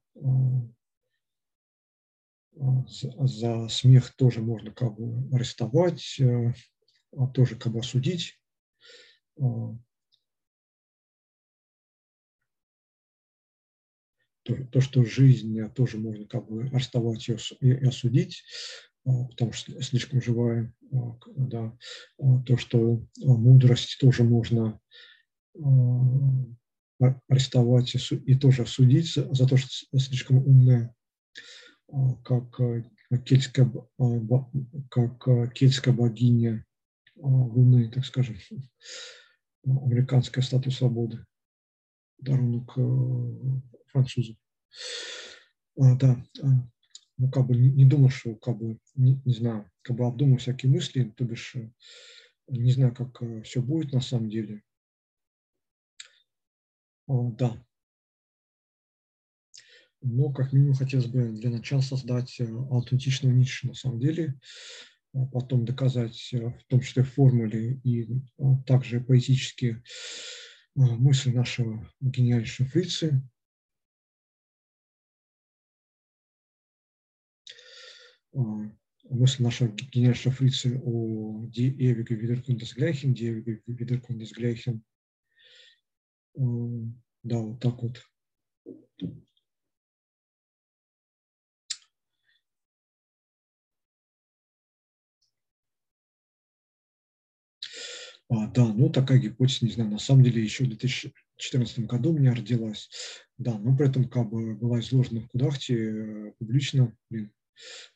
за смех тоже можно как бы арестовать, тоже как бы осудить. то, то, что жизнь тоже можно как бы арестовать и осудить, а, потому что слишком живая, а, да, а, то, что мудрость тоже можно арестовать и тоже осудить за то, что слишком умная, как кельтская, как кельтская богиня Луны, так скажем, американская статуя свободы, дарунок французов. А, да, а, ну, как бы не, не думал, что, как бы, не, не знаю, как бы обдумал всякие мысли, то бишь, э, не знаю, как э, все будет на самом деле. А, да. Но, как минимум, хотелось бы для начала создать э, аутентичную нишу на самом деле, потом доказать, в том числе в формуле и также поэтически мысли нашего гениальнейшего фрицы, мысль нашего гениального фрица о die ewige Wiederkundesgleichen, die ewige. Да, вот так вот. А, да, ну такая гипотеза, не знаю, на самом деле еще в 2014 году у меня родилась. Да, но при этом как бы была изложена в Кудахте э, публично, блин,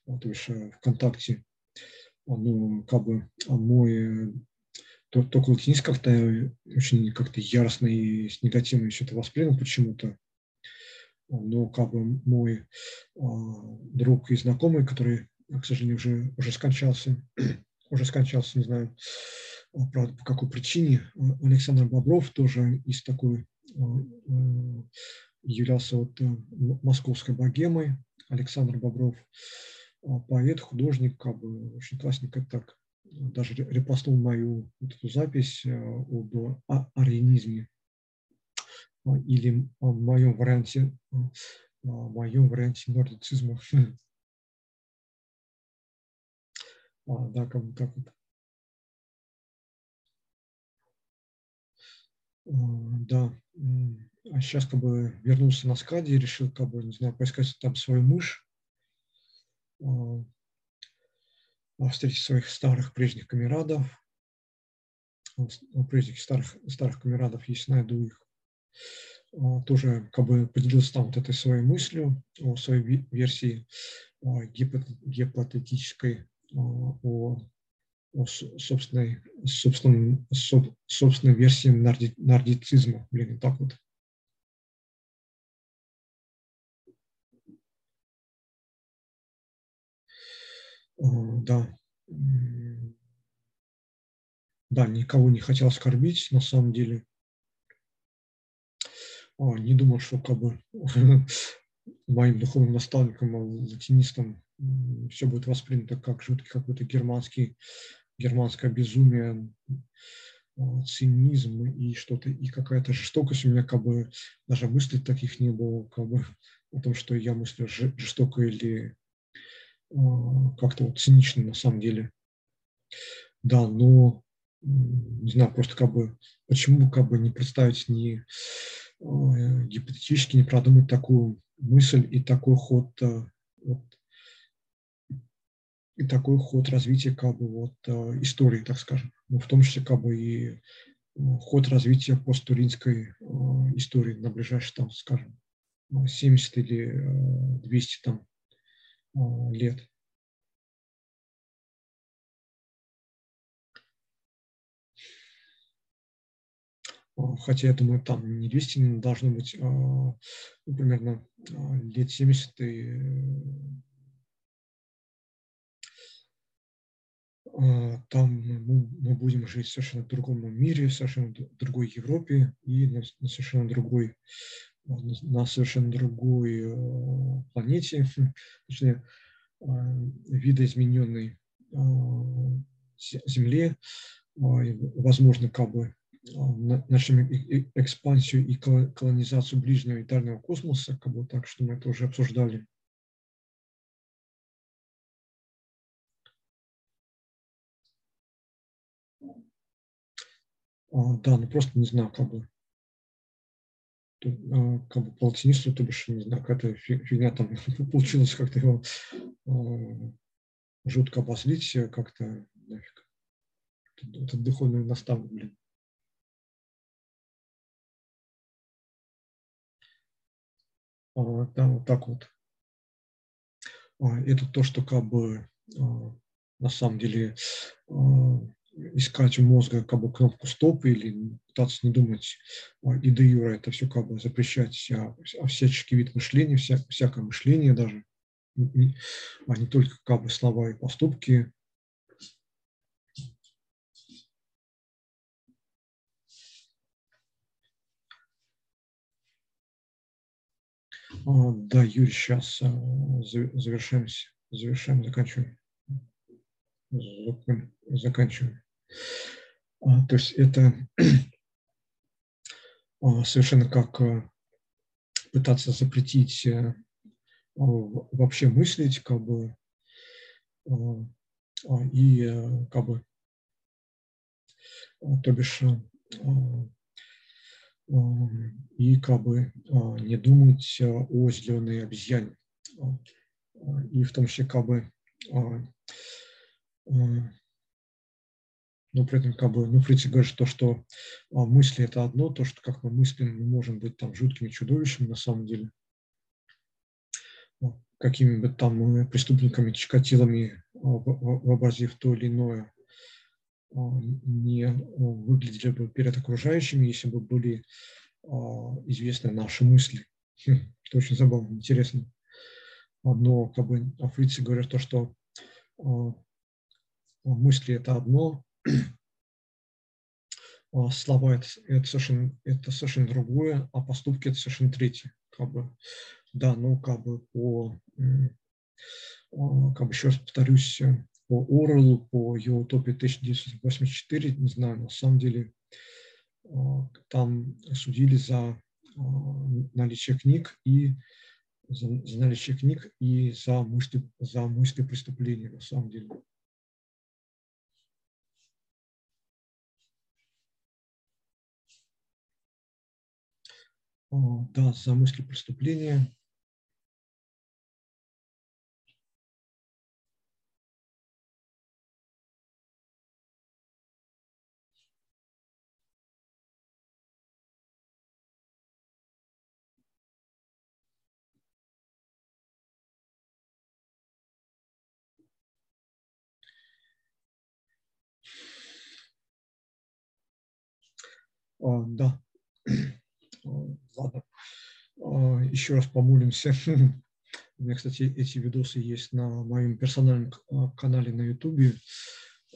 то есть э, ВКонтакте. Ну, как бы а мой только латинист как-то очень как-то яростно и с негативно все это воспринял почему-то. Но как бы мой а, друг и знакомый, который, к сожалению, уже, уже скончался, уже скончался, не знаю, правда, по какой причине, Александр Бобров тоже из такой являлся вот э, московской богемой. Александр Бобров, поэт, художник, как бы очень классненько так даже репостнул мою вот эту запись э, об арианизме или в моем варианте, в моем варианте нордицизма. А, да, как бы так вот. А, да, а сейчас как бы вернулся на скаде и решил как бы, не знаю, поискать там свою мышь, а, встретить своих старых прежних камерадов, прежних старых, старых камерадов, если найду их, тоже как бы поделился там вот этой своей мыслью о своей версии гипотетической о о собственной, собственной, собственной версии нарди, нардицизма. Блин, так вот. Да. Да, никого не хотел оскорбить, на самом деле. Не думал, что как бы моим духовным наставником, латинистом, все будет воспринято как жуткий какой-то германский германское безумие, а, цинизм и что-то, и какая-то жестокость. У меня как бы даже мыслей таких не было, как бы о том, что я мыслю жестоко или а, как-то вот цинично на самом деле. Да, но не знаю, просто как бы, почему как бы не представить, не а, гипотетически не продумать такую мысль и такой ход вот, и такой ход развития как бы вот э, истории, так скажем, ну, в том числе как бы и э, ход развития посттуринской э, истории на ближайшие там, скажем, 70 или 200 там лет. Хотя, я думаю, там не 200 не должно быть, а, ну, примерно лет 70 и А, там мы, мы будем жить в совершенно другом мире, в совершенно другой Европе и на, на совершенно другой на совершенно другой э, планете, точнее, э, видоизмененной э, Земле, возможно, как бы начнем экспансию и колонизацию ближнего и дальнего космоса, как бы так, что мы это уже обсуждали. Да, ну просто не знаю, как бы, как бы по латинисту, то бишь, не знаю, какая-то фигня там получилось как-то его а, жутко обозлить, как-то нафиг. Этот духовный наставник, блин. Да, вот так вот. Это то, что как бы на самом деле искать у мозга как бы кнопку стоп или пытаться не думать и до юра это все как бы запрещать, а, а всяческий вид мышления, вся, всякое мышление даже, а не только как бы слова и поступки. А, да, Юрий, сейчас завершаемся, завершаем, заканчиваем заканчиваем. А, то есть это а, совершенно как а, пытаться запретить вообще мыслить, как бы и как бы, то бишь, и как бы не думать о зеленой обезьяне. И в том числе как бы но при этом как бы, ну, Фриц говорит, то, что а, мысли – это одно, то, что как мы мыслим, мы можем быть там жуткими чудовищами на самом деле, какими бы там преступниками, чикатилами, а, вообразив то или иное, а, не выглядели бы перед окружающими, если бы были известны наши мысли. Хм, это очень забавно, интересно. Но как бы африцы говорят то, что мысли – это одно, слова это, это, совершенно, это совершенно другое, а поступки это совершенно третье. Как бы, да, ну как бы по, как бы еще раз повторюсь, по Оруэллу, по его утопии 1984, не знаю, на самом деле там судили за наличие книг и за, за наличие книг и за мысли, за мысли преступления, на самом деле. Да, за мысли преступления. да, Ладно, а, еще раз помолимся. У меня, кстати, эти видосы есть на моем персональном а, канале на YouTube.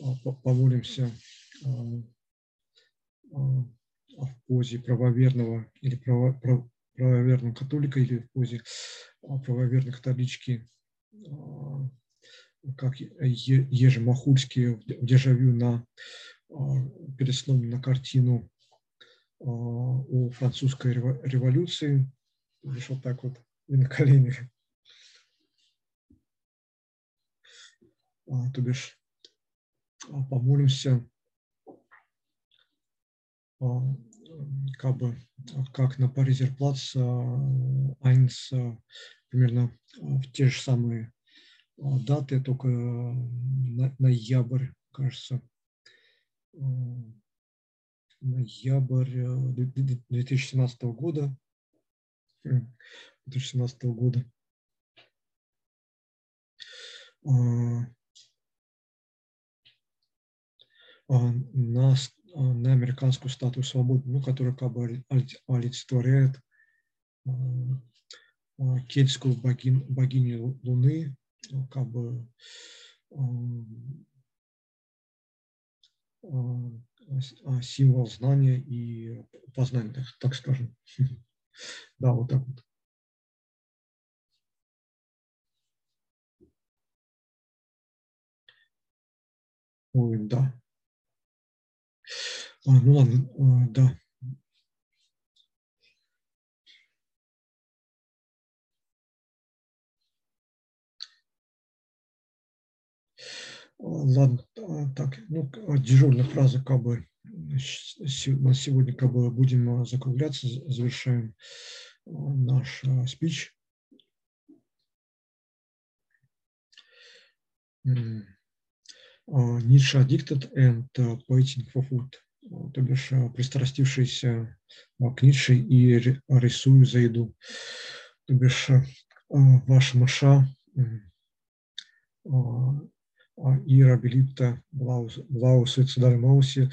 А, помолимся в позе правоверного или право, правоверного католика или в позе правоверной католички, как Ежи Махульский в дежавю на, перед сном на картину о французской революции, лишь вот так вот и на коленях. А, то бишь, а, помолимся, а, как бы, как на Паризерплац Айнс примерно в те же самые даты, только ноябрь, кажется, ноябрь 2017 э, года. 2017 года. А, а, на, а, на американскую статую свободы, ну, которая как бы олицетворяет кельтскую богиню, богиню Луны, как бы символ знания и познания, так скажем. Да, вот так вот. Ой, да. А, ну ладно, а, да. Ладно, так, ну, дежурная фраза как бы сегодня как бы будем закругляться, завершаем наш спич. Ницше addicted and waiting for food, то бишь пристрастившийся к Ницше и рисую за еду. То бишь ваша маша Ира Белитта Блаус Цедарь Мауси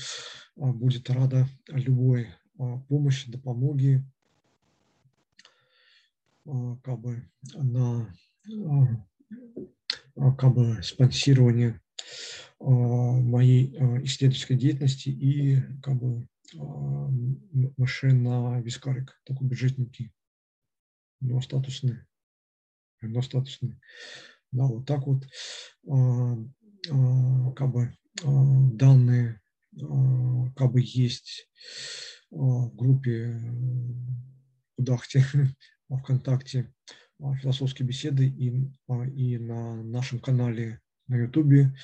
будет рада любой помощи, допомоги, как бы на как бы спонсирование моей исследовательской деятельности и как бы машин на вискарик, такой бюджетненький, но статусный, но статусный. Да, вот так вот а, а, как бы а, данные как бы есть в группе Кудахте ВКонтакте философские беседы и, и на нашем канале на Ютубе,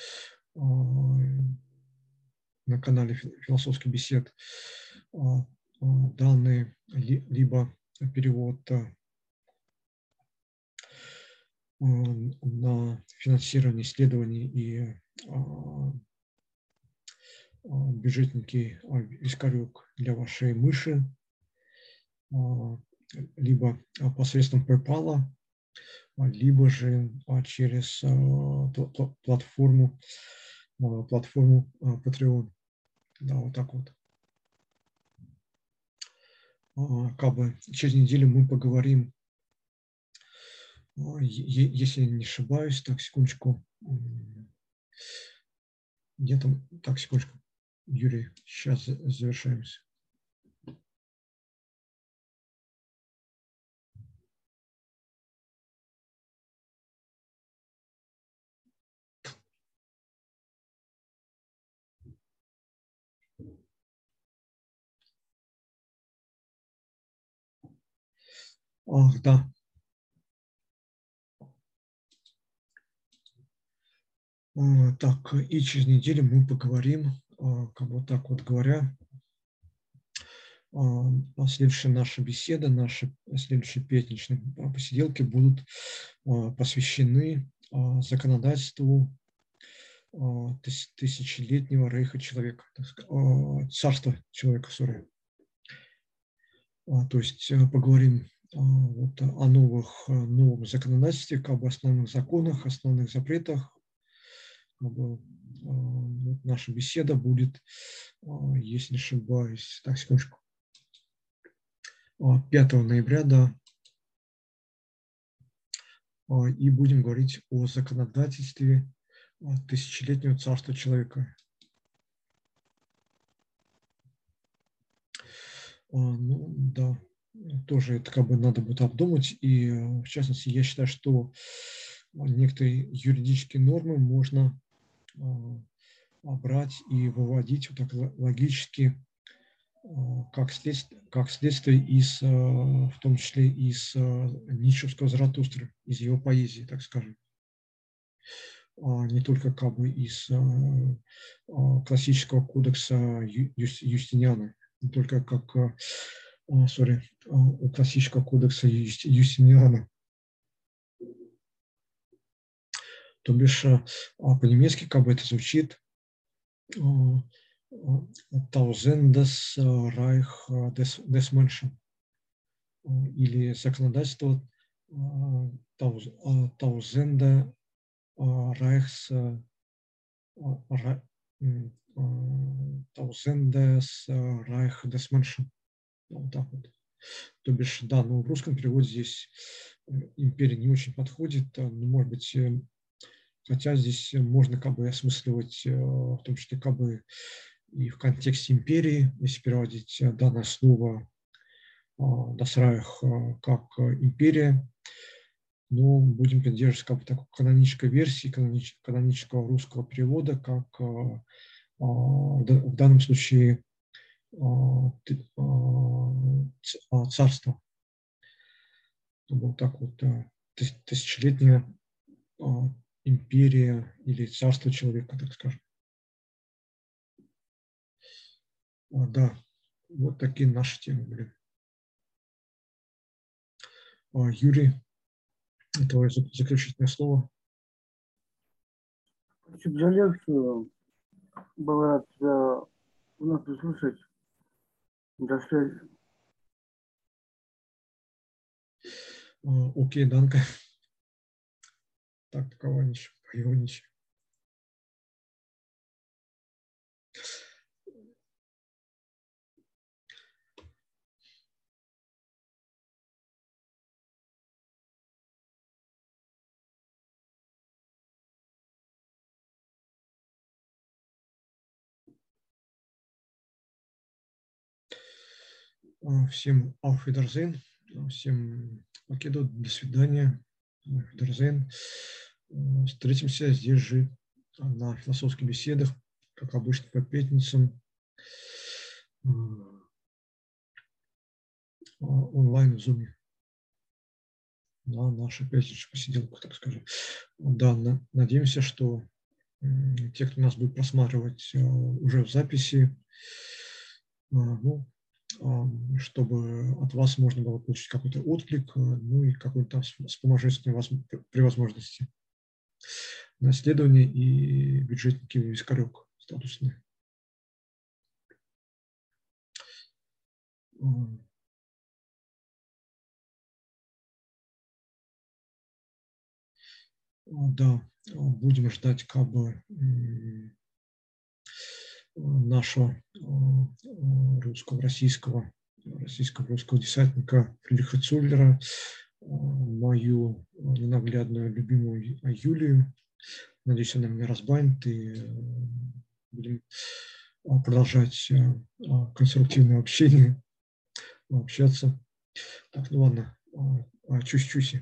на канале «Философский бесед» данные, либо перевод на финансирование исследований и бюджетники Вискарюк для вашей мыши, либо посредством PayPal, либо же через платформу, платформу Patreon. Да, вот так вот. Как бы через неделю мы поговорим если не ошибаюсь, так, секундочку. Где там, так, секундочку. Юрий, сейчас завершаемся. Ах, да, так, и через неделю мы поговорим, а, как вот так вот говоря, следующая наша беседа, наши следующие пятничные посиделки будут посвящены законодательству тысячелетнего рейха человека, царства человека, сори. То есть э, поговорим вот о новых, новом законодательстве, как бы основных законах, основных запретах, как бы, вот наша беседа будет, а, если не ошибаюсь, так, секундочку, 5 а, ноября, да, и будем говорить о законодательстве тысячелетнего царства человека. Ну, да, тоже это как бы надо будет обдумать. И в частности, я считаю, что некоторые юридические нормы можно брать и выводить вот так логически а, как следствие, как следствие из, а, в том числе из Ницшевского Заратустры, из его поэзии, так скажем. Не только как бы из классического кодекса Юстиниана, не только как, sorry, у классического кодекса Юстиниана, То бишь э, а по-немецки как бы это звучит Tausенdes Reich des, des Menschen или законодательство Reichs Tausенdes Reich des Menschen. Вот так вот. То бишь, да, но в русском переводе здесь э, империя не очень подходит, но, может быть, э, Хотя здесь можно как бы осмысливать, э, в том числе как бы и в контексте империи, если переводить э, данное слово Дасраях э, как империя, но будем придерживаться как бы такой канонической версии, канонического русского перевода, как в данном случае царство. Вот так вот тысячелетнее империя или царство человека, так скажем. А, да, вот такие наши темы были. А, Юрий, твое заключительное слово. Спасибо за лекцию. Был рад тебя вновь послушать. До связи. А, окей, Данка. Так, Кованич, Ионич. Всем auf Wiedersehen, всем покеду, до свидания. Дерзен. Встретимся здесь же на философских беседах, как обычно, по пятницам. онлайн в Zoom. на нашу пятничную посиделку, так скажем. Да, на, надеемся, что те, кто нас будет просматривать уже в записи, ну, чтобы от вас можно было получить какой-то отклик, ну и какой-то там вспоможительной при возможности на исследование и бюджетники вискарек статусные. Да, будем ждать как бы нашего русского, российского, российского русского десантника Фридриха Цуллера, мою ненаглядную любимую Юлию. Надеюсь, она меня разбанит и будем продолжать конструктивное общение, общаться. Так, ну ладно, чуть-чуть.